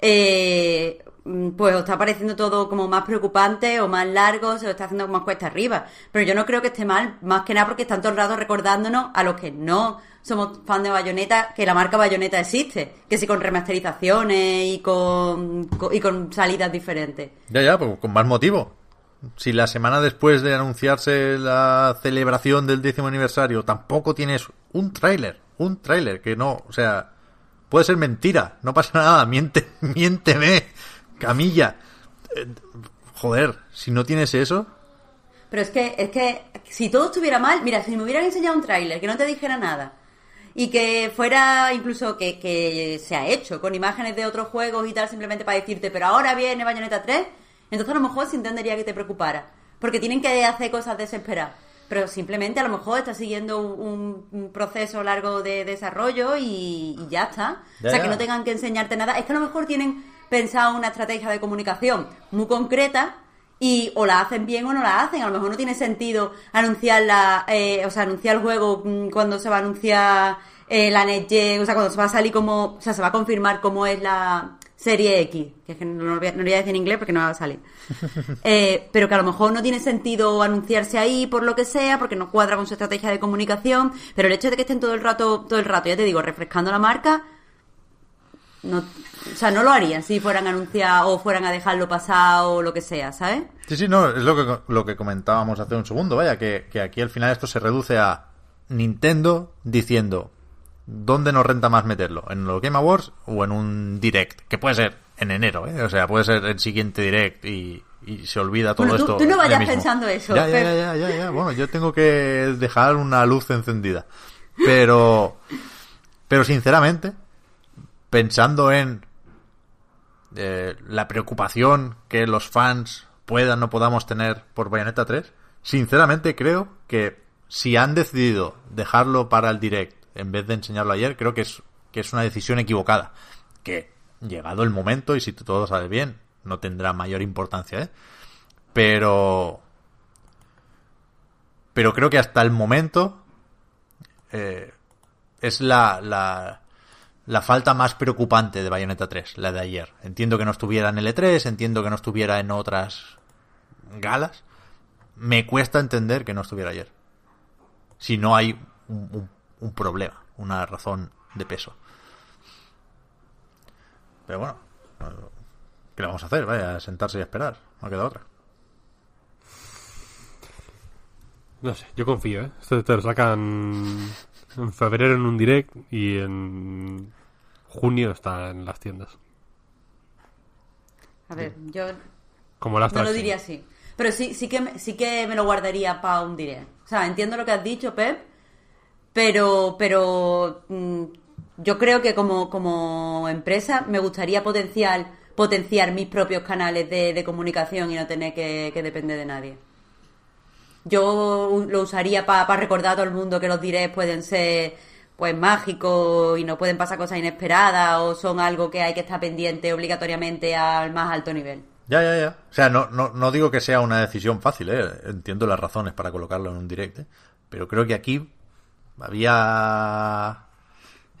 eh, mm, pues os está pareciendo todo como más preocupante o más largo, se lo está haciendo más cuesta arriba. Pero yo no creo que esté mal, más que nada porque están todo el rato recordándonos a los que no somos fan de Bayonetta, que la marca Bayonetta existe, que sí con remasterizaciones y con, con- y con salidas diferentes. Ya, ya, pues con más motivo. Si la semana después de anunciarse la celebración del décimo aniversario tampoco tienes un tráiler, un tráiler que no, o sea, puede ser mentira, no pasa nada, <laughs> miente, miénteme, Camilla. Eh, joder, si no tienes eso, Pero es que, es que si todo estuviera mal, mira, si me hubieran enseñado un tráiler que no te dijera nada y que fuera incluso que, que se ha hecho con imágenes de otros juegos y tal, simplemente para decirte, pero ahora viene Bayonetta 3, entonces a lo mejor se entendería que te preocupara, porque tienen que hacer cosas desesperadas. Pero simplemente a lo mejor está siguiendo un, un proceso largo de desarrollo y, y ya está. Ya, o sea, ya. que no tengan que enseñarte nada. Es que a lo mejor tienen pensado una estrategia de comunicación muy concreta y o la hacen bien o no la hacen. A lo mejor no tiene sentido anunciar la, eh, o sea, anunciar el juego mm, cuando se va a anunciar eh, la NetGen, o sea, cuando se va a salir como, o sea, se va a confirmar cómo es la serie X, que es que no lo voy a, no lo voy a decir en inglés porque no va a salir. <laughs> Eh, pero que a lo mejor no tiene sentido anunciarse ahí por lo que sea, porque no cuadra con su estrategia de comunicación, pero el hecho de que estén todo el rato, todo el rato, ya te digo, refrescando la marca, no, o sea, no lo harían si fueran a anunciar o fueran a dejarlo pasar o lo que sea, ¿sabes? Sí, sí, no, es lo que, lo que comentábamos hace un segundo, vaya, que, que aquí al final esto se reduce a Nintendo diciendo dónde nos renta más meterlo, en los Game Awards o en un Direct, que puede ser en enero, ¿eh? o sea, puede ser el siguiente Direct y, y se olvida todo Bueno, tú- esto. tú no ya vayas pensando eso, Ya, ya, Pep. ya, ya, ya, ya, bueno, yo tengo que dejar una luz encendida. Pero, pero sinceramente, pensando en eh, la preocupación que los fans puedan o podamos tener por Bayonetta 3, sinceramente creo que si han decidido dejarlo para el direct en vez de enseñarlo ayer, creo que es, que es una decisión equivocada. Que llegado el momento y si todo sale bien, no tendrá mayor importancia, ¿eh? Pero... Pero creo que hasta el momento eh, es la, la, la falta más preocupante de Bayonetta 3, la de ayer. Entiendo que no estuviera en el E3, entiendo que no estuviera en otras galas. Me cuesta entender que no estuviera ayer. Si no hay un- un problema, una razón de peso. Pero bueno, ¿qué le vamos a hacer? Vaya, sentarse y esperar. No queda otra. No sé, yo confío, ¿eh? Esto te lo sacan en febrero en un direct y en junio está en las tiendas. A ver, yo Como las no lo diría así. Pero sí, sí que me, sí que me lo guardaría para un direct. O sea, entiendo lo que has dicho, Pep, pero, pero mm, yo creo que como, como empresa me gustaría potenciar, potenciar mis propios canales de, de comunicación y no tener que, que depender de nadie. Yo lo usaría para recordar a todo el mundo que los directs pueden ser pues mágicos y no pueden pasar cosas inesperadas o son algo que hay que estar pendiente obligatoriamente al más alto nivel. Ya, ya, ya. O sea, no, no, no digo que sea una decisión fácil, ¿eh? Entiendo las razones para colocarlo en un direct, ¿eh? Pero creo que aquí había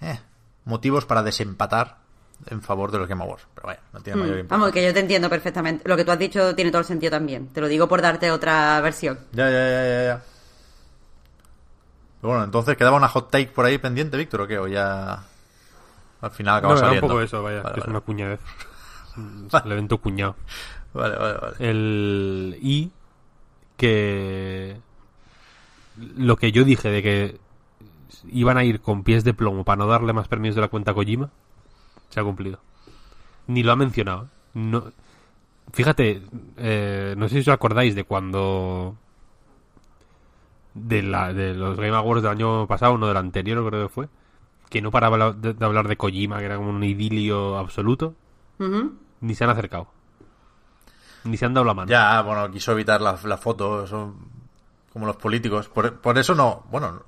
eh, motivos para desempatar en favor de los Game Awards. Pero vaya, no tiene mayor Mm, importancia. Vamos, que yo te entiendo perfectamente. Lo que tú has dicho tiene todo el sentido también. Te lo digo por darte otra versión. Ya, ya, ya, ya, ya. Pero bueno, entonces quedaba una hot take por ahí pendiente, Víctor, ¿o qué? O ya al final acaba No, era un saliendo. poco eso, vaya, Vale, que es vale. una cuñadez. Es <laughs> el evento cuñado. Vale, vale, vale. El y que lo que yo dije de que iban a ir con pies de plomo para no darle más permisos de la cuenta a Kojima, se ha cumplido. Ni lo ha mencionado. No, fíjate, eh, no sé si os acordáis de cuando de, la, de los Game Awards del año pasado, no del anterior creo que fue, que no paraba de, de hablar de Kojima, que era como un idilio absoluto, ni se han acercado. Ni se han dado la mano. Ya, bueno, quiso evitar la, la foto, son como los políticos. Por, por eso no, bueno,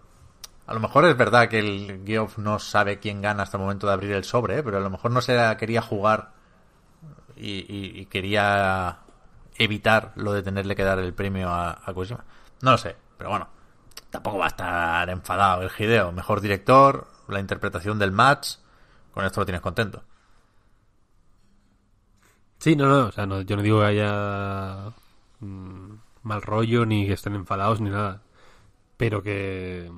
a lo mejor es verdad que el Geoff no sabe quién gana hasta el momento de abrir el sobre, ¿eh? pero a lo mejor no se quería jugar y, quería evitar lo de tenerle que dar el premio a, a. No lo sé, pero bueno, tampoco va a estar enfadado el Hideo. Mejor director, la interpretación del match, con esto lo tienes contento. Sí, no, no, o sea, no, yo no digo que haya mm, mal rollo, ni que estén enfadados, ni nada. Pero que.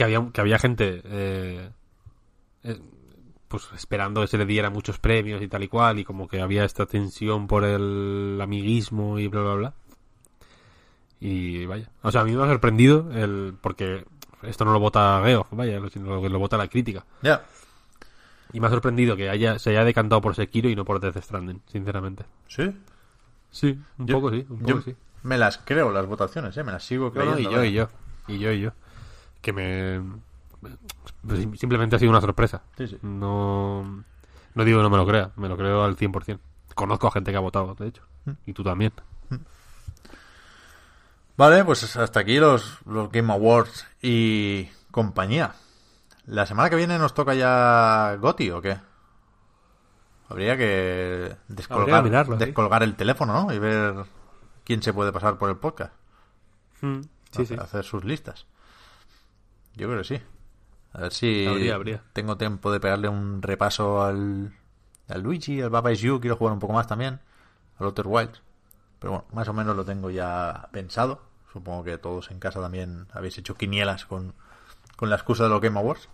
Que había, que había gente. eh, eh, pues esperando que se le diera muchos premios y tal y cual, y como que había esta tensión por el amiguismo y bla, bla, bla. Y vaya. O sea, a mí me ha sorprendido el. Porque esto no lo vota Geoff, vaya, sino que lo vota la crítica. Ya, Y me ha sorprendido que haya, se haya decantado por Sekiro y no por Death Stranding, sinceramente. ¿sí? Sí, un Yo- poco sí, un yo poco sí. Me las creo las votaciones, ¿eh? Me las sigo creyendo. no, y yo, y yo, y yo, y yo. Que me... pues sim- simplemente ha sido una sorpresa. Sí, sí. No... No digo que no me lo crea, me lo creo al 100%. Conozco a gente que ha votado, de hecho. Mm. Y tú también. Vale, pues hasta aquí los, los Game Awards y compañía. ¿La semana que viene nos toca ya Goti o qué? Habría que descolgar, Habría que mirarlo, sí. descolgar el teléfono, ¿no? Y ver quién se puede pasar por el podcast. Sí, hacer, sí. hacer sus listas. Yo creo que sí. A ver si Habría, habría. tengo tiempo de pegarle un repaso al, al Luigi, al Baba Is You. Quiero jugar un poco más también. Al Outer Wilds. Pero bueno, más o menos lo tengo ya pensado. Supongo que todos en casa también habéis hecho quinielas con, con la excusa de los Game Awards.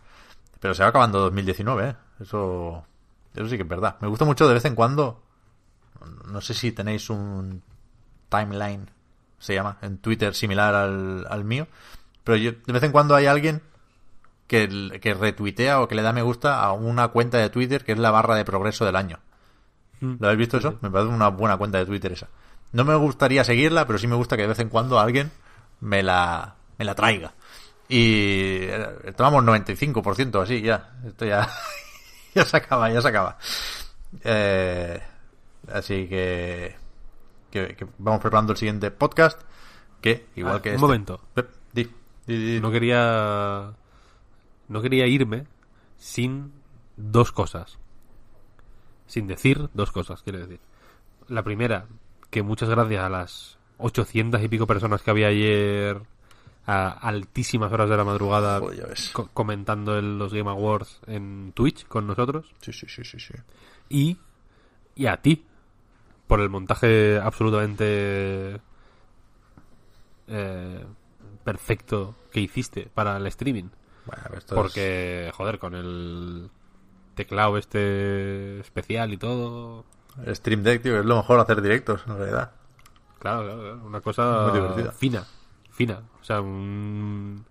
Pero se va acabando 2019, ¿eh? Eso, eso sí que es verdad. Me gusta mucho de vez en cuando. No sé si tenéis un timeline, se llama, en Twitter similar al, al mío. Pero yo, de vez en cuando hay alguien que, que retuitea o que le da me gusta a una cuenta de Twitter que es la barra de progreso del año. ¿Lo habéis visto eso? Me parece una buena cuenta de Twitter esa. No me gustaría seguirla, pero sí me gusta que de vez en cuando alguien me la, me la traiga. Y eh, tomamos 95% así, ya. Esto ya, <laughs> ya se acaba, ya se acaba. Eh, así que, que, que vamos preparando el siguiente podcast. Que, igual Ah, que un este- momento. Eh, No quería... No quería irme sin dos cosas. Sin decir dos cosas, quiero decir. La primera, que muchas gracias a las 800 y pico personas que había ayer a altísimas horas de la madrugada Joder, co- comentando el- los Game Awards en Twitch con nosotros. Sí, sí, sí, sí, sí. Y, y a ti, por el montaje absolutamente eh, perfecto que hiciste para el streaming. Bueno, esto es- Porque, joder, con el teclado este especial y todo. el Stream Deck, tío, es lo mejor hacer directos, en realidad. Claro, una cosa Muy fina, fina. O sea, un-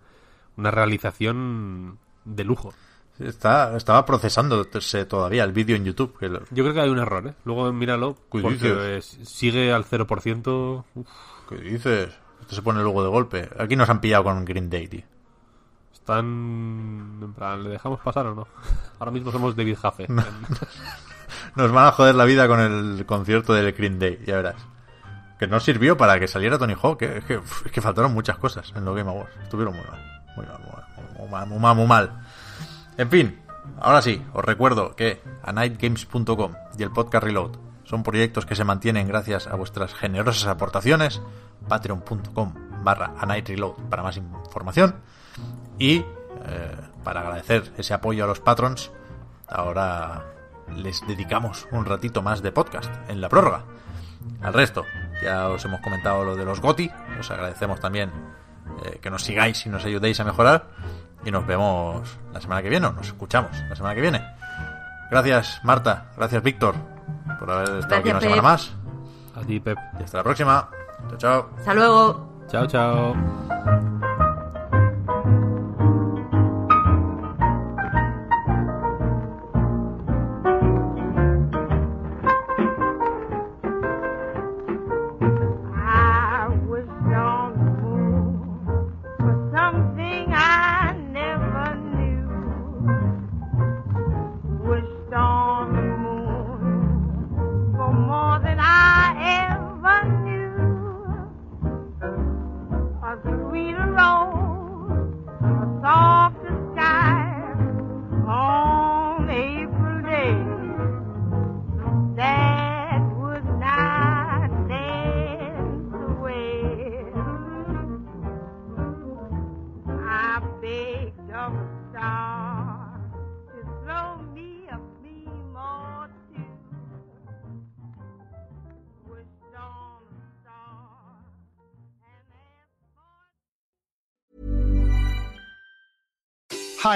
una realización de lujo. Está, estaba procesándose todavía el vídeo en YouTube. Que lo- Yo creo que hay un error, ¿eh? Luego míralo, ¿Qué porque dices? sigue al 0%. Uf, ¿Qué dices? Esto se pone luego de golpe. Aquí nos han pillado con Green Day, tío. están... En plan, ¿le dejamos pasar o no? <laughs> Ahora mismo somos David Jaffe. <laughs> Nos van a joder la vida con el concierto del Green Day, ya verás. Que no sirvió para que saliera Tony Hawk, ¿eh? es, que, uf, es que faltaron muchas cosas en los Game Awards. Estuvieron muy mal. Muy mal, muy mal, muy mal, muy mal, muy mal. En fin, ahora sí, os recuerdo que a nightgames.com y el podcast Reload son proyectos que se mantienen gracias a vuestras generosas aportaciones. Patreon.com barra a night reload para más información. Y eh, para agradecer ese apoyo a los patrons, ahora les dedicamos un ratito más de podcast en la prórroga. Al resto, ya os hemos comentado lo de los GOTI, os agradecemos también eh, que nos sigáis y nos ayudéis a mejorar. Y nos vemos la semana que viene, o nos escuchamos la semana que viene. Gracias Marta, gracias Víctor por haber estado aquí una semana más. A ti, Pep. Y hasta la próxima. Chao, chao. Hasta luego. Chao, chao.